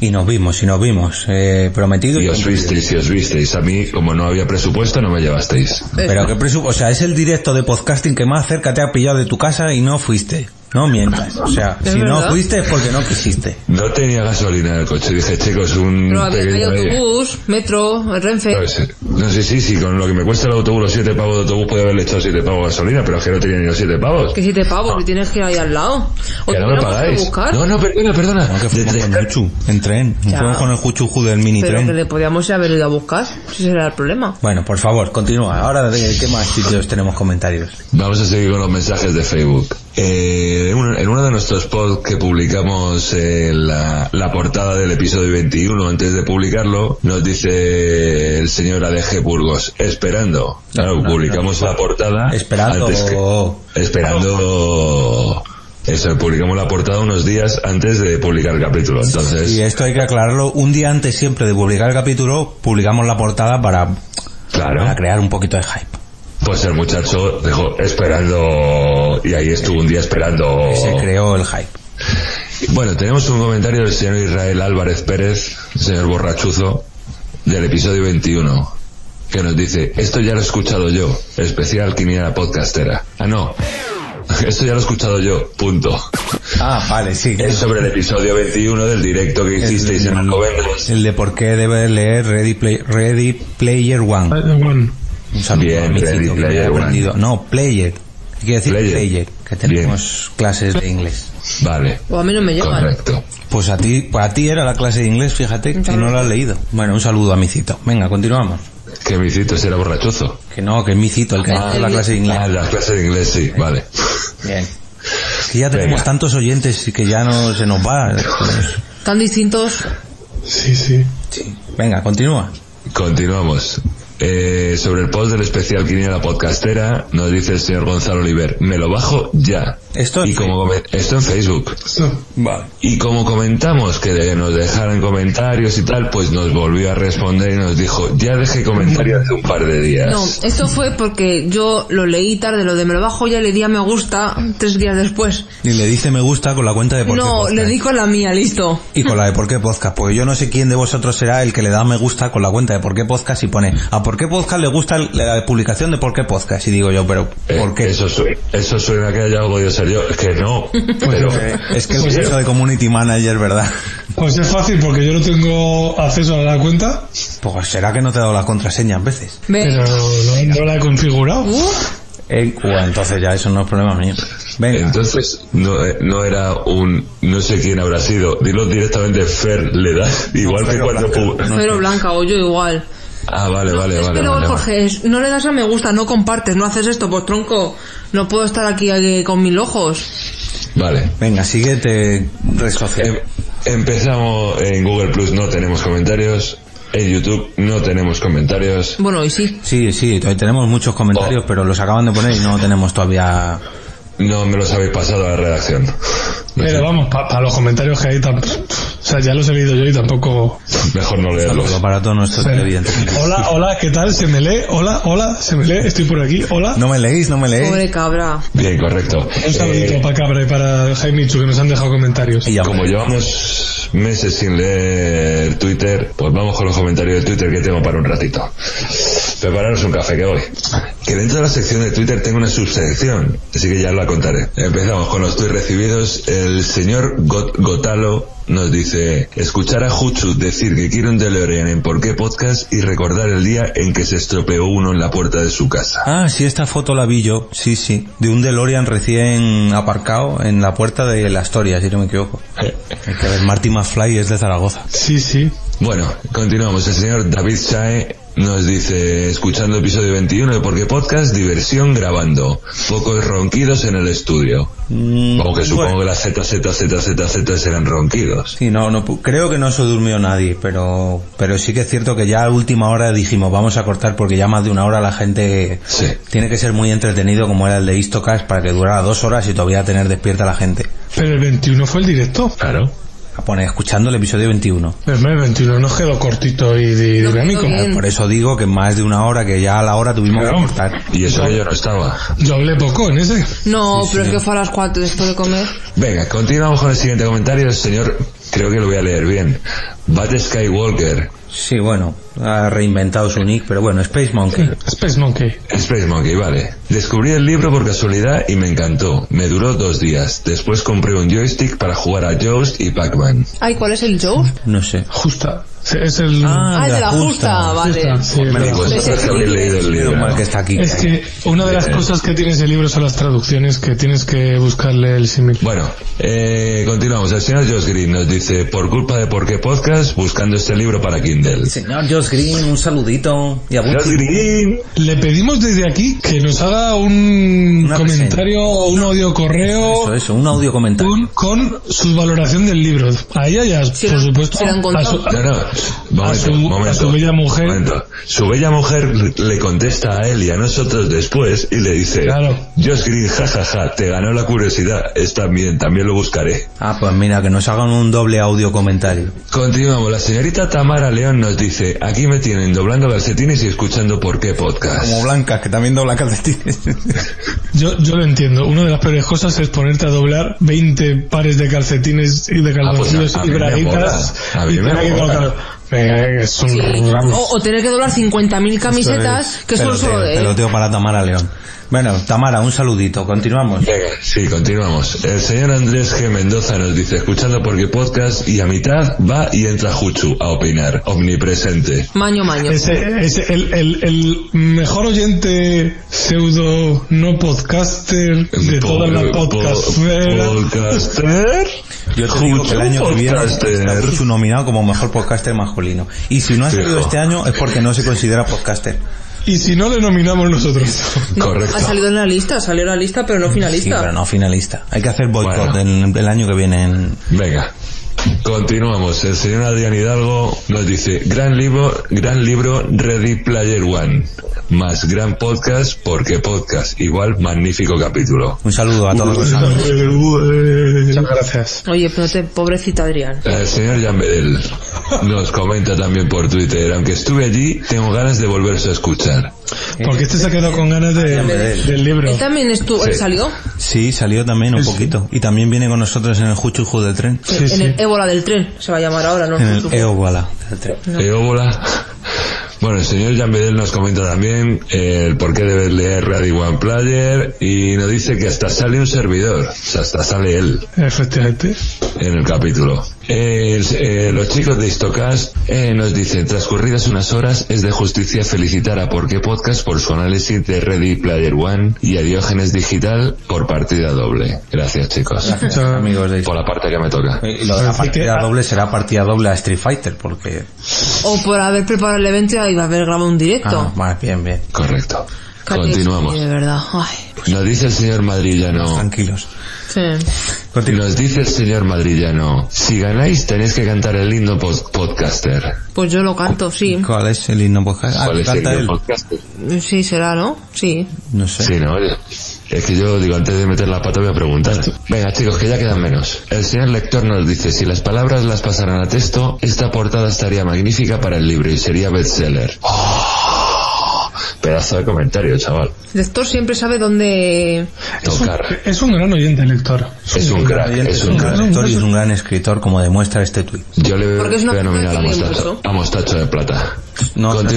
S2: Y nos vimos, y nos vimos. Eh, prometido
S5: Y
S2: y
S5: os visteis, y os visteis. A mí, como no había presupuesto, no me llevasteis.
S2: Pero qué presu- o sea, es el directo de podcasting que más cerca te ha pillado de tu casa y no fuiste. No mientas. O sea, si no
S1: verdad.
S2: fuiste es porque no quisiste.
S5: No tenía gasolina en el coche. Dije, chicos, un
S1: Pero había, hay
S5: pequeño...
S1: autobús, metro, Renfe.
S5: No sé, sí, sí, con lo que me cuesta el autobús, los 7 pavos de autobús, podía haberle echado 7 pavos de gasolina, pero es que no tenía ni los 7 pavos.
S1: Que si te pavos y tienes que ir ahí al lado. O
S5: Que no me pagáis. No, no, perdona, perdona.
S2: No, que
S5: De
S2: fuimos con el Juchu, en tren.
S1: Ya.
S2: Fuimos con el Juchu del mini
S1: Pero
S2: tren.
S1: que le podíamos haber ido a buscar. Si ese era el problema.
S2: Bueno, por favor, continúa. Ahora, ¿de qué más sitios tenemos comentarios?
S5: Vamos a seguir con los mensajes de Facebook. Eh, en uno- de nuestros posts que publicamos en la, la portada del episodio 21, antes de publicarlo, nos dice el señor ADG Burgos, esperando. Claro,
S2: No, no,
S5: publicamos
S2: no.
S5: la portada.
S2: Esperando.
S5: antes que- esperando. Eso, publicamos la portada unos días antes de publicar el capítulo. Entonces,
S2: Y esto hay que aclararlo. Un día antes siempre de publicar el capítulo, publicamos la portada para,
S5: claro.
S2: para crear un poquito de hype.
S5: Pues el muchacho dejó esperando y ahí estuvo un día esperando.
S2: Se creó el hype.
S5: Bueno, tenemos un comentario del señor Israel Álvarez Pérez, señor borrachuzo, del episodio 21, que nos dice, esto ya lo he escuchado yo, especial Quiniela Podcastera. Ah, no, (laughs) esto ya lo he escuchado yo, punto.
S2: Ah, vale, sí.
S5: Es sobre el episodio 21 del directo que hicisteis en Alcobendas.
S2: El de por qué debe leer Ready, Play- Ready Player One. Un saludo
S5: Bien,
S2: a mi
S5: Ready
S2: cito, que
S5: Player One.
S2: aprendido. No, Player. Quiere decir
S5: Player.
S2: player, que tenemos clases de inglés.
S5: Vale,
S1: O a mí no me llevan.
S5: correcto.
S2: Pues a ti, pues a ti era la clase de inglés, fíjate, que no lo has leído. Bueno, un saludo a mi cito. Venga, continuamos.
S5: Que mi cito era borrachuzo.
S2: Que no, que es mi cito, el que
S1: Ah,
S2: hace la clase de inglés.
S5: Ah, la clase de inglés, sí, vale.
S2: Bien. Es que ya tenemos
S5: Venga.
S2: tantos oyentes y que ya no se nos va.
S1: Tan distintos.
S4: sí, sí.
S2: Sí. Venga, continúa.
S5: Continuamos. Eh, sobre el post del especial Quiniela Podcastera, nos dice el señor Gonzalo Oliver, me lo bajo ya.
S2: Esto
S5: y como esto en Facebook.
S2: Vale.
S5: Y como comentamos que de- nos dejaran comentarios y tal, pues nos volvió a responder y nos dijo, ya dejé comentarios hace un par de días.
S1: No, esto fue porque yo lo leí tarde, lo de me lo bajo ya le di a me gusta tres días después.
S2: Y le dice me gusta con la cuenta de por qué
S1: No,
S2: podcast.
S1: le di con la mía, listo.
S2: Y con la de por qué podcast. Porque yo no sé quién de vosotros será el que le da me gusta con la cuenta de por qué podcast y pone a por qué podcast le gusta la publicación de por qué podcast. Y digo yo, pero ¿por qué?
S5: Eh, Eso, su- eso suena que haya podido yo. Es que no. Pero,
S2: Es que el
S4: Pues
S2: de community manager, ¿verdad?
S4: Pues es fácil porque yo no tengo acceso a la cuenta,
S2: Pues será que no te ha dado la contraseña a veces.
S1: Ve.
S4: pero no, no la he configurado.
S2: Eh, bueno, entonces ya eso no es problema mío. Venga.
S5: entonces no, eh, no era un, no sé quién habrá sido. Dilo directamente Fer le da. Igual que
S2: Fer o
S5: cuando...
S2: Blanca. No.
S1: Blanca o yo igual.
S5: Ah, vale, vale,
S1: es
S5: vale.
S1: que luego
S5: vale.
S1: Jorge, no le das a me gusta, no compartes, no haces esto, pues tronco, no puedo estar aquí eh, con mil ojos.
S5: Vale.
S2: Venga, siguiente red social.
S5: Em- empezamos en Google Plus, no tenemos comentarios. En YouTube no tenemos comentarios.
S1: Bueno, y sí.
S2: Sí, sí, todavía tenemos muchos comentarios,
S5: Oh.
S2: pero los acaban de poner y no tenemos todavía...
S5: No me los habéis pasado a la redacción. No sé,
S4: Pero vamos, para los comentarios que hay, tam- o sea, ya los he leído yo y tampoco...
S5: mejor no leerlos.
S2: Para todos nuestros televidentes.
S4: Hola, hola, ¿qué tal? ¿Se me lee? Hola, hola, ¿se me lee? Estoy por aquí, hola.
S2: No me leéis, no me leéis.
S1: Pobre cabra.
S5: Bien, correcto.
S4: Un saludito
S5: Eh,
S4: para Cabra y para Jaime Chu que nos han dejado comentarios.
S2: Y ya
S5: como llevamos meses sin leer Twitter, pues vamos con los comentarios de Twitter que tengo para un ratito. Prepararos un café que voy. Que dentro de la sección de Twitter tengo una subsección, así que ya la contaré. Empezamos con los tweets recibidos. El señor Got- Gotalo nos dice, escuchar a Juchu decir que quiere un DeLorean en Por qué Podcast y recordar el día en que se estropeó uno en la puerta de su casa.
S2: Ah, sí, esta foto la vi yo, sí, sí, de un DeLorean recién aparcado en la puerta de la Astoria, si no me equivoco. (laughs) Hay que ver, Marty McFly es de Zaragoza.
S4: Sí, sí.
S5: Bueno, continuamos. El señor David Sae nos dice, escuchando episodio 21 de Porque Podcast, diversión grabando. Pocos ronquidos en el estudio.
S2: Mm,
S5: Aunque supongo
S2: bueno.
S5: que las ZZZZZ serán ronquidos.
S2: Sí, no, no, creo que no se durmió nadie, pero, pero sí que es cierto que ya a última hora dijimos, vamos a cortar porque ya más de una hora la gente
S5: Sí.
S2: tiene que ser muy entretenido como era el de Istocast para que durara dos horas y todavía tener despierta a la gente.
S4: Pero el 21 fue el directo.
S5: Claro.
S2: A poner, escuchando el episodio 21.
S4: El 21 nos quedó cortito y dinámico.
S2: Por eso digo que más de una hora, que ya a la hora tuvimos
S4: Claro.
S2: que cortar.
S5: Y eso yo no estaba.
S4: Yo hablé poco en ese.
S1: No, pero es que fue a las cuatro después de comer.
S5: Venga, continuamos con el siguiente comentario. El señor, creo que lo voy a leer bien. Bat Skywalker.
S2: Sí, bueno, ha reinventado su nick, pero bueno, Space Monkey.
S4: Space Monkey.
S5: Space Monkey, vale. Descubrí el libro por casualidad y me encantó. Me duró dos días. Después compré un joystick para jugar a Joust y Pac-Man.
S1: Ay, ¿cuál es el Joe?
S2: No sé.
S4: Justa. Es el...
S1: Ah, de la justa, vale.
S4: Es que una de las cosas que tiene ese libro son las traducciones, que tienes que buscarle el símil.
S5: Bueno, eh, continuamos. El señor Josh Green nos dice, por culpa de Por qué Podcast, buscando este libro para Kindle.
S2: Señor Josh Green, un saludito. Y a
S5: Josh Green.
S4: Le pedimos desde aquí que nos haga un
S2: Una
S4: comentario o un audio correo
S2: Eso, eso, un audio comentario.
S4: un- con su valoración del libro. A ella ya, por supuesto, a
S1: contado.
S4: su-
S5: No, no, momento,
S4: su-
S5: momento.
S4: a su bella mujer.
S5: momento. Su bella mujer le contesta a él y a nosotros después y le dice,
S4: Claro.
S5: Josh Green, jajaja, te ganó la curiosidad. Está bien, también lo buscaré.
S2: Ah, pues mira, que nos hagan un doble audio comentario.
S5: Continuamos. La señorita Tamara León nos dice, aquí me tienen doblando calcetines y escuchando por qué podcast.
S2: Como Blanca, que también dobla calcetines. (laughs)
S4: Yo, yo lo entiendo. Una de las peores cosas es ponerte a doblar 20 pares de calcetines y de calzoncillos
S5: Ah, pues a- a
S4: y
S5: mí me
S4: braguitas.
S5: A mí me mola.
S4: Es un
S1: Sí. O, o tener que doblar 50.000 camisetas, que son solo de.
S2: Peloteo para Tamara León. Bueno, Tamara, un saludito. Continuamos.
S5: Venga, sí, continuamos. El señor Andrés G. Mendoza nos dice, escuchando porque podcast y a mitad va y entra Juchu a opinar, omnipresente.
S1: Maño, maño.
S4: Ese, ese, el, el, el mejor oyente pseudo no podcaster de toda la
S5: Po-
S4: podcast.
S5: po- Podcaster.
S2: Yo te digo que el año que viene está su nominado como mejor podcaster masculino. Y si no ha salido este año es porque no se considera podcaster.
S4: Y si no, le nominamos nosotros. (laughs)
S1: No,
S5: Correcto.
S1: ha salido en la lista, salió en la lista, pero no
S2: Sí,
S1: finalista.
S2: pero no finalista. Hay que hacer boicot
S5: Bueno.
S2: en- el año que viene. en-
S5: Venga. Continuamos. El señor Adrián Hidalgo nos dice, gran libro, gran libro Ready Player One. Más gran podcast porque podcast. Igual magnífico capítulo.
S2: Un saludo a todos.
S4: Muchas gracias.
S1: Oye, pero te, pobrecito Adrián.
S5: El señor Jan Bedel nos comenta también por Twitter, aunque estuve allí, tengo ganas de volverse a escuchar.
S4: Porque este se ha quedado con ganas de- del libro.
S1: Él también estuvo, él
S5: Sí.
S1: salió
S2: Sí, salió también un poquito. Y también viene con nosotros en el Juchuju del tren.
S1: en el ébola del tren, se va a llamar ahora, ¿no?
S2: En el Eoguala del tren.
S5: Eóbola. Bueno, el señor Jan Bedel nos comenta también eh, el por qué debes leer Radio One Player y nos dice que hasta sale un servidor, o sea, hasta sale él
S4: Efectivamente.
S5: en el capítulo. Eh, el- eh, los chicos de Histocast eh, nos dicen, transcurridas unas horas, es de justicia felicitar a Por qué Podcast por su análisis de Ready Player One y a Diógenes Digital por partida doble. Gracias, chicos.
S2: Gracias, amigos de
S5: Por la parte que me toca.
S2: Y lo de la partida doble será partida doble a Street Fighter, porque...
S1: O por haber preparado el evento y haber grabado un directo.
S2: Ah, bien, bien.
S5: Correcto. Continuamos.
S1: De verdad. Ay,
S5: Nos dice el señor Madrillano.
S2: Tranquilos.
S1: sí.
S5: Nos dice el señor Madrillano. Si ganáis tenéis que cantar el himno pod- podcaster.
S1: Pues yo lo canto, sí.
S2: ¿Cuál es el himno podcast? Ah,
S5: ¿Cuál es el himno
S2: él.
S5: podcaster?
S1: Sí, será, ¿no? Sí.
S2: No sé.
S5: Sí, no, es que yo digo, antes de meter la pata voy a preguntar. Venga, chicos, que ya quedan menos. El señor lector nos dice, si las palabras las pasaran a texto, esta portada estaría magnífica para el libro y sería bestseller. ¡Oh! Pedazo de comentario, chaval.
S1: El lector siempre sabe dónde...
S5: Tocar.
S4: Es un gran oyente el lector.
S5: Es un crack, es un
S2: gran lector y es un gran escritor, como demuestra este tuit.
S5: Yo le voy a nominar a Mostacho,
S1: mucho.
S5: a Mostacho de Plata.
S2: No, no.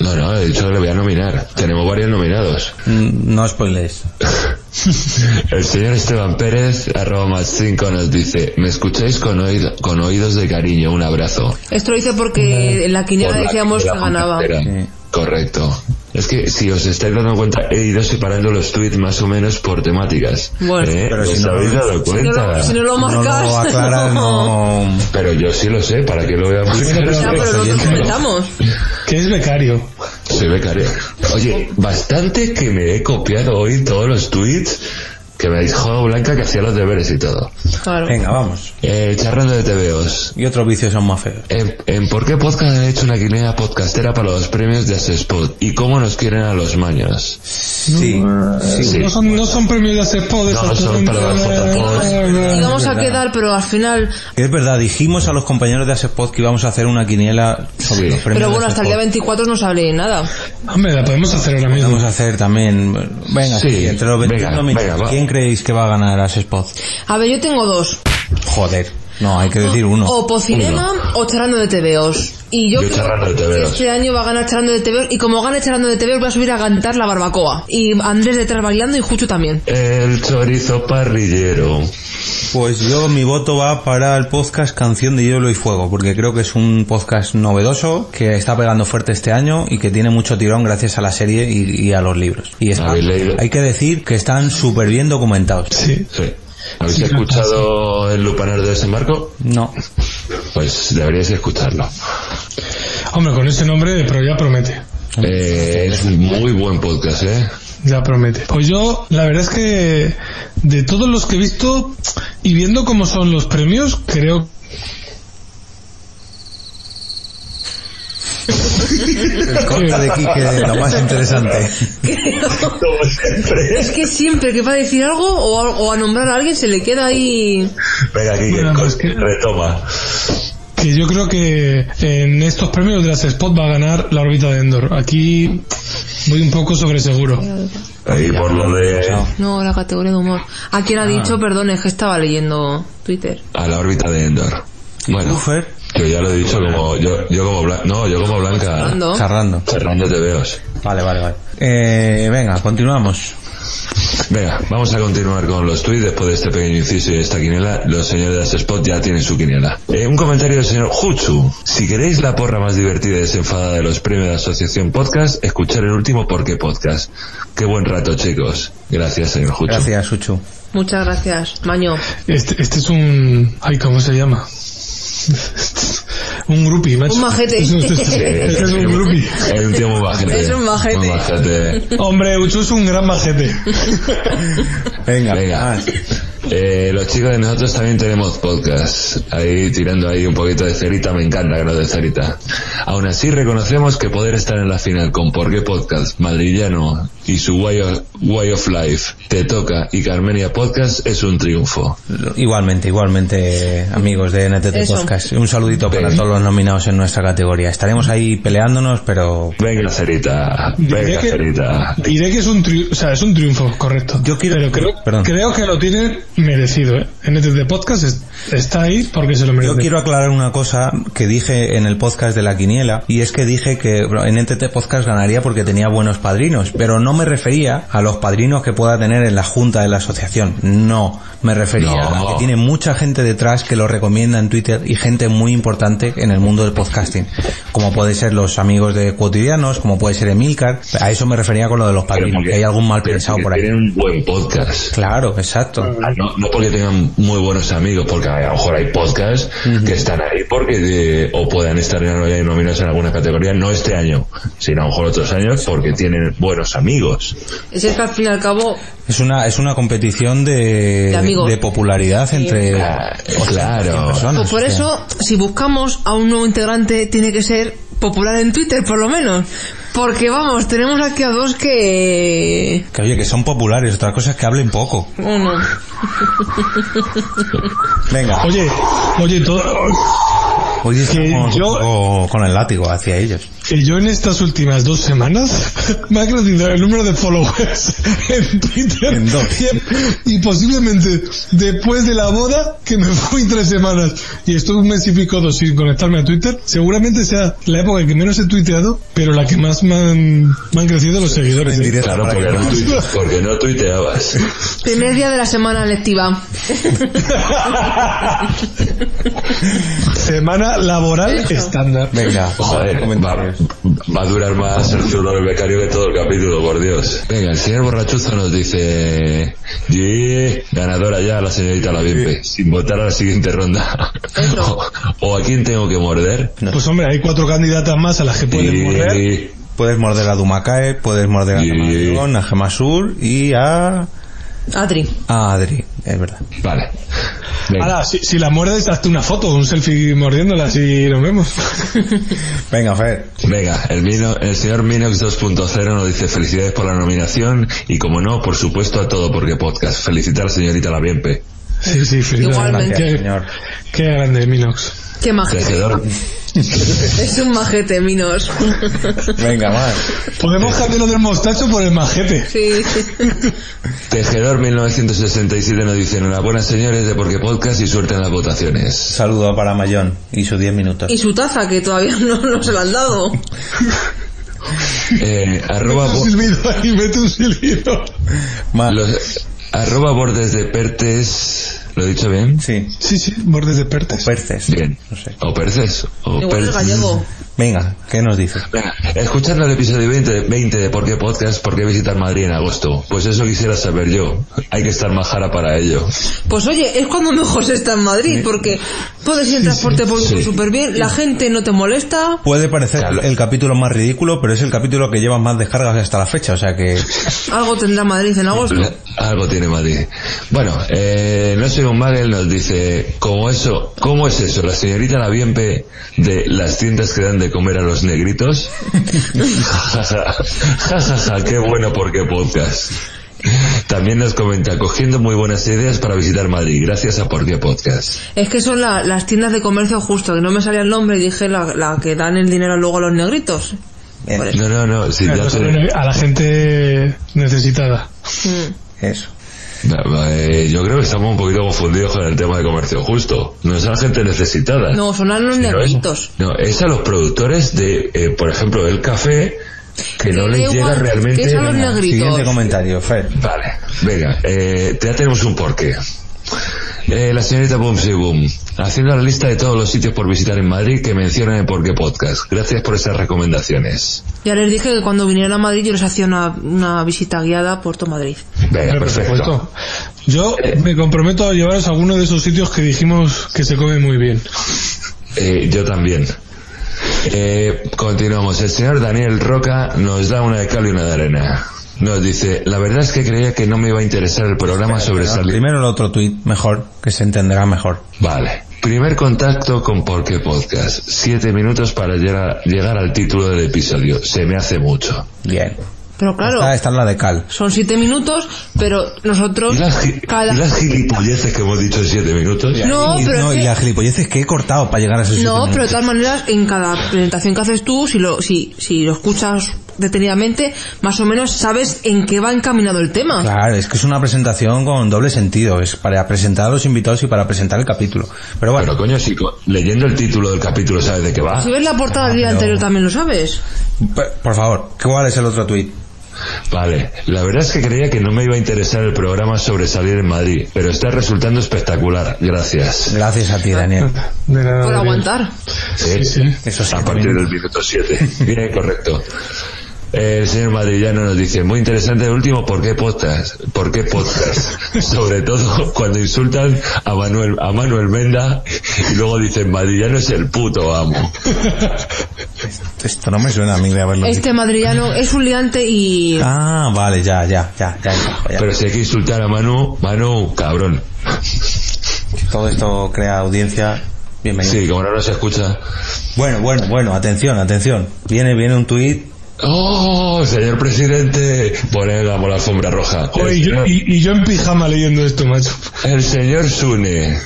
S5: No, no, he dicho que le voy a nominar. Tenemos varios nominados.
S2: Mm, No spoilees. (laughs)
S5: El señor Esteban Pérez, arroba más 5, nos dice, me escucháis con, oído- con oídos de cariño, un abrazo.
S1: Esto lo hice porque en la quiniela
S5: Por la
S1: decíamos que ganaba.
S5: Montera. Correcto. Es que si os estáis dando cuenta, he ido separando los tweets más o menos por temáticas.
S1: Bueno.
S5: ¿Eh?
S2: Pero
S5: ¿Os
S2: si no-
S5: habéis dado
S1: Si no
S5: cuenta?
S1: lo, si no lo
S2: No
S1: marcas...
S2: lo aclaras, (laughs) no...
S5: Pero yo sí lo sé, ¿para qué lo voy a
S4: pero-
S1: Ya, pero nosotros comentamos.
S4: Que es becario.
S5: Soy becario. Oye, bastante que me he copiado hoy todos los tweets que me dijo Blanca que hacía los deberes y todo.
S1: Claro.
S2: Venga, vamos.
S5: Eh, charlando de TVOs.
S2: Y otros vicios son más feos.
S5: En, en ¿Por qué Podcast han hecho una quiniela podcastera para los premios de Asespot? ¿Y cómo nos quieren a los maños?
S2: Sí, sí.
S5: Sí.
S4: No son, no son premios de Asepod,
S5: No, son para los
S1: Y vamos a quedar, pero al final...
S2: Es verdad, dijimos a los compañeros de Asepod que íbamos a hacer una quiniela sobre
S5: Sí.
S2: los premios
S1: Pero bueno,
S2: de
S1: hasta el día
S2: Asepod.
S1: 24 no sale nada.
S4: Hombre, la podemos hacer ahora mismo.
S2: A hacer también... Venga,
S5: Sí,
S2: sí, entre los 21
S5: venga, va.
S2: ¿Quién creéis que va a ganar Asespod?
S1: A ver, yo tengo dos.
S2: Joder, no, hay que decir uno.
S1: O Pocinema o Charlando de TVOs. Y yo,
S5: Yo
S1: creo que este año va a ganar Charlando de TVOs. Y como gane Charlando de TVOs, voy a subir a cantar la barbacoa. Y Andrés detrás bailando y Juchu también.
S5: El chorizo parrillero.
S2: Pues yo mi voto va para el podcast Canción de Hielo y Fuego, porque creo que es un podcast novedoso que está pegando fuerte este año y que tiene mucho tirón gracias a la serie y, y a los libros. Y está-
S5: ¿Habéis leído?
S2: hay que decir que están súper bien documentados.
S4: Sí.
S5: Sí. ¿Habéis
S4: Sí,
S5: escuchado el lupanar de desembarco?
S2: No,
S5: Pues deberíais escucharlo.
S4: Hombre, con ese nombre, pero ya promete.
S5: Eh, es un muy buen podcast, ¿eh?
S4: Ya promete. Pues yo, la verdad es que de todos los que he visto y viendo cómo son los premios, creo
S2: el corte de Quique lo más interesante.
S1: Es que siempre que va a decir algo o a, o a nombrar a alguien se le queda ahí...
S5: Venga,
S4: Bueno, pues que-
S5: retoma.
S4: que yo creo que en estos premios de las Spot va a ganar la órbita de Endor. Aquí voy un poco sobre seguro.
S5: Ahí por lo de...
S1: No, la categoría de humor. ¿A quién ha dicho? Perdón, es que estaba leyendo Twitter.
S5: A la órbita de Endor. Bueno, yo ya lo he dicho como... Yo, yo como Blanca... No, yo como Blanca...
S1: Fernando.
S2: charlando.
S5: Fernando te veo.
S2: Vale, vale, vale. Eh, venga, continuamos.
S5: Venga, vamos a continuar con los tweets después de este pequeño inciso y esta quiniela. Los señores de Spot ya tienen su quiniela. Eh, un comentario del señor Jutsu. Si queréis la porra más divertida y desenfadada de los premios de la Asociación Podcast, escuchar el último Porque Podcast. Qué buen rato, chicos. Gracias, señor Jutsu.
S2: Gracias, Suchu.
S1: Muchas gracias, Maño.
S4: Este, este es un... Ay, ¿cómo se llama? Un grupi, macho.
S1: Un majete.
S4: Este es un (laughs) grupi.
S5: Es un tío muy majete.
S1: Es un majete.
S5: Muy majete.
S4: Hombre, Uchu es un gran majete.
S2: Venga,
S5: Venga.
S2: más.
S5: Eh, los chicos de nosotros también tenemos podcast. Ahí tirando ahí un poquito de cerita, me encanta que no de cerita. Aún así reconocemos que poder estar en la final con Por qué Podcast, Madrillano y su Way of, Way of Life, Te Toca y Carmenia Podcast es un triunfo.
S2: Igualmente, igualmente, amigos de NTT
S5: Eso.
S2: Podcast. Un saludito para todos los nominados en nuestra categoría. Estaremos ahí peleándonos, pero...
S5: Venga, cerita,
S4: Diré
S5: venga,
S4: que-
S5: cerita.
S4: Diré que es un, tri- o sea, es un triunfo, correcto. Yo quiero, Pero creo,
S2: Perdón.
S4: creo que lo tiene merecido, ¿eh? NTT Podcast es- está ahí porque se lo merece.
S2: Yo quiero aclarar una cosa que dije en el podcast de la quiniela y es que dije que en NTT Podcast ganaría porque tenía buenos padrinos, pero no me refería a los padrinos que pueda tener en la junta de la asociación. No, me refería
S5: No.
S2: a que tiene mucha gente detrás que lo recomienda en Twitter y gente muy importante en el mundo del podcasting, como puede ser los amigos de Cotidianos, como puede ser Emilcar. A eso me refería con lo de los padrinos, que hay algún mal pensado por ahí.
S5: Tienen un buen podcast.
S2: Claro, exacto.
S5: No, no porque tengan muy buenos amigos, porque a lo mejor hay podcasts que están ahí porque de- o puedan estar en- nominados en alguna categoría, no este año, sino a lo mejor otros años, porque tienen buenos amigos.
S1: Es que al fin y al cabo,
S2: Es una, es una competición de,
S1: De
S2: popularidad entre
S5: claro.
S2: personas.
S1: pues por eso, si buscamos a un nuevo integrante, tiene que ser popular en Twitter, por lo menos. Porque vamos, tenemos aquí a dos que...
S2: Que oye, que son populares, otra cosa es que hablen poco.
S1: Bueno.
S2: Venga.
S4: Oye, oye, todo,
S2: Hoy estamos
S4: yo-
S2: un poco con el látigo hacia ellos.
S4: que yo en estas últimas dos semanas (laughs) me ha crecido el número de followers (laughs) en Twitter y, y posiblemente después de la boda que me fui tres semanas y estuve un mes y pico dos sin conectarme a Twitter seguramente sea la época en que menos he tuiteado pero la que más me han, me han crecido los seguidores ¿eh?
S5: Claro, porque no, tuite- porque no tuiteabas.
S1: Primer día de la semana lectiva. (laughs)
S4: semana laboral estándar.
S2: Venga
S5: Joder, va, va a durar más el turno del becario que todo el capítulo, por Dios. Venga, el señor Borrachuzo nos dice, "Ye, ganadora ya la señorita Lavimpe, sin votar a la siguiente ronda. (laughs) o, o a quién tengo que morder.
S4: pues hombre hay cuatro candidatas más a las que pueden
S5: Y-
S4: morder.
S2: Puedes morder a Dumacae, puedes morder a Tamarión, a Gemasur y a,
S1: Adri.
S2: a Adri, es verdad.
S5: Vale.
S4: Ahora, si, si la muerdes, hazte una foto, un selfie mordiéndola, así nos vemos. (laughs)
S2: Venga, Fer.
S5: Venga, el, Mino- el señor Minox 2.0 nos dice felicidades por la nominación y como no, por supuesto a todo porque podcast. Felicitar señorita Laviempe.
S4: Sí, sí.
S1: Igualmente.
S4: Qué,
S2: señor.
S4: qué grande, Minox.
S1: Qué majete.
S5: Tejedor,
S1: Es un majete, Minos.
S2: Venga, más.
S4: Podemos cambiarlo del mostacho por el majete.
S1: Sí.
S5: Tejedor 1967 nos dice enhorabuena señores de porque podcast y suerte en las votaciones.
S2: Saludo para Mayón y sus 10 minutos.
S1: Y su taza, que todavía no, no se la han dado.
S5: Eh, arroba,
S4: Mete un silbido ahí, mete un silbido.
S2: Más.
S5: los- arroba bordes de Pertes, ¿lo he dicho bien?
S2: Sí.
S4: Sí, sí, bordes de pertes.
S2: Perces.
S5: Bien.
S2: No sé.
S5: O Perces. O
S1: Igual es
S5: Pertes.
S1: gallego.
S2: Venga, ¿qué nos dices?
S5: Venga, escuchando el episodio 20, de- 20 de Por qué Podcast, ¿por qué visitar Madrid en agosto? Pues eso quisiera saber yo. Hay que estar majara para ello.
S1: Pues oye, es cuando mejor se está en Madrid, porque puedes ir en transporte público
S5: Sí.
S1: súper bien, la gente no te molesta.
S2: Puede parecer
S5: Claro.
S2: el capítulo más ridículo, pero es el capítulo que lleva más descargas hasta la fecha, o sea que... (laughs)
S1: Algo tendrá Madrid en agosto.
S5: Algo tiene Madrid. Bueno, eh, no soy un Magel nos dice, ¿cómo eso? ¿Cómo es eso? La señorita Laviempe de las tiendas que dan de comer a los negritos. Ja, ja, ja, ja, qué bueno porque podcast. También nos comenta, cogiendo muy buenas ideas para visitar Madrid, gracias a Por qué Podcast.
S1: Es que son la- las tiendas de comercio justo, que no me salía el nombre y dije la, la que dan el dinero luego a los negritos.
S5: No, no, no, sí,
S4: Claro,
S5: te-
S4: A la gente necesitada.
S1: Mm.
S2: Eso.
S5: Eh, yo creo que estamos un poquito confundidos con el tema de comercio justo. No es a la gente necesitada.
S1: No, son a los negritos.
S5: No, es a los productores de, eh, por ejemplo, el café, que no les llega
S1: igual,
S5: realmente...
S1: que los
S5: Venga,
S1: negritos.
S2: Siguiente comentario, Fer.
S5: Vale, venga, eh, ya tenemos un porqué. Eh, la señorita Boom Boom, haciendo la lista de todos los sitios por visitar en Madrid que mencionan en Porqué Podcast. Gracias por esas recomendaciones.
S1: Ya les dije que cuando vinieran a Madrid yo les hacía una, una visita guiada a Puerto Madrid.
S5: Venga,
S4: por
S5: perfecto.
S4: Yo me comprometo a llevaros a alguno de esos sitios que dijimos que se come muy bien.
S5: Eh, yo también. Eh, continuamos. El señor Daniel Roca nos da una de cal y una de arena. nos dice, la verdad es que creía que no me iba a interesar el programa sobre salir.
S2: Primero el otro tuit, mejor, que se entenderá mejor.
S5: Vale. Primer contacto con Por qué Podcast. Siete minutos para llegar, llegar al título del episodio. Se me hace mucho.
S2: Bien.
S1: Pero claro,
S2: Esta, esta es la de Cal.
S1: son siete minutos, pero nosotros
S5: ¿Y las,
S1: cada...
S5: y las gilipolleces que hemos dicho en siete minutos?
S1: No,
S2: y,
S1: pero
S2: no,
S1: es
S2: y
S1: que-
S2: las gilipolleces que he cortado para llegar a esos siete
S1: No, pero de
S2: minutos.
S1: todas maneras, en cada presentación que haces tú, si lo, si, si lo escuchas detenidamente, más o menos sabes en qué va encaminado el tema.
S2: Claro, es que es una presentación con doble sentido. Es para presentar a los invitados y para presentar el capítulo. Pero bueno,
S5: Pero coño, si leyendo el título del capítulo sabes de qué va.
S1: Si ves la portada del día
S2: Ah, pero-
S1: anterior también lo sabes.
S2: por favor, ¿cuál es el otro tuit?
S5: Vale, la verdad es que creía que no me iba a interesar el programa sobre salir en Madrid, pero está resultando espectacular. Gracias.
S2: Gracias a ti, Daniel.
S4: De nada,
S1: Por
S4: Daniel.
S1: aguantar.
S5: Sí,
S4: sí.
S2: Eso sí,
S5: a partir del minuto 7. Bien, correcto. El señor Madrillano nos dice, muy interesante el último, ¿por qué podcast? ¿Por qué podcast? (laughs) Sobre todo cuando insultan a Manuel, a Manuel Menda y luego dicen, Madrillano es el puto amo. (laughs)
S2: Esto no me suena a mí de haberlo
S1: Este
S2: dicho.
S1: madrillano (laughs) es un liante y...
S2: Ah, vale, ya, ya, ya, ya.
S5: Pero si hay que insultar a Manu, Manu, cabrón.
S2: Todo esto crea audiencia. Bienvenido.
S5: Sí, como no nos escucha.
S2: Bueno, bueno, bueno, atención, atención. Viene, viene un tuit.
S5: ¡Oh, señor presidente! Ponemos la alfombra roja. Señor-
S4: y- y yo en pijama leyendo esto, macho.
S5: El señor Sune,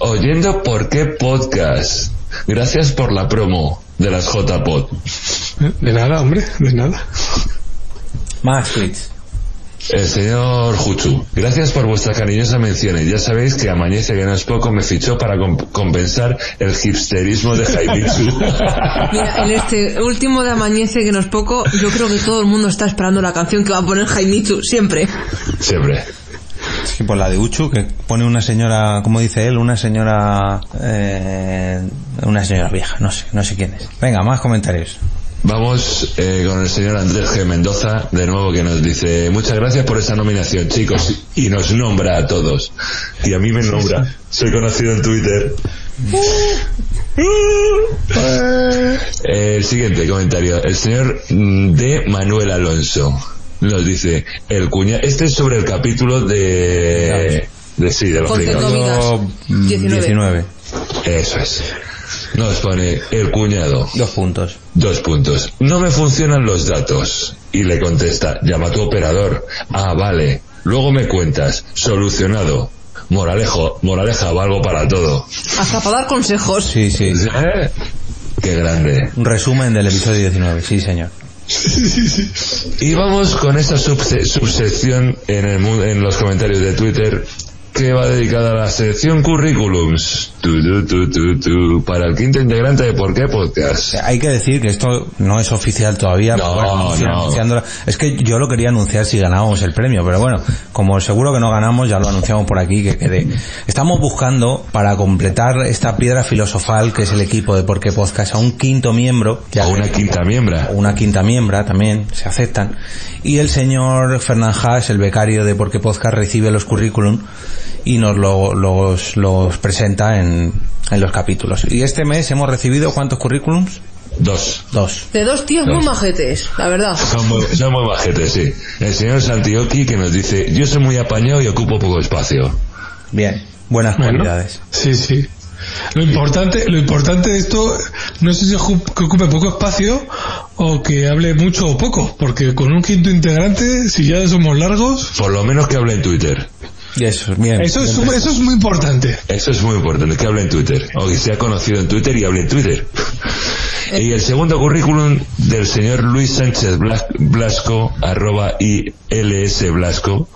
S5: oyendo por qué podcast. Gracias por la promo de las JPod.
S4: De nada, hombre, de nada.
S2: Más tweets.
S5: El señor Juchu, gracias por vuestra cariñosa mención. Ya sabéis que Amañece que no es poco me fichó para comp- compensar el hipsterismo de Jaimitsu. (laughs)
S1: Mira, en este último de Amañece, que no es poco, yo creo que todo el mundo está esperando la canción que va a poner Jaimitsu, siempre.
S5: Siempre.
S2: Sí, pues la de Uchu, que pone una señora, como dice él, una señora, eh, una señora vieja, no sé, no sé quién es. Venga, más comentarios.
S5: Vamos eh, con el señor Andrés G. Mendoza, de nuevo que nos dice, muchas gracias por esta nominación, chicos, y nos nombra a todos. Y a mí me nombra. Soy conocido en Twitter. El siguiente comentario, el señor mm, de Manuel Alonso nos dice, el cuñado, este es sobre el capítulo de, de sí, de los
S1: Ponte
S5: pringados.
S1: comidas.
S2: Yo, mm,
S1: 19.
S2: 19.
S5: Eso es. Nos pone el cuñado.
S2: Dos puntos.
S5: Dos puntos. No me funcionan los datos. Y le contesta, llama a tu operador. Ah, vale. Luego me cuentas. Solucionado. Moralejo, moraleja, valgo para todo.
S1: Hasta para dar consejos.
S2: Sí, sí.
S5: ¿Eh? Qué grande.
S2: Un resumen del episodio 19, sí, señor.
S5: Y vamos con esta subse- subsección en, el mu- en los comentarios de Twitter que va dedicada a la sección currículums. Tu, tu, tu, para el quinto integrante de Por qué Podcast.
S2: Hay que decir que esto no es oficial todavía.
S5: No,
S2: bueno,
S5: no.
S2: Es que yo lo quería anunciar si ganábamos el premio, pero bueno, como seguro que no ganamos, ya lo anunciamos por aquí que quede. Estamos buscando para completar esta piedra filosofal que es el equipo de Por qué Podcast a un quinto miembro.
S5: A una quinta miembra.
S2: una quinta miembra también se aceptan y el señor Fernán Haas el becario de Porque Podcast recibe los currículum y nos lo- los, los presenta en, en los capítulos y este mes hemos recibido cuántos currículums
S5: Dos.
S2: dos
S1: De dos tíos muy majetes, la verdad.
S5: Son muy, son muy majetes, sí. El señor Santioki que nos dice, yo soy muy apañado y ocupo poco espacio.
S2: bien buenas
S4: Bueno.
S2: cualidades
S4: Sí, sí. Lo importante, lo importante de esto, no sé si que ocupe poco espacio o que hable mucho o poco, porque con un quinto integrante, si ya somos largos,
S5: Por lo menos que hable en Twitter.
S2: Eso bien
S4: eso es,
S2: bien.
S4: eso es muy importante.
S5: Eso es muy importante, que hable en Twitter. O que sea conocido en Twitter y hable en Twitter. Y el segundo currículum del señor Luis Sánchez Blas- Blasco, arroba ILS Blasco,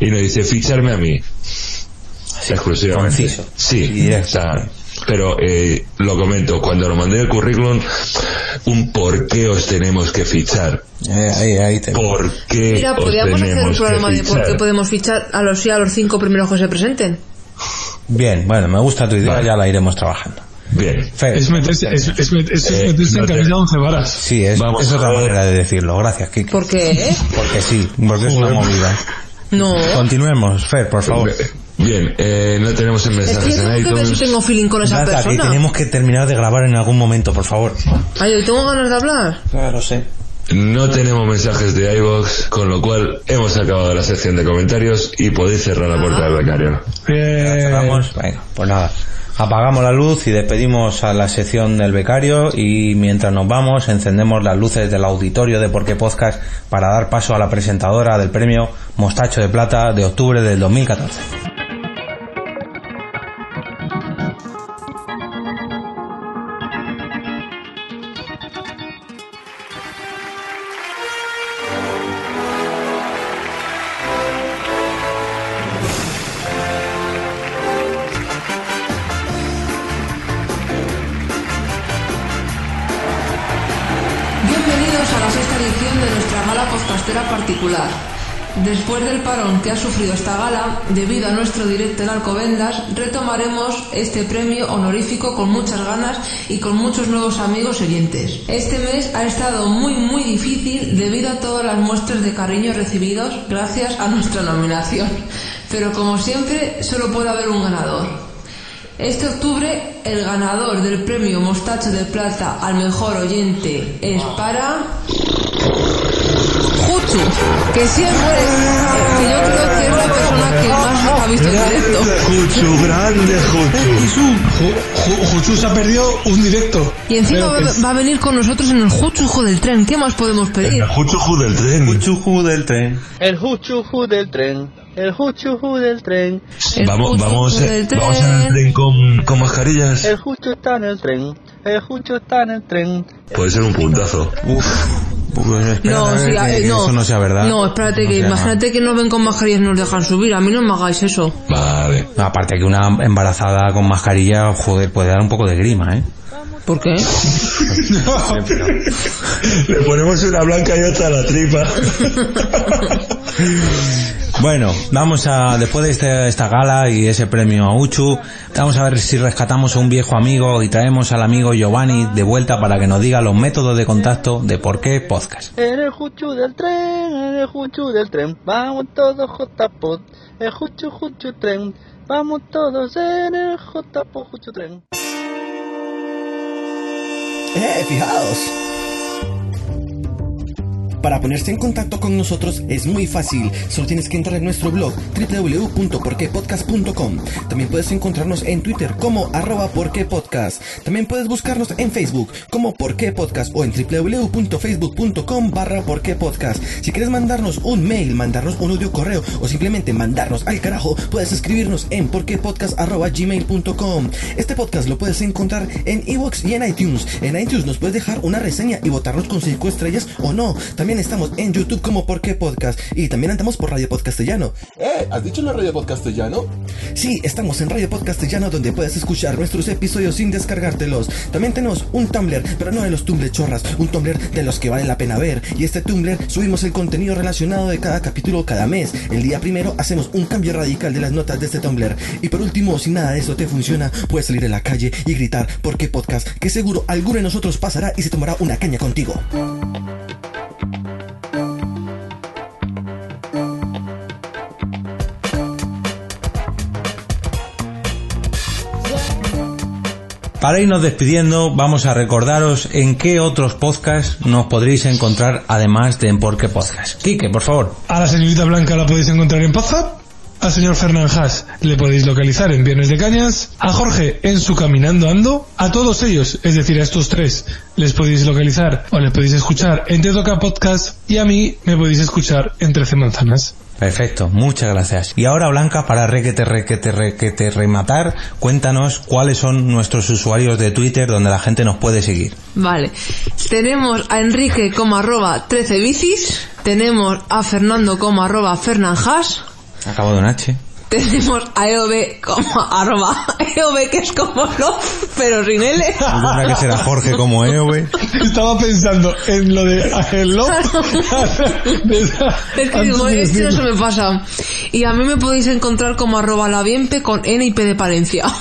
S5: y nos dice, ficharme a mí. Exclusivamente.
S2: conciso.
S5: Sí,
S2: Y directo.
S5: o sea, pero eh, lo comento, cuando lo mandé el currículum, un por qué os tenemos que fichar.
S2: Eh, ahí, ahí te-
S5: ¿Por qué
S1: Mira,
S5: os
S1: podríamos hacer un programa de por qué podemos fichar a los sí a los cinco primeros que se presenten.
S2: bien bueno me gusta tu idea
S5: Vale.
S2: ya la iremos trabajando
S5: Bien.
S2: Fer,
S4: Es meterse, es, es es
S5: Eh,
S4: meterse
S5: no
S4: en camisa de once varas.
S2: sí es,
S5: Vamos
S2: es otra manera de decirlo gracias Kiki
S1: ¿Por qué?
S2: porque sí porque es una
S4: Joder.
S2: movida
S1: No.
S2: continuemos Fer por favor
S5: Bien, eh, no tenemos en
S1: Es que
S5: mensajes en
S1: tengo que ver si
S5: iTunes.
S1: tengo feeling con esa
S2: Nada, que
S1: persona.
S2: tenemos que terminar de grabar en algún momento, por favor.
S1: Ay, hoy tengo ganas de hablar.
S2: Claro, sé.
S5: No tenemos mensajes de iVox, con lo cual hemos acabado la sección de comentarios y podéis cerrar la puerta del becario.
S2: Cerramos. Venga, pues nada. Apagamos la luz y despedimos a la sección del becario y mientras nos vamos encendemos las luces del auditorio de Porqué Podcast para dar paso a la presentadora del premio Mostacho de Plata de octubre del 2014.
S1: Debido a nuestro directo en Alcobendas, retomaremos este premio honorífico con muchas ganas y con muchos nuevos amigos oyentes. Este mes ha estado muy muy difícil debido a todas las muestras de cariño recibidos gracias a nuestra nominación. Pero como siempre, solo puede haber un ganador. Este octubre el ganador del premio Mostacho de Plata al mejor oyente es para... Juchu, que siempre, que yo creo que es la persona que más ha visto en directo.
S5: Juchu, grande
S4: Juchu. Juchu se ha perdido un directo.
S1: Y encima va, a venir con nosotros en el Juchujo del tren. ¿Qué más podemos pedir?
S5: Juchu del tren.
S2: Juchu del tren.
S12: El juchuju del tren, el juchuju del tren.
S5: Vamos, vamos, eh,
S1: del tren.
S5: vamos en el tren con, con mascarillas.
S12: El juchu está en el tren, el juchu está en el tren.
S5: Puede ser un puntazo.
S2: Pues espérate
S1: No,
S2: a ver
S1: sí,
S2: que- que
S1: no.
S2: eso no sea verdad.
S1: No, espérate,
S2: No
S1: que imagínate que nos ven con mascarillas y nos dejan subir. A mí no me hagáis eso.
S5: Vale.
S2: Aparte que una embarazada con mascarilla, joder, puede dar un poco de grima, ¿eh?
S1: ¿Por qué? (laughs)
S5: Le ponemos una blanca y otra a la tripa. (laughs)
S2: Bueno, vamos a, después de este- esta gala y ese premio a Uchu, vamos a ver si rescatamos a un viejo amigo y traemos al amigo Giovanni de vuelta para que nos diga los métodos de contacto de por qué podcast.
S12: En el juchu del tren, en el juchu del tren, vamos todos JPod. El juchu juchu tren, vamos todos en el JPod juchu tren.
S13: ¡Eh, fijaos! Para ponerse en contacto con nosotros es muy fácil, solo tienes que entrar en nuestro blog www.porquepodcast.com. También puedes encontrarnos en Twitter como arroba porquepodcast. También puedes buscarnos en Facebook como porquepodcast o en www.facebook.com barra porquepodcast. Si quieres mandarnos un mail, mandarnos un audio correo o simplemente mandarnos al carajo, puedes escribirnos en porquepodcast.gmail.com. Este podcast lo puedes encontrar en iVoox y en iTunes. En iTunes nos puedes dejar una reseña y votarnos con 5 estrellas o no. También estamos en YouTube como Por qué Podcast y también andamos por Radio Podcastellano.
S14: Eh, ¿has dicho la radio podcastellano?
S13: Sí, estamos en Radio Podcastellano donde puedes escuchar nuestros episodios sin descargártelos. También tenemos un Tumblr, pero no de los Tumblr chorras, un Tumblr de los que vale la pena ver. Y este Tumblr subimos el contenido relacionado de cada capítulo cada mes. El día primero hacemos un cambio radical de las notas de este Tumblr. Y por último, si nada de eso te funciona, puedes salir a la calle y gritar ¿Por qué podcast? Que seguro alguno de nosotros pasará y se tomará una caña contigo.
S2: Para irnos despidiendo, vamos a recordaros en qué otros podcasts nos podréis encontrar además de en Por qué Podcast. Quique, por favor.
S4: A la señorita Blanca la podéis encontrar en WhatsApp. Al señor Fernán Haas le podéis localizar en Viernes de Cañas. A Jorge en su Caminando Ando. A todos ellos, es decir, a estos tres, les podéis localizar o les podéis escuchar en Te Toca Podcast. Y a mí me podéis escuchar en Trece Manzanas.
S2: Perfecto, muchas gracias. Y ahora, Blanca, para requete, requete, requete, rematar, cuéntanos cuáles son nuestros usuarios de Twitter donde la gente nos puede seguir.
S1: Vale. Tenemos a Enrique como arroba 13 bicis. Tenemos a Fernando como arroba Fernanjas.
S2: Acabo de un H.
S1: Tenemos a EOB como (laughs) arroba EOB que es como no, pero sin L.
S2: Tendrá que será Jorge como EOB.
S4: Estaba pensando en lo de el lo.
S1: Es que digo, este no se me pasa. Y a mí me podéis encontrar como arroba la bienpe con N y P de Palencia. (laughs)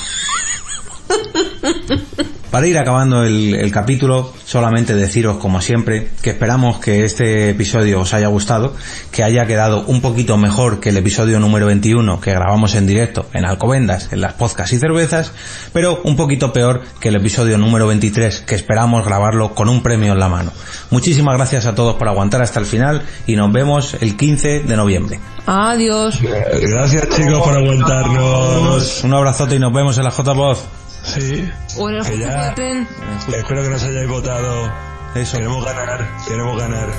S2: Para ir acabando el, el capítulo, solamente deciros, como siempre, que esperamos que este episodio os haya gustado, que haya quedado un poquito mejor que el episodio número 21 que grabamos en directo en Alcobendas, en las podcasts y cervezas, pero un poquito peor que el episodio número 23 que esperamos grabarlo con un premio en la mano. Muchísimas gracias a todos por aguantar hasta el final y nos vemos el 15 de noviembre.
S1: Adiós.
S15: Gracias chicos por aguantarnos.
S2: Un abrazote y nos vemos en la J-Voz.
S4: Sí.
S1: O en el
S15: Que ya-
S1: de tren.
S15: Espero que nos hayáis votado.
S2: Eso.
S15: Queremos ganar, queremos ganar.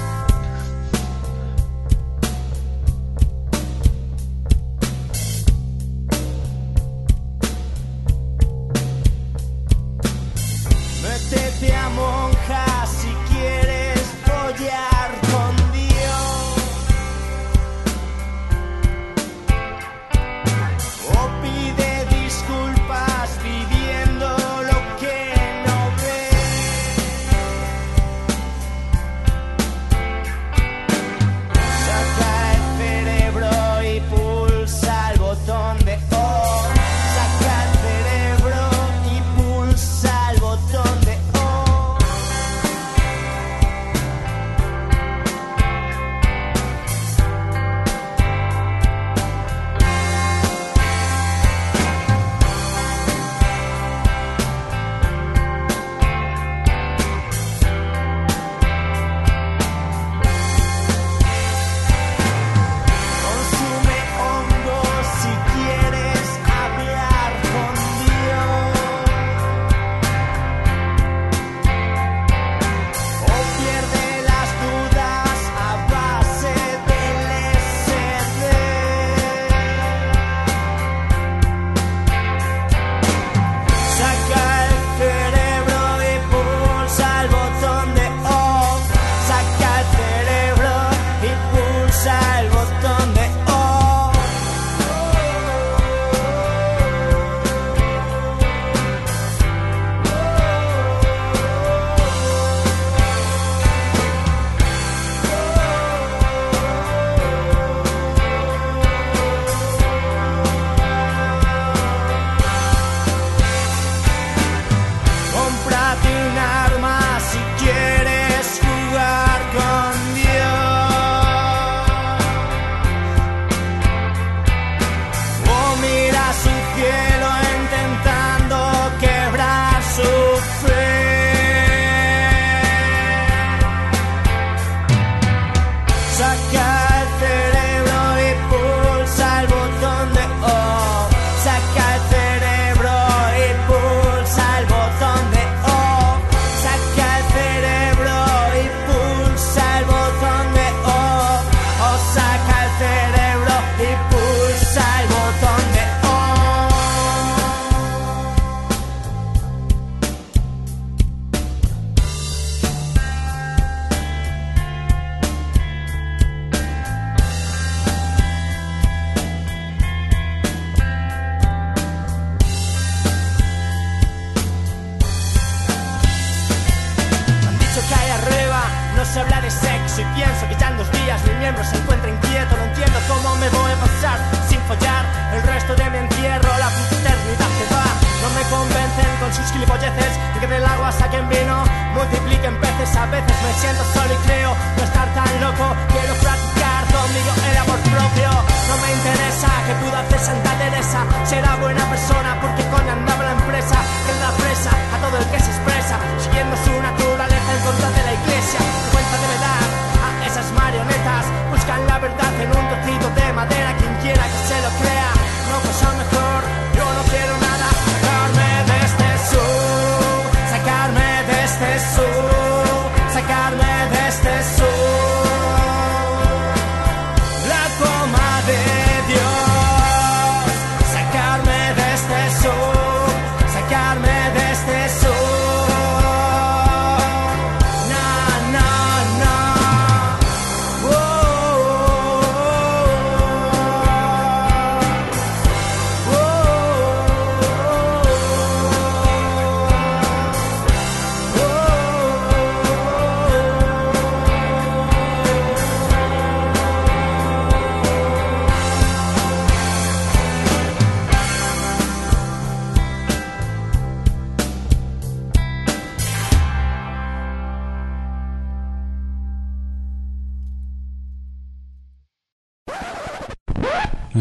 S16: Multipliquen peces. A veces me siento solo y creo no estar tan loco. Quiero practicar conmigo el amor propio. No me interesa que pudo hacer Santa Teresa. Será buena persona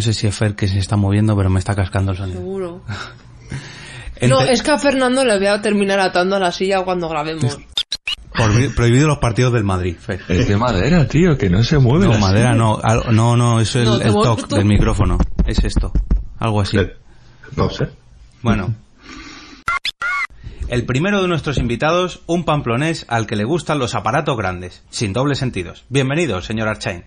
S16: No
S2: sé si es Fer que se está moviendo, pero me está cascando el sonido.
S1: Seguro.
S2: Ente- (laughs)
S1: No, es que a Fernando le voy a terminar atando a la silla cuando grabemos.
S2: Prohibi- Prohibido los partidos del Madrid, Fer.
S5: Es de madera, tío, que no se mueve.
S2: No,
S5: la
S2: madera
S5: silla.
S2: no. Al- No, no, es el,
S1: No,
S2: el toque
S1: tú.
S2: del micrófono. Es esto. Algo así.
S3: No sé.
S2: Bueno. El primero de nuestros invitados, un pamplonés al que le gustan los aparatos grandes, sin dobles sentidos. Bienvenido, señor Archain.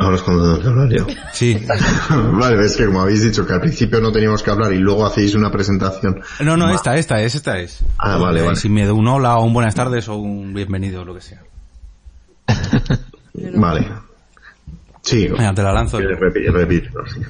S3: Ahora es cuando tengo que hablar yo. (laughs)
S2: Sí. (laughs)
S3: vale, es que como habéis dicho que al principio no teníamos que hablar y luego hacéis una presentación.
S2: No, no, esta, esta es, esta es.
S3: Ah, vale,
S2: Eh,
S3: vale.
S2: Sin miedo, un hola o un buenas tardes o un bienvenido, lo que sea. (laughs)
S3: Vale. Sí.
S2: Venga, te la lanzo.
S3: Repite, repite. sí.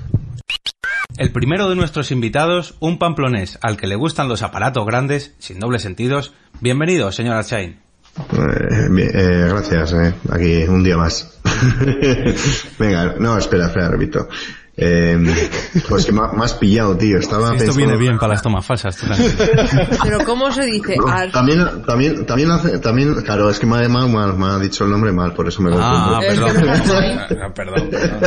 S2: El primero de nuestros invitados, un pamplonés al que le gustan los aparatos grandes, sin dobles sentidos. Bienvenido, señor Archain.
S3: Eh, eh, gracias, eh. aquí un día más. (laughs) Venga, no, espera, espera, repito. Eh, pues que me ha- me has pillado, tío. Estaba
S2: Esto
S3: pensando-
S2: viene bien para las tomas falsas. (laughs)
S1: Pero ¿cómo se dice?
S3: No, también, también, también hace, también, claro, es que me ha, mal, me ha dicho el nombre mal, por eso me
S2: Ah.
S1: Es que
S2: perdón.
S1: Archain.
S2: Ah, perdón, perdón.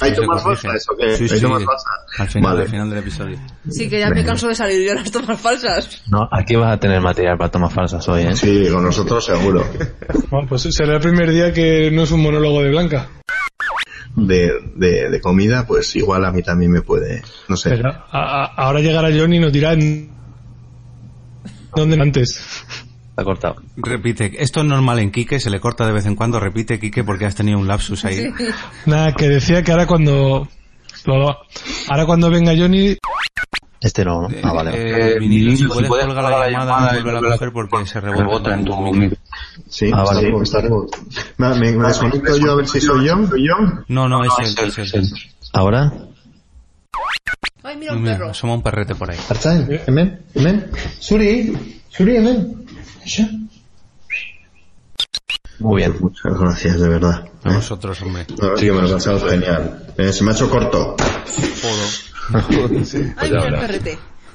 S3: ¿Hay tomas falsas o qué?
S2: Sí,
S3: ¿Hay
S2: sí.
S3: tomas falsas?
S2: Al final,
S3: Vale.
S2: al final del episodio.
S1: Sí, que ya me canso de salir yo las tomas falsas.
S6: No, aquí vas a tener material para tomas falsas hoy, ¿eh?
S3: Sí, con nosotros seguro.
S4: Bueno, pues será el primer día que no es un monólogo de Blanca.
S3: De, de, de comida, pues igual a mí también me puede, no sé.
S4: Pero a- a- ahora llegará Johnny y nos dirá en- dónde antes.
S6: Está cortado.
S2: Repite, esto es normal en Quique, se le corta de vez en cuando. Repite, Quique, porque has tenido un lapsus ahí.
S1: Sí.
S4: Nada, que decía que ahora cuando... ahora cuando venga Johnny...
S6: Este no, ¿no? Ah, vale.
S2: Eh, vinilo, si puedes colgar la llamada y volver a coger porque se rebota en tu micro.
S3: Sí,
S6: Ah, vale.
S3: está- está rebo- Me, me, me desconecto yo a ver si soy yo. ¿Soy yo?
S2: No, no, es él, es él.
S6: ¿Ahora?
S1: Ay, mira un
S2: Mira,
S1: perro.
S2: asoma un perrete por ahí.
S3: Archain, hemen, hemen. Suri, Suri, hemen.
S6: Muy bien.
S3: Muchas gracias, de verdad.
S2: A
S3: ¿eh?
S2: vosotros, hombre.
S3: Que me lo has pasado genial. Eh, se me ha hecho corto. (laughs)
S1: Ay, mira el perrete.